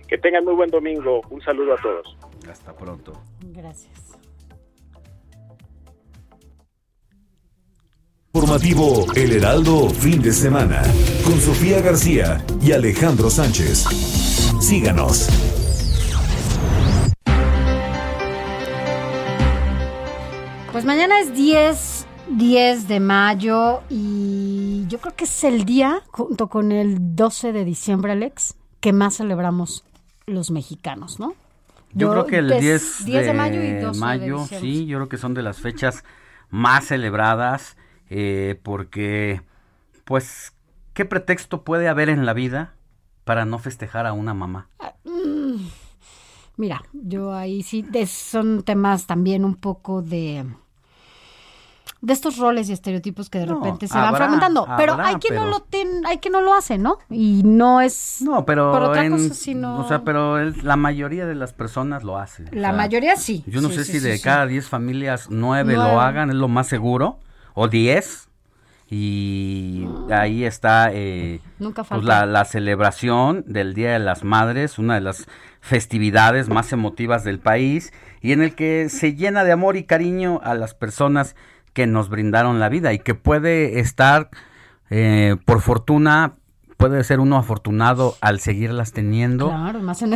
Que tengan muy buen domingo. Un saludo a todos. Hasta pronto. Gracias. Formativo El Heraldo, fin de semana, con Sofía García y Alejandro Sánchez. Síganos. Pues mañana es 10 10 de mayo y yo creo que es el día, junto con el 12 de diciembre, Alex, que más celebramos los mexicanos, ¿no? Yo, creo que el 10, de, mayo y 12 mayo, sí, yo creo que son de las fechas más celebradas eh, porque, pues, ¿qué pretexto puede haber en la vida para no festejar a una mamá? Ah, mm, mira, yo ahí sí, son temas también un poco de de estos roles y estereotipos que de repente se van fragmentando. pero hay quien no lo ten, hay quien no lo hace, ¿no? Y no es No, pero o sea, pero la mayoría de las personas lo hacen. La mayoría sí. Yo no sé si de cada 10 familias 9 lo hagan, es lo más seguro o 10 y ahí está eh, pues la, la, celebración del Día de las Madres, una de las festividades más emotivas del país y en el que se llena de amor y cariño a las personas que nos brindaron la vida y que puede estar, eh, por fortuna, puede ser uno afortunado al seguirlas teniendo,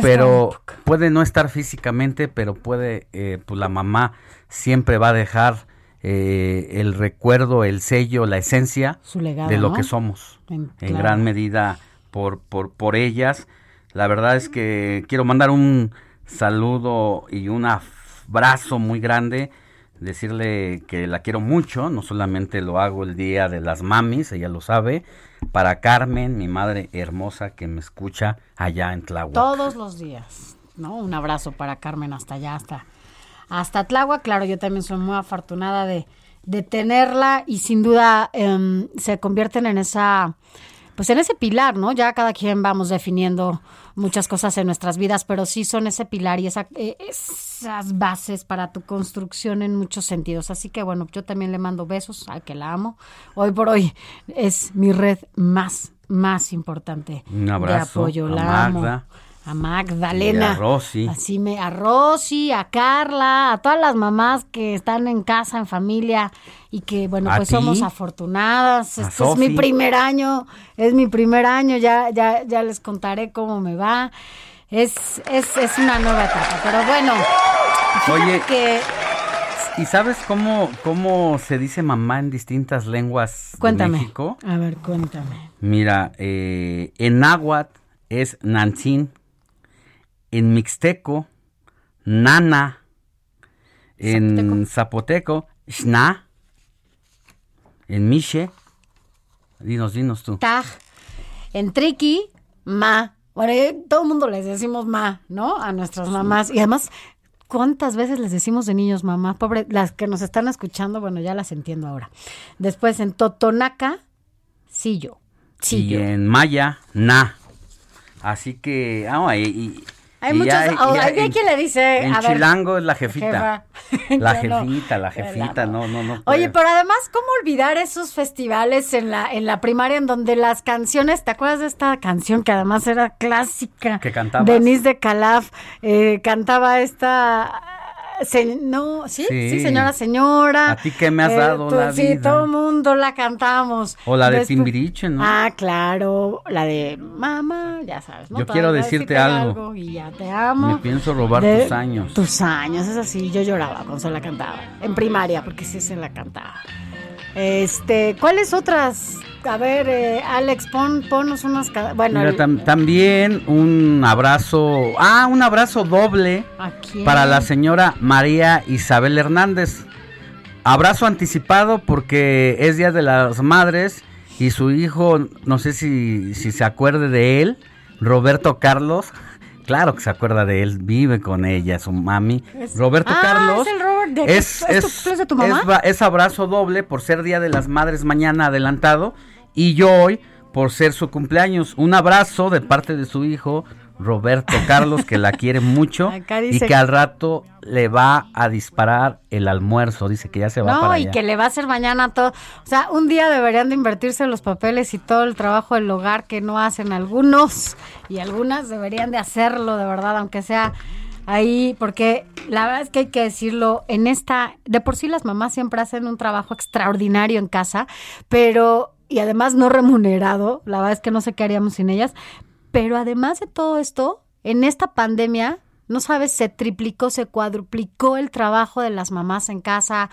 pero puede no estar físicamente, pero puede, eh, pues la mamá siempre va a dejar eh, el recuerdo, el sello, la esencia de lo que somos, en, gran medida por, por, por ellas. La verdad es que quiero mandar un saludo y un abrazo muy grande decirle que la quiero mucho, no solamente lo hago el día de las mamis, ella lo sabe, para Carmen, mi madre hermosa que me escucha allá en Tláhuac. Todos los días, ¿no? Un abrazo para Carmen hasta allá, hasta, hasta Tláhuac. Claro, yo también soy muy afortunada de, de tenerla y sin duda em, se convierten en esa pues en ese pilar, ¿no? Ya cada quien vamos definiendo muchas cosas en nuestras vidas, pero sí son ese pilar y esa, eh, esas bases para tu construcción en muchos sentidos. Así que bueno, yo también le mando besos a que la amo. Hoy por hoy es mi red más, más importante Un abrazo de apoyo. La amo a Magdalena, a Rosy, así me, a Rosy, a Carla, a todas las mamás que están en casa, en familia y que bueno, pues somos afortunadas. Este es mi primer año, es mi primer año, ya, ya, ya les contaré cómo me va. Es, es, es una nueva etapa, pero bueno. Oye, que ¿y sabes cómo, cómo se dice mamá en distintas lenguas cuéntame. de México? A ver, cuéntame. Mira, eh, en náhuatl es Nantzin en mixteco, nana, en zapoteco, shna, en miche, dinos, dinos tú. Taj, en triqui, ma. Bueno, todo el mundo les decimos ma, ¿no? A nuestras mamás. Y además, ¿cuántas veces les decimos de niños mamá? Pobre, las que nos están escuchando, bueno, ya las entiendo ahora. Después en totonaca, sillo. Y en maya, na. Así que, ah, y, hay muchos, hay, quien le dice. En Chilango es la jefita. La jefita, la jefita, no, no, no. Oye, pero además, ¿cómo olvidar esos festivales en la, en la primaria en donde las canciones, ¿te acuerdas de esta canción que además era clásica? Que cantaba. Denise de Calaf eh, cantaba esta no, ¿sí? ¿sí? señora, señora. ¿A ti qué me has eh, dado la sí, todo el mundo la cantamos. O la de Timbiriche, ¿no? Ah, claro, la de mamá, ya sabes. ¿no? Yo quiero decirte algo. Y ya te amo. Me pienso robar tus años. Tus años, es así. Yo lloraba cuando se la cantaba. En primaria, porque sí se la cantaba. Este, ¿cuáles otras? A ver, eh, Alex, pon, ponnos unas. Bueno, también un abrazo. Ah, un abrazo doble para la señora María Isabel Hernández. Abrazo anticipado porque es Día de las Madres y su hijo, no sé si, si se acuerde de él, Roberto Carlos. Claro que se acuerda de él, vive con ella, su mami. Roberto ah, Carlos. Es el Robert es, es, de tu mamá? Es, abrazo doble por ser Día de las Madres mañana adelantado y yo hoy por ser su cumpleaños. Un abrazo de parte de su hijo Roberto Carlos, que la quiere mucho y que al rato le va a disparar el almuerzo. Dice que ya se va para allá. y que le va a hacer mañana todo. O sea, un día deberían de invertirse los papeles y todo el trabajo del hogar que no hacen algunos y algunas deberían de hacerlo de verdad, aunque sea ahí, porque la verdad es que hay que decirlo, en esta, de por sí las mamás siempre hacen un trabajo extraordinario en casa, pero y además no remunerado, la verdad es que no sé qué haríamos sin ellas, pero además de todo esto, en esta pandemia, no sabes, se triplicó, se cuadruplicó el trabajo de las mamás en casa,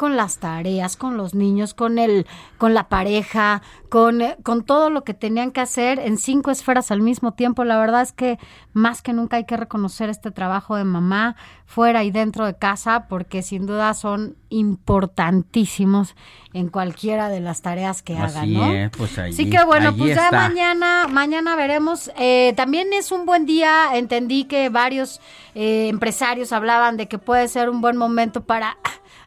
con las tareas, con los niños, con el, con la pareja, con, eh, con todo lo que tenían que hacer en cinco esferas al mismo tiempo. La verdad es que más que nunca hay que reconocer este trabajo de mamá fuera y dentro de casa, porque sin duda son importantísimos en cualquiera de las tareas que hagan, ¿no? pues Así que bueno, pues ya mañana, mañana veremos. Eh, también es un buen día. Entendí que varios eh, empresarios hablaban de que puede ser un buen momento para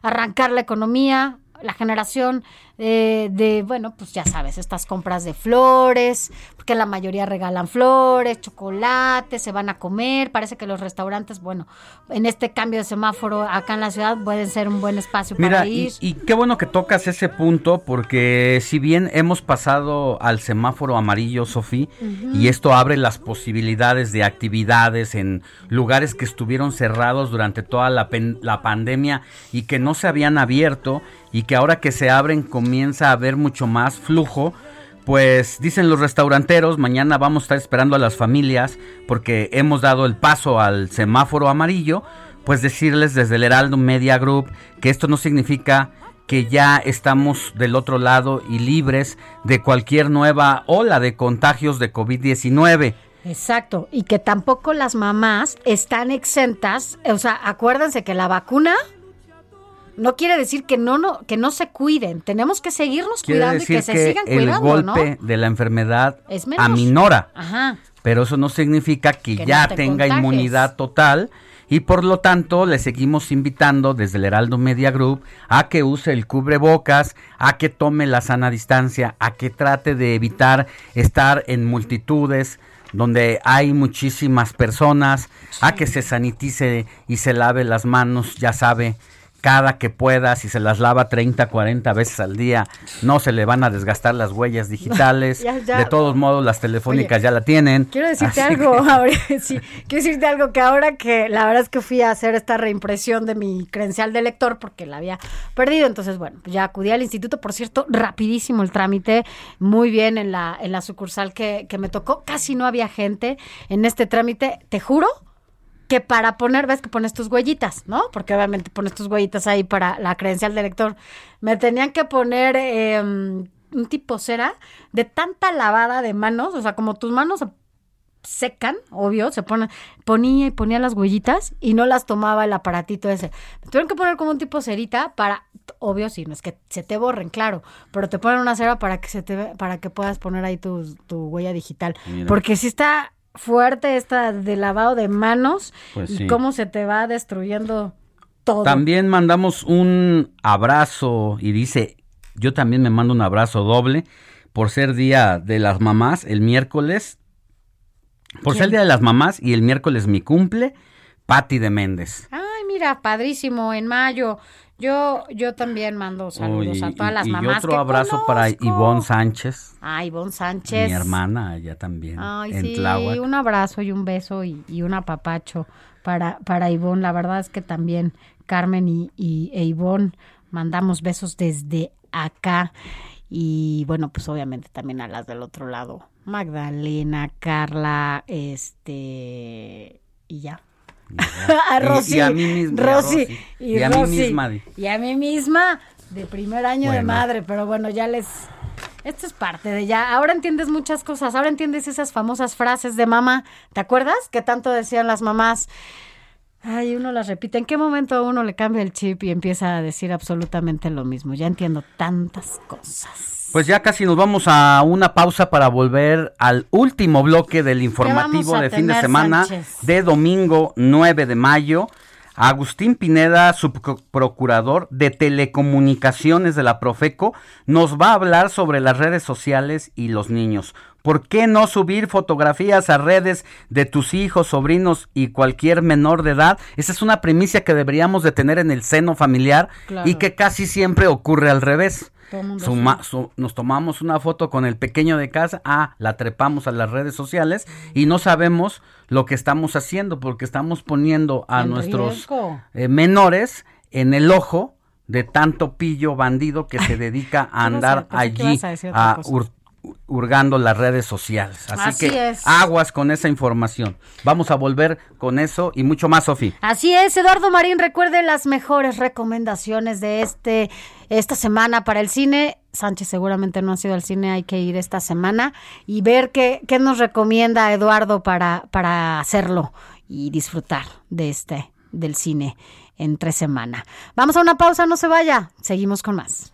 arrancar la economía, la generación eh, de, bueno, pues ya sabes, estas compras de flores, porque la mayoría regalan flores, chocolate, se van a comer, parece que los restaurantes, bueno, en este cambio de semáforo acá en la ciudad pueden ser un buen espacio para ir. Y, y qué bueno que tocas ese punto, porque si bien hemos pasado al semáforo amarillo, Sofía, y esto abre las posibilidades de actividades en lugares que estuvieron cerrados durante toda la, la pandemia y que no se habían abierto, y que ahora que se abren comienza a haber mucho más flujo, pues dicen los restauranteros, mañana vamos a estar esperando a las familias porque hemos dado el paso al semáforo amarillo, pues decirles desde el Heraldo Media Group que esto no significa que ya estamos del otro lado y libres de cualquier nueva ola de contagios de COVID-19. Exacto, y que tampoco las mamás están exentas, o sea, acuérdense que la vacuna no quiere decir que no, no, que no se cuiden. Tenemos que seguirnos cuidando y que, se sigan cuidando. El golpe de la enfermedad aminora. Ajá. Pero eso no significa que, ya tenga inmunidad total. Y por lo tanto, le seguimos invitando desde el Heraldo Media Group a que use el cubrebocas, a que tome la sana distancia, a que trate de evitar estar en multitudes donde hay muchísimas personas, a que se sanitice y se lave las manos, ya sabe, cada que pueda, si se las lava 30, 40 veces al día, no se le van a desgastar las huellas digitales. De todos modos, las telefónicas ya la tienen. Quiero decirte algo, ahora, sí, quiero decirte algo que ahora que la verdad es que fui a hacer esta reimpresión de mi credencial de lector porque la había perdido, entonces bueno, ya acudí al instituto, por cierto, rapidísimo el trámite, muy bien en la, en la sucursal que, que me tocó, casi no había gente en este trámite, te juro que para poner, ves que pones tus huellitas, ¿no? Porque obviamente pones tus huellitas ahí para la credencial de lector. Me tenían que poner em, un tipo cera de tanta lavada de manos, o sea, como tus manos se secan, obvio, se ponen, ponía y ponía las huellitas y no las tomaba el aparatito ese. Me tuvieron que poner como un tipo cerita para, obvio, si no es que se te borren, claro, pero te ponen una cera para que se te, para que puedas poner ahí tu, tu huella digital. Porque si está fuerte esta de lavado de manos pues y cómo se te va destruyendo todo. También mandamos un abrazo y dice, yo también me mando un abrazo doble por ser día de las mamás el miércoles. Por ser día de las mamás y el miércoles mi cumple, Patti de Méndez. Ay, mira, padrísimo, en mayo. Yo, yo también mando saludos a todas las mamás. Y otro abrazo para Ivonne Sánchez. Ah, Ivonne Sánchez. Mi hermana, ella también. Ay, sí, un abrazo y un beso y, un apapacho para, para Ivonne. La verdad es que también Carmen y, y e Ivonne mandamos besos desde acá. Y bueno, pues obviamente también a las del otro lado. Magdalena, Carla, este y ya. A Rosy, y, a mí misma, Rosy, y, a mí misma. Y a mí misma de primer año de madre, pero bueno, ya les esto es parte de ya. Ahora entiendes muchas cosas. Ahora entiendes esas famosas frases de mamá. ¿Te acuerdas? Que tanto decían las mamás. Ay, uno las repite. ¿En qué momento uno le cambia el chip y empieza a decir absolutamente lo mismo? Ya entiendo tantas cosas. Pues ya casi nos vamos a una pausa para volver al último bloque del informativo de fin de semana de domingo 9 de mayo. Agustín Pineda, subprocurador de Telecomunicaciones de la Profeco, nos va a hablar sobre las redes sociales y los niños. ¿Por qué no subir fotografías a redes de tus hijos, sobrinos y cualquier menor de edad? Esa es una premisa que deberíamos de tener en el seno familiar y que casi siempre ocurre al revés. Nos tomamos una foto con el pequeño de casa, ah, la trepamos a las redes sociales y no sabemos lo que estamos haciendo porque estamos poniendo a nuestros eh, menores en el ojo de tanto pillo bandido que se dedica a andar allí a, hurgando las redes sociales. Así, que aguas con esa información. Vamos a volver con eso y mucho más, Sofi. Así es, Eduardo Marín, recuerde las mejores recomendaciones de este esta semana para el cine. Sánchez seguramente no ha sido al cine, hay que ir esta semana y ver qué, qué nos recomienda Eduardo para, para hacerlo y disfrutar de este, del cine entre semana. Vamos a una pausa, no se vaya, seguimos con más.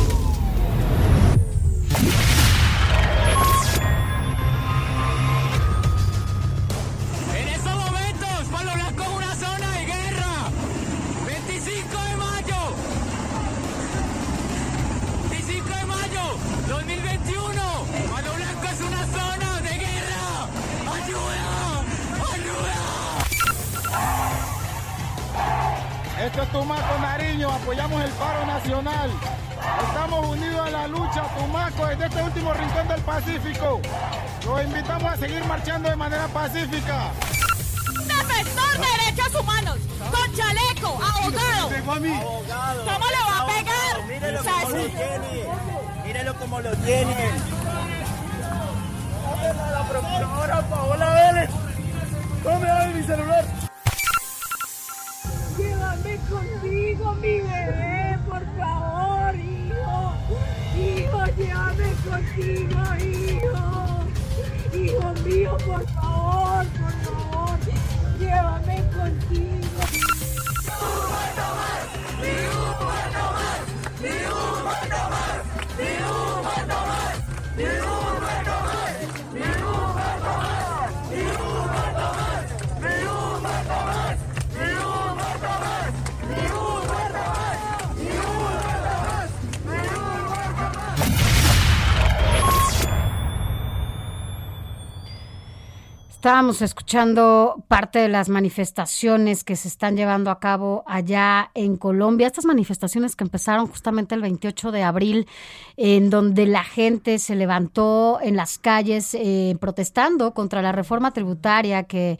Estábamos escuchando parte de las manifestaciones que se están llevando a cabo allá en Colombia, estas manifestaciones que empezaron justamente el 28 de abril, en donde la gente se levantó en las calles eh, protestando contra la reforma tributaria que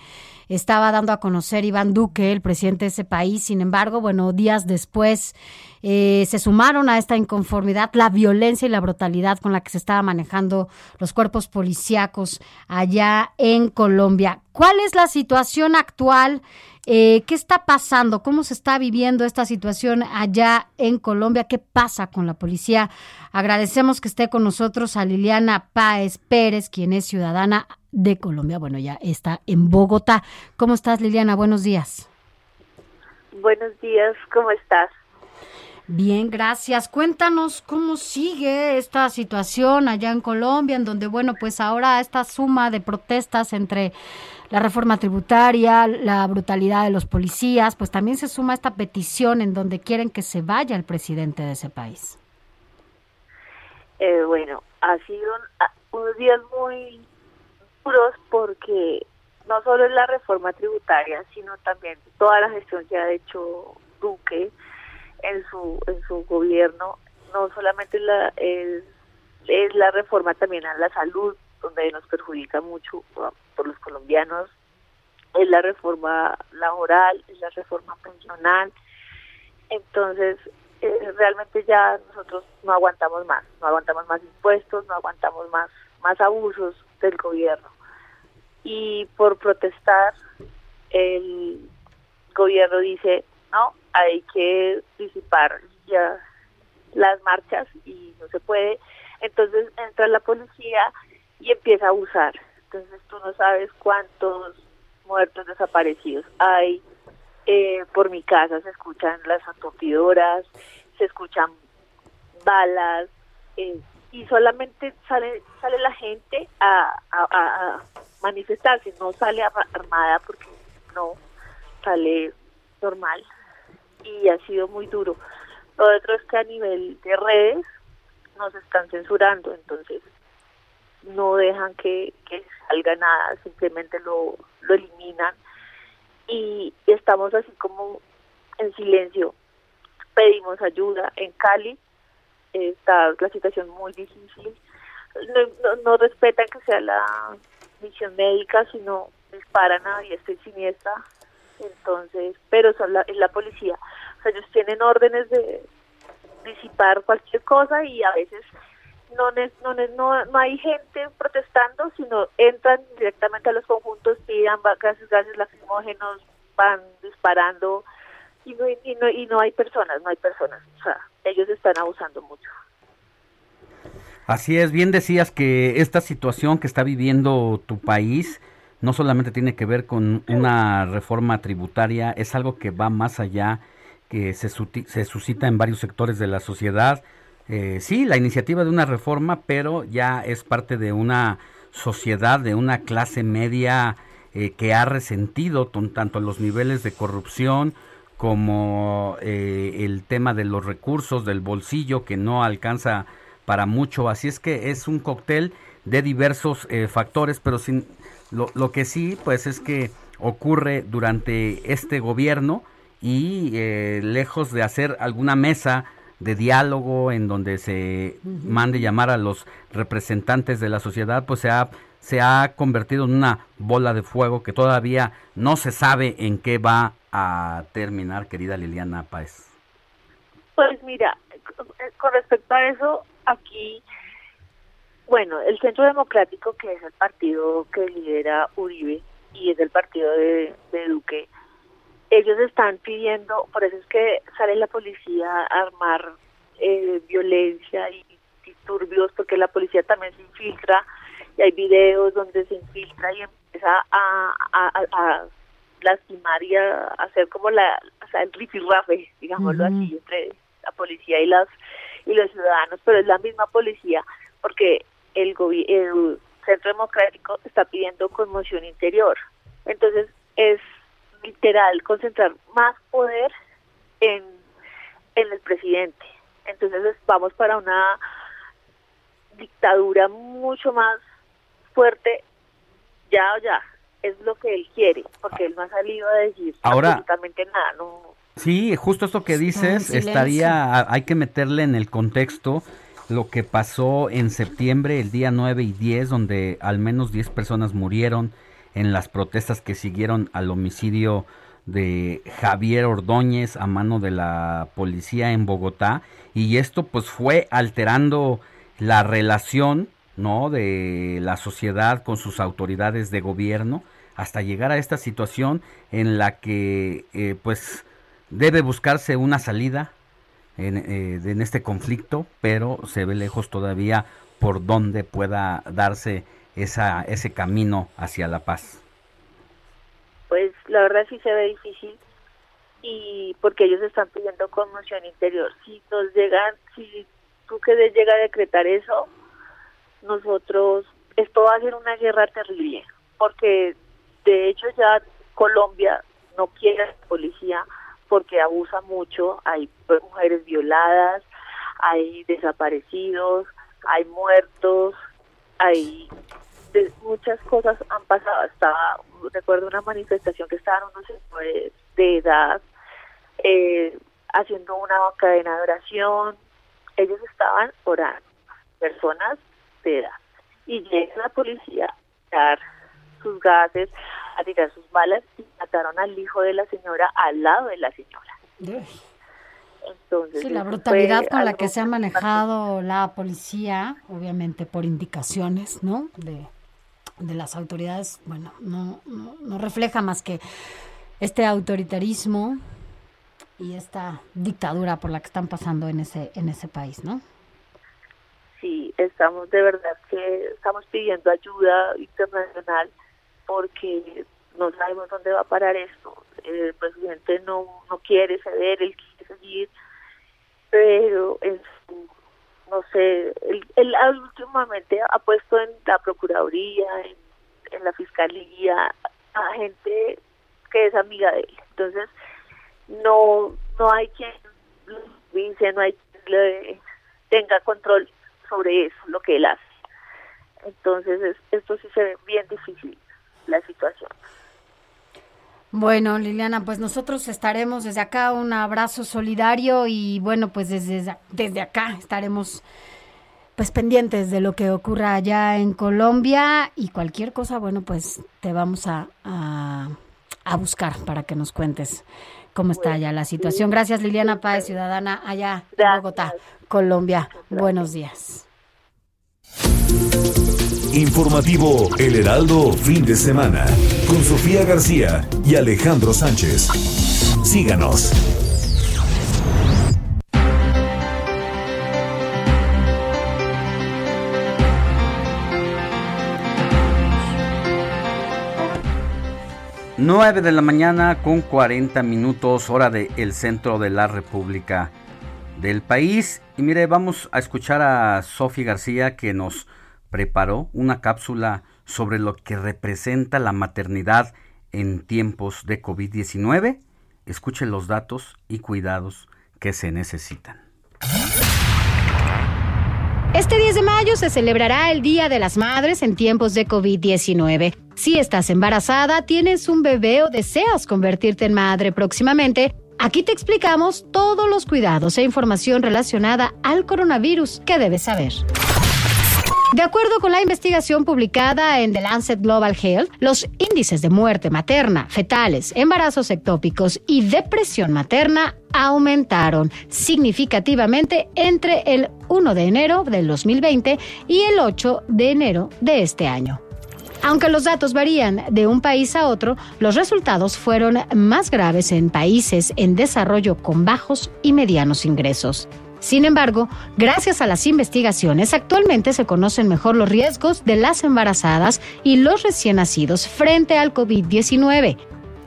estaba dando a conocer Iván Duque, el presidente de ese país. Sin embargo, bueno, días después eh, se sumaron a esta inconformidad la violencia y la brutalidad con la que se estaba manejando los cuerpos policíacos allá en Colombia. ¿Cuál es la situación actual? Eh, ¿Qué está pasando? ¿Cómo se está viviendo esta situación allá en Colombia? ¿Qué pasa con la policía? Agradecemos que esté con nosotros a Liliana Páez Pérez, quien es ciudadana de Colombia. Bueno, ya está en Bogotá. ¿Cómo estás, Liliana? Buenos días. Buenos días, ¿cómo estás? Bien, gracias. Cuéntanos cómo sigue esta situación allá en Colombia, en donde, bueno, pues ahora esta suma de protestas entre la reforma tributaria, la brutalidad de los policías, pues también se suma esta petición en donde quieren que se vaya el presidente de ese país. Eh, bueno, ha sido unos días muy duros porque no solo es la reforma tributaria, sino también toda la gestión que ha hecho Duque en su en su gobierno, no solamente la es, la reforma también a la salud, donde nos perjudica mucho por los colombianos, es la reforma laboral, es la reforma pensional. Entonces, eh, realmente ya nosotros no aguantamos más, no aguantamos más impuestos, no aguantamos más más abusos del gobierno y por protestar el gobierno dice no hay que disipar ya las marchas y no se puede. Entonces entra la policía y empieza a abusar. Entonces tú no sabes cuántos muertos desaparecidos hay eh, por mi casa. Se escuchan las aturdidoras se escuchan balas eh, y solamente sale sale la gente a, a, manifestarse, no sale armada porque no sale normal y ha sido muy duro. Lo otro es que a nivel de redes nos están censurando, entonces no dejan que, salga nada, simplemente lo, lo eliminan y estamos así como en silencio. Pedimos ayuda en Cali, está la situación muy difícil. No, no, respetan que sea la misión médica, sino disparan a diestra y siniestra. Entonces, pero son la, es la policía. O sea, ellos tienen órdenes de disipar cualquier cosa y a veces no, no, no, no hay gente protestando, sino entran directamente a los conjuntos, tiran gases, gases lacrimógenos, van disparando y no, y no, y no hay personas, no hay personas. O sea, ellos están abusando mucho. Así es, bien decías que esta situación que está viviendo tu país no solamente tiene que ver con una reforma tributaria, es algo que va más allá, que se, se suscita en varios sectores de la sociedad. Eh, sí, la iniciativa de una reforma, pero ya es parte de una sociedad, de una clase media eh, que ha resentido tanto los niveles de corrupción como eh, el tema de los recursos del bolsillo que no alcanza para mucho. Así es que es un cóctel de diversos eh, factores, pero sin, lo, lo, que sí, pues es que ocurre durante este gobierno y eh, lejos de hacer alguna mesa de diálogo en donde se mande llamar a los representantes de la sociedad, pues se ha, se ha convertido en una bola de fuego que todavía no se sabe en qué va a terminar, querida Liliana Páez? Pues mira, con respecto a eso, aquí, bueno, el Centro Democrático, que es el partido que lidera Uribe y es el partido de, Duque, ellos están pidiendo, por eso es que sale la policía a armar eh, violencia y disturbios, porque la policía también se infiltra y hay videos donde se infiltra y empieza a, a lastimar y a hacer como la, o sea, el rifirrafe, digámoslo así, entre la policía y las y los ciudadanos, pero es la misma policía porque el, el Centro Democrático está pidiendo conmoción interior. Entonces es literal concentrar más poder en, en el presidente. Entonces vamos para una dictadura mucho más fuerte ya o ya es lo que él quiere, porque él no ha salido a decir absolutamente nada. No. Sí, justo esto que dices, estaría, hay que meterle en el contexto lo que pasó en septiembre, el día 9 y 10, donde al menos 10 personas murieron en las protestas que siguieron al homicidio de Javier Ordóñez a mano de la policía en Bogotá y esto pues fue alterando la relación ¿no? de la sociedad con sus autoridades de gobierno hasta llegar a esta situación en la que eh, pues debe buscarse una salida en, eh, en, este conflicto, pero se ve lejos todavía por donde pueda darse esa, ese camino hacia la paz. Pues la verdad sí se ve difícil y porque ellos están pidiendo conmoción interior. Si nos llegan, si Duque llega a decretar eso, nosotros, esto va a ser una guerra terrible, porque de hecho ya Colombia no quiere a la policía porque abusa mucho, hay mujeres violadas, hay desaparecidos, hay muertos, hay muchas cosas han pasado. Estaba, recuerdo una manifestación que estaban unos señores de edad eh, haciendo una cadena de oración. Ellos estaban orando, personas de edad. Y llega la policía a dar sus gases, a tirar sus balas y mataron al hijo de la señora al lado de la señora. Entonces, sí, la brutalidad con la que se ha manejado la policía, obviamente por indicaciones, ¿no? De, de las autoridades, bueno, no, no, refleja más que este autoritarismo y esta dictadura por la que están pasando en ese en ese país, ¿no? Sí, estamos de verdad que estamos pidiendo ayuda internacional porque no sabemos dónde va a parar esto. El presidente no, no quiere ceder, él quiere seguir, pero en no sé, él, últimamente ha puesto en la Procuraduría, en, en, la Fiscalía, a gente que es amiga de él. Entonces, no no hay quien lo dice, no hay quien le tenga control sobre eso, lo que él hace. Entonces, esto sí se ve bien difícil, la situación. Bueno, Liliana, pues nosotros estaremos desde acá, un abrazo solidario y bueno, pues desde, desde acá estaremos pues pendientes de lo que ocurra allá en Colombia y cualquier cosa, bueno, pues te vamos a, a, buscar para que nos cuentes cómo está allá la situación. Gracias Liliana Páez, ciudadana allá en Bogotá, Colombia. Buenos días. Informativo El Heraldo Fin de Semana con Sofía García y Alejandro Sánchez. Síganos. Nueve de la mañana con 40 minutos hora del el centro de la República del país. Y mire, vamos a escuchar a Sofía García que nos preparó una cápsula sobre lo que representa la maternidad en tiempos de COVID-19. Escuche los datos y cuidados que se necesitan. Este 10 de mayo se celebrará el Día de las Madres en tiempos de COVID-19. Si estás embarazada, tienes un bebé o deseas convertirte en madre próximamente, aquí te explicamos todos los cuidados e información relacionada al coronavirus que debes saber. De acuerdo con la investigación publicada en The Lancet Global Health, los índices de muerte materna, fetales, embarazos ectópicos y depresión materna aumentaron significativamente entre el 1 de enero del 2020 y el 8 de enero de este año. Aunque los datos varían de un país a otro, los resultados fueron más graves en países en desarrollo con bajos y medianos ingresos. Sin embargo, gracias a las investigaciones, actualmente se conocen mejor los riesgos de las embarazadas y los recién nacidos frente al COVID-19.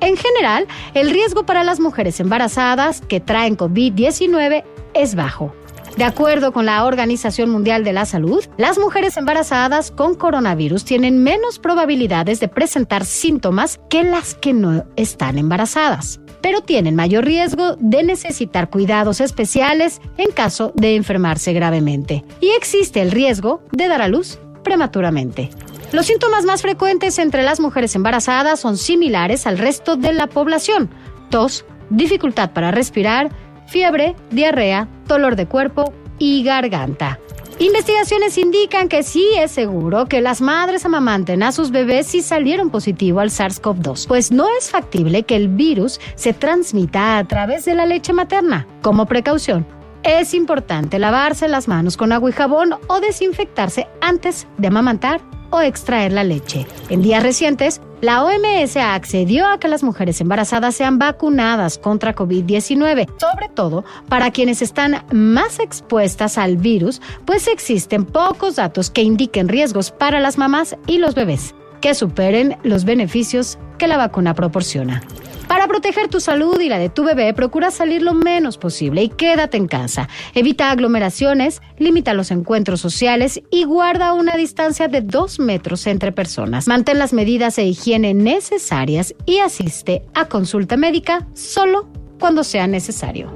En general, el riesgo para las mujeres embarazadas que traen COVID-19 es bajo. De acuerdo con la Organización Mundial de la Salud, las mujeres embarazadas con coronavirus tienen menos probabilidades de presentar síntomas que las que no están embarazadas pero tienen mayor riesgo de necesitar cuidados especiales en caso de enfermarse gravemente. Y existe el riesgo de dar a luz prematuramente. Los síntomas más frecuentes entre las mujeres embarazadas son similares al resto de la población. Tos, dificultad para respirar, fiebre, diarrea, dolor de cuerpo y garganta. Investigaciones indican que sí es seguro que las madres amamanten a sus bebés si salieron positivo al SARS-CoV-2, pues no es factible que el virus se transmita a través de la leche materna. Como precaución, es importante lavarse las manos con agua y jabón o desinfectarse antes de amamantar o extraer la leche. En días recientes, la OMS accedió a que las mujeres embarazadas sean vacunadas contra COVID-19, sobre todo para quienes están más expuestas al virus, pues existen pocos datos que indiquen riesgos para las mamás y los bebés que superen los beneficios que la vacuna proporciona. Para proteger tu salud y la de tu bebé, procura salir lo menos posible y quédate en casa. Evita aglomeraciones, limita los encuentros sociales y guarda una distancia de dos metros entre personas. Mantén las medidas de higiene necesarias y asiste a consulta médica solo cuando sea necesario.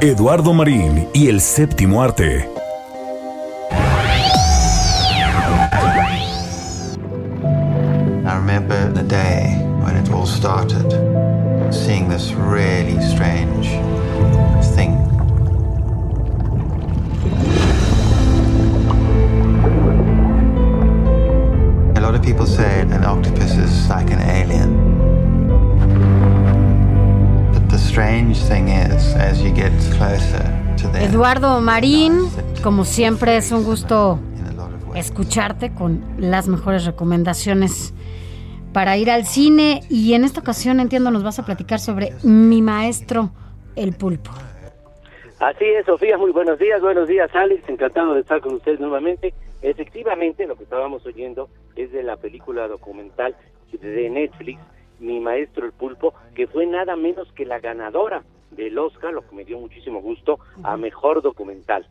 Eduardo Marín y el séptimo arte. I remember the day when it all started, seeing this really strange thing. A lot of people say an octopus is like an alien. But the strange thing is, as you get closer to them, Eduardo Marín, como siempre es un gusto escucharte con las mejores recomendaciones para ir al cine y en esta ocasión entiendo nos vas a platicar sobre mi maestro el pulpo. Así es, Sofía, muy buenos días, buenos días, Alex, encantado de estar con ustedes nuevamente. Efectivamente, lo que estábamos oyendo es de la película documental de Netflix, Mi Maestro el Pulpo, que fue nada menos que la ganadora del Oscar, lo que me dio muchísimo gusto, a Mejor Documental.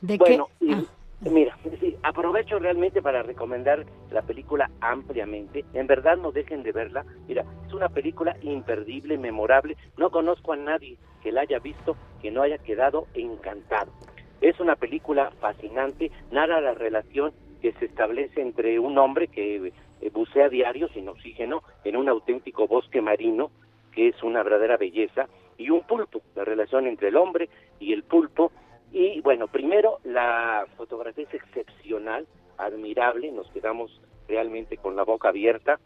¿De bueno, qué? Ah. Mira, sí, aprovecho realmente para recomendar la película ampliamente. En verdad no dejen de verla. Mira, es una película imperdible, memorable. No conozco a nadie que la haya visto que no haya quedado encantado. Es una película fascinante, narra la relación que se establece entre un hombre que eh, bucea diario sin oxígeno en un auténtico bosque marino, que es una verdadera belleza, y un pulpo, la relación entre el hombre y el pulpo. Y bueno, primero la fotografía es excepcional, admirable, nos quedamos realmente con la boca abierta,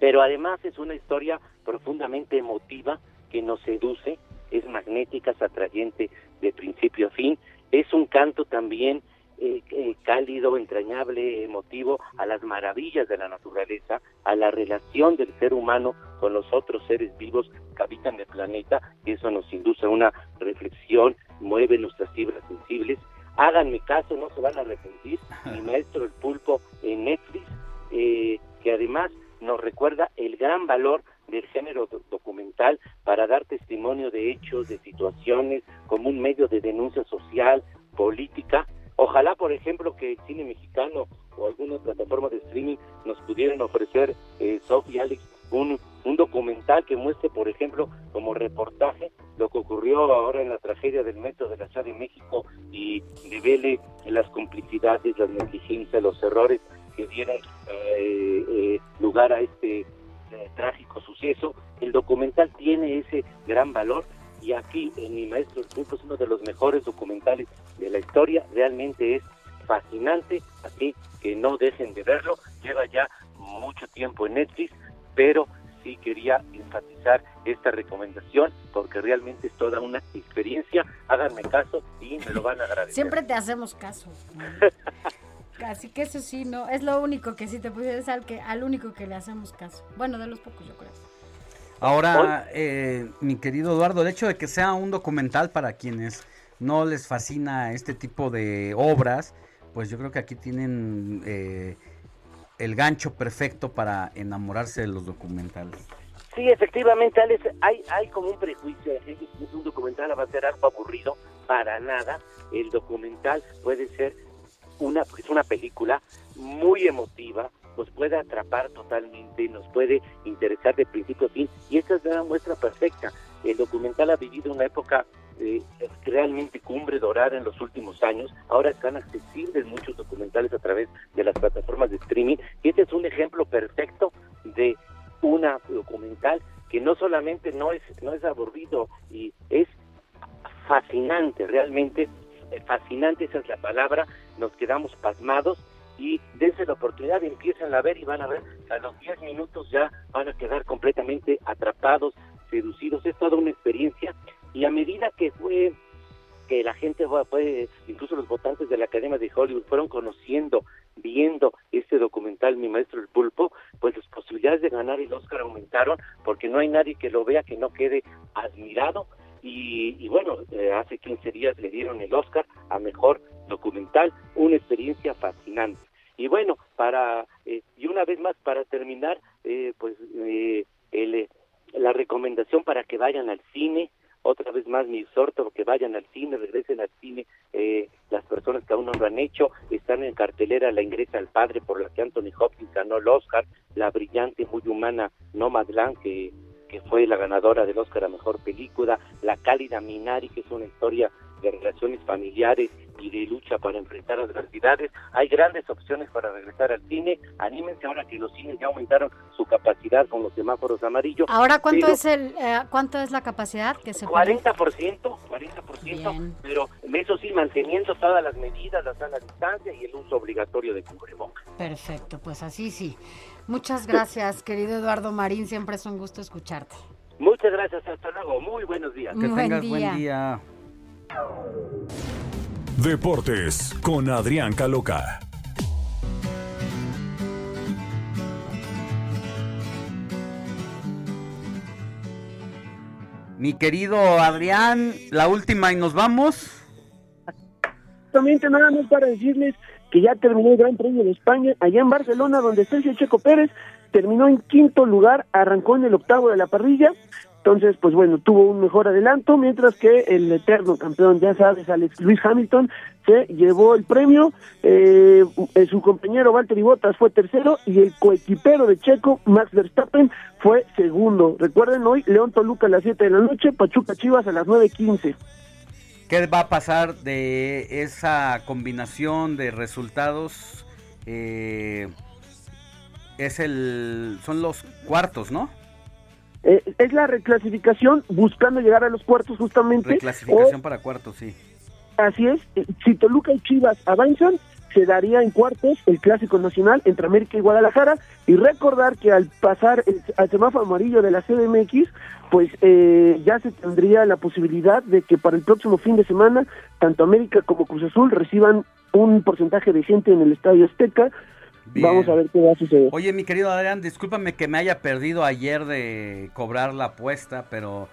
pero además es una historia profundamente emotiva que nos seduce, es magnética, es atrayente de principio a fin, es un canto también eh, eh, cálido, entrañable, emotivo a las maravillas de la naturaleza, a la relación del ser humano con los otros seres vivos que habitan el planeta, y eso nos induce a una reflexión, mueve nuestras fibras sensibles. Háganme caso, no se van a arrepentir. Mi maestro el pulpo en Netflix, eh, que además nos recuerda el gran valor del género do- documental para dar testimonio de hechos, de situaciones, como un medio de denuncia social, política. Ojalá, por ejemplo, que el cine mexicano o algunas plataformas de streaming nos pudieran ofrecer, eh, Sophie y Alex, un, un documental que muestre, por ejemplo, como reportaje lo que ocurrió ahora en la tragedia del metro de la Ciudad de México y revele las complicidades, las negligencias, los errores que dieron eh, eh, lugar a este eh, trágico suceso. El documental tiene ese gran valor y aquí en Mi Maestro el Pulpo es uno de los mejores documentales de la historia. Realmente es fascinante, así que no dejen de verlo. Lleva ya mucho tiempo en Netflix, pero sí quería enfatizar esta recomendación porque realmente es toda una experiencia. Háganme caso y me lo van a agradecer. Siempre te hacemos caso. Así que eso sí, no, es lo único que sí te pudieras al que al único que le hacemos caso. Bueno, de los pocos yo creo. Ahora, eh, mi querido Eduardo, el hecho de que sea un documental para quienes no les fascina este tipo de obras, pues yo creo que aquí tienen eh, el gancho perfecto para enamorarse de los documentales. Sí, efectivamente, Alex, hay, hay como un prejuicio es un documental va a ser algo aburrido, para nada. El documental puede ser una, es una película muy emotiva, nos puede atrapar totalmente, nos puede interesar de principio a fin, y esta es la muestra perfecta. El documental ha vivido una época eh, realmente cumbre dorada en los últimos años. Ahora están accesibles muchos documentales a través de las plataformas de streaming. Y este es un ejemplo perfecto de una documental que no solamente no es no es aburrido y es fascinante, realmente eh, fascinante esa es la palabra. Nos quedamos pasmados y dense la oportunidad, empiezan a ver y van a ver, a los 10 minutos ya van a quedar completamente atrapados, seducidos, es toda una experiencia y a medida que fue que la gente fue, incluso los votantes de la Academia de Hollywood fueron conociendo, viendo este documental Mi Maestro el Pulpo, pues las posibilidades de ganar el Oscar aumentaron porque no hay nadie que lo vea que no quede admirado y, y bueno, eh, hace 15 días le dieron el Oscar a Mejor Documental, una experiencia fascinante. Y bueno, para eh, para terminar, eh, pues eh, el, la recomendación para que vayan al cine, otra vez más mi exhorto, que vayan al cine, regresen al cine, eh, las personas que aún no lo han hecho, están en cartelera La Ingresa al Padre, por la que Anthony Hopkins ganó el Oscar, la brillante, muy humana Nomadland, que, que fue la ganadora del Oscar a Mejor Película, La Cálida Minari, que es una historia de relaciones familiares y de lucha para enfrentar adversidades. Hay grandes opciones para regresar al cine. Anímense ahora que los cines ya aumentaron su capacidad con los semáforos amarillos. Ahora, ¿cuánto es el eh, cuánto es la capacidad que se 40%, 40%, pero eso sí, manteniendo todas las medidas, la sana distancia y el uso obligatorio de cubrebocas. Perfecto, pues así sí. Muchas gracias, querido Eduardo Marín, siempre es un gusto escucharte. Muchas gracias, hasta luego, muy buenos días. Que Buen tengas día. buen día. Deportes con Adrián Caloca. Mi querido Adrián, la última y nos vamos. Exactamente, nada más para decirles que ya terminó el Gran Premio de España allá en Barcelona, donde Sergio Checo Pérez terminó en quinto lugar, arrancó en el octavo de la parrilla. Entonces, pues bueno, tuvo un mejor adelanto, mientras que el eterno campeón, ya sabes, Alex Luis Hamilton, se llevó el premio. Eh, eh, su compañero Valtteri Bottas fue tercero y el coequipero de Checo, Max Verstappen, fue segundo. Recuerden hoy, León Toluca a las 7 de la noche, Pachuca Chivas a las 9.15. ¿Qué va a pasar de esa combinación de resultados? Eh, es el, son los cuartos, ¿no? Eh, es la reclasificación buscando llegar a los cuartos justamente. Reclasificación para cuartos, sí. Así es, eh, si Toluca y Chivas avanzan, se daría en cuartos el clásico nacional entre América y Guadalajara. Y recordar que al pasar el, al semáforo amarillo de la CDMX, pues eh, ya se tendría la posibilidad de que para el próximo fin de semana, tanto América como Cruz Azul reciban un porcentaje de gente en el Estadio Azteca. Bien. Vamos a ver qué va a suceder. Oye, mi querido Adrián, discúlpame que me haya perdido ayer de cobrar la apuesta, pero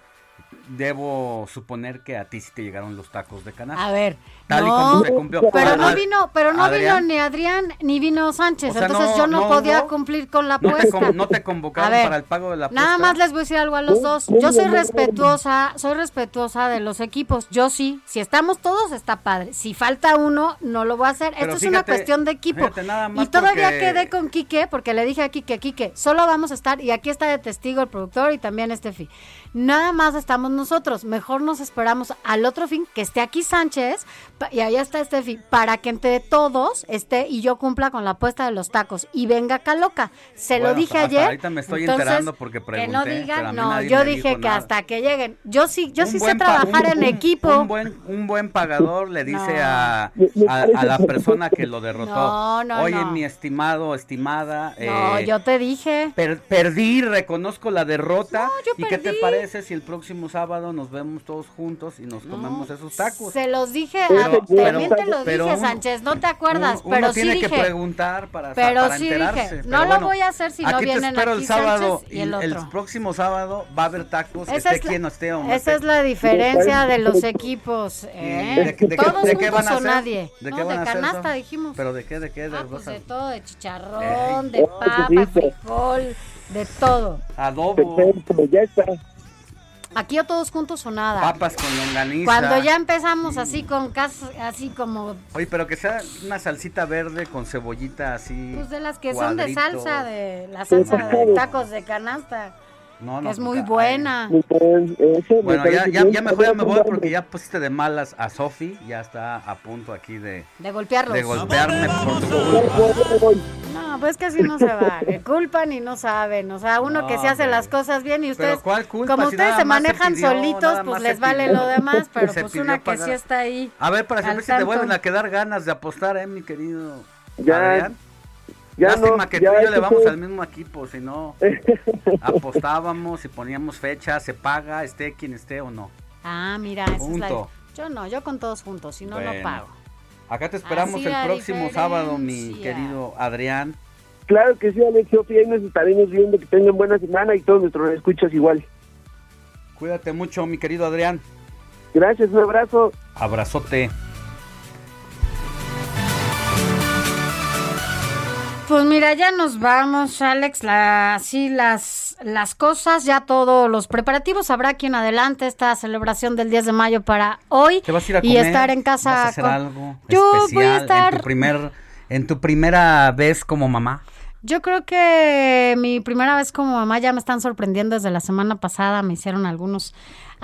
debo suponer que a ti sí te llegaron los tacos de canasta. A ver, Tal y no, como se cumplió. pero no vino, pero no Adrián, vino ni Adrián ni vino Sánchez, O sea, entonces no- yo no, no podía cumplir con la ¿No te, apuesta. no te convocaron ver, para el pago de la apuesta? Nada más les voy a decir algo a los dos. Yo soy respetuosa, soy respetuosa de los equipos. Yo sí, si estamos todos está padre. Si falta uno, no lo voy a hacer. Pero Esto es una cuestión de equipo. fíjate, nada más Y todavía porque- quedé con Quique porque le dije a Quique, Quique, solo vamos a estar y aquí está de testigo el productor y también Estefi. Nada más estamos nosotros. Mejor nos esperamos al otro fin que esté aquí Sánchez y allá está Estefi para que entre todos esté y yo cumpla con la apuesta de los tacos y venga Caloca. Se lo dije hasta ayer. ahorita me estoy Entonces, enterando porque Que pregunté, no pero a digan, no, yo dije que nada. hasta que lleguen. Yo sí, yo Un sí sé trabajar un- en un- equipo. Un buen, un buen pagador le dice No. a, a, a la persona que lo derrotó. No, no, Oye, no. mi estimado, estimada. No, eh, yo te dije. per- perdí, reconozco la derrota. yo ¿Y qué te parece si el próximo sábado nos vemos todos juntos y nos comemos esos tacos? Se los dije, Pero- a- también pero- te lo pero dije, uno- Sánchez, no te acuerdas, Uno pero sí tiene dije. que preguntar para, pero para sí enterarse. dije, Pero no lo bueno, voy a hacer si no aquí te vienen espero aquí el sábado Sánchez y el otro. próximo sábado va a haber tacos, Esa esté es la- quien no esté o no Esa esté. es la diferencia de los equipos, ¿eh? ¿De, qué- de qué- Todos de qué juntos van a o hacer? nadie. ¿De no, qué van de a hacer, canasta dijimos. ¿Pero de qué? ¿De qué? ¿De Ah, pues de todo, de chicharrón, de qué papa, frijol, de todo. Adobo, ya está. Aquí o todos juntos o nada. papas con longaniza. Cuando ya empezamos así con cas así como Oye, pero que sea una salsita verde con cebollita así. pues de las que son de salsa de la salsa de tacos de canasta, No, que no, es muy buena. Muy me Bueno, ya, ya, ya mejor ya me voy porque ya pusiste de malas a Sofi. Ya está a punto aquí de, De golpearlos. de golpearme por tu culpa. No, pues que así no se vale. Culpan y no saben. O sea, uno No, que se hace hombre. las cosas bien y ustedes, Pero ¿cuál culpa? como ustedes se manejan pidió, solitos, pues les vale lo demás, pero Se pues una que sí está ahí. A ver, para saber si te vuelven a quedar ganas de apostar, ¿eh, mi querido Ya, Adrián? Ya Lástima no, que tú y yo le vamos fue. al mismo equipo, si no apostábamos y poníamos fecha, se paga, esté quien esté o no. Ah, mira, esa es la... Punto. Yo no, yo con todos juntos, si no, no pago. Acá te esperamos Así el próximo sábado, mi querido Adrián. Claro que sí, Alex, Sofía, ahí nos estaremos viendo que tengan buena semana y todos nuestros escuchas igual. Cuídate mucho, mi querido Adrián. Gracias, un abrazo. Abrazote. Pues mira, ya nos vamos, Alex. La, así las, las cosas, ya todos los preparativos. Habrá aquí en adelante esta celebración del 10 de mayo para hoy. ¿Te vas a ir a y comer? estar en casa. ¿Vas a hacer con- algo Yo especial voy a estar. en tu primer en tu primera vez como mamá? Yo creo que mi primera vez como mamá ya me están sorprendiendo desde la semana pasada. Me hicieron algunos,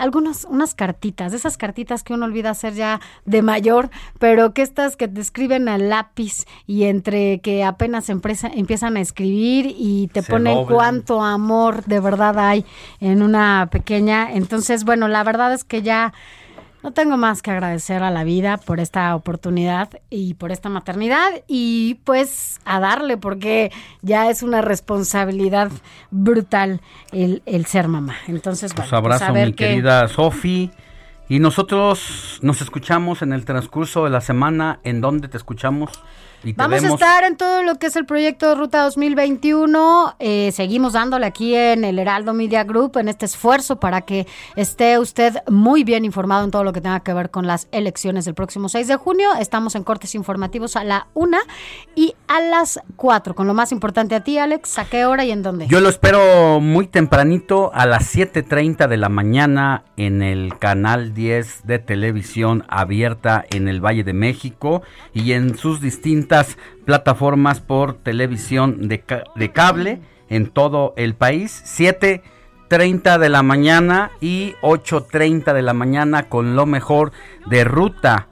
algunos, unas cartitas, de esas cartitas que uno olvida hacer ya de mayor, pero que estas que te escriben al lápiz y entre que apenas empresa- empiezan a escribir y te Se ponen cuánto amor de verdad hay en una pequeña. Entonces, bueno, la verdad es que ya no tengo más que agradecer a la vida por esta oportunidad y por esta maternidad y pues a darle porque ya es una responsabilidad brutal el, el ser mamá. Entonces, bueno, Pues abrazo, a ver mi querida Sofi. Y nosotros nos escuchamos en el transcurso de la semana. ¿En dónde te escuchamos? Y Vamos a estar en todo lo que es el proyecto de Ruta 2021. Eh, seguimos dándole aquí en el Heraldo Media Group en este esfuerzo para que esté usted muy bien informado en todo lo que tenga que ver con las elecciones del próximo 6 de junio. Estamos en cortes informativos a la 1 y a las 4. Con lo más importante a ti, Alex, ¿a qué hora y en dónde? Yo lo espero muy tempranito a las 7.30 de la mañana en el canal 10 de televisión abierta en el Valle de México y en sus plataformas por televisión de, de cable en todo el país. 7.30 de la mañana y 8.30 de la mañana con lo mejor de ruta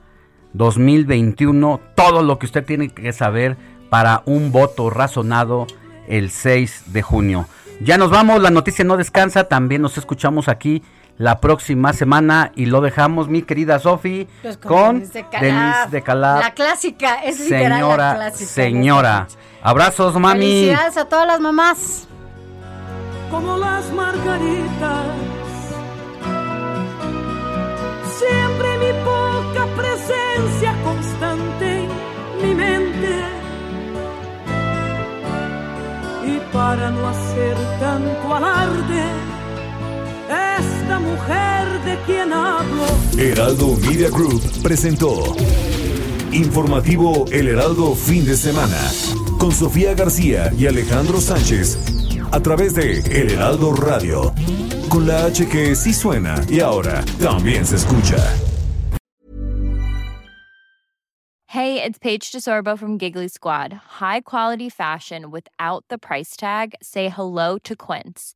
2021. Todo lo que usted tiene que saber para un voto razonado el 6 de junio. Ya nos vamos, la noticia no descansa, también nos escuchamos aquí la próxima semana y lo dejamos, mi querida Sofi, Pues con Denise de Calaf. Denise de Calaf. La clásica, es literal la Señora, clásica. señora. Abrazos, mami. Felicidades a todas las mamás. como las margaritas. Siempre mi poca presencia constante en mi mente. Y para no hacer tanto alarde, esta mujer de quien hablo. Heraldo Media Group presentó Informativo El Heraldo Fin de Semana con Sofía García y Alejandro Sánchez a través de El Heraldo Radio con la H que sí suena y ahora también se escucha. Hey, it's Paige DeSorbo from Giggly Squad. High quality fashion without the price tag. Say hello to Quince.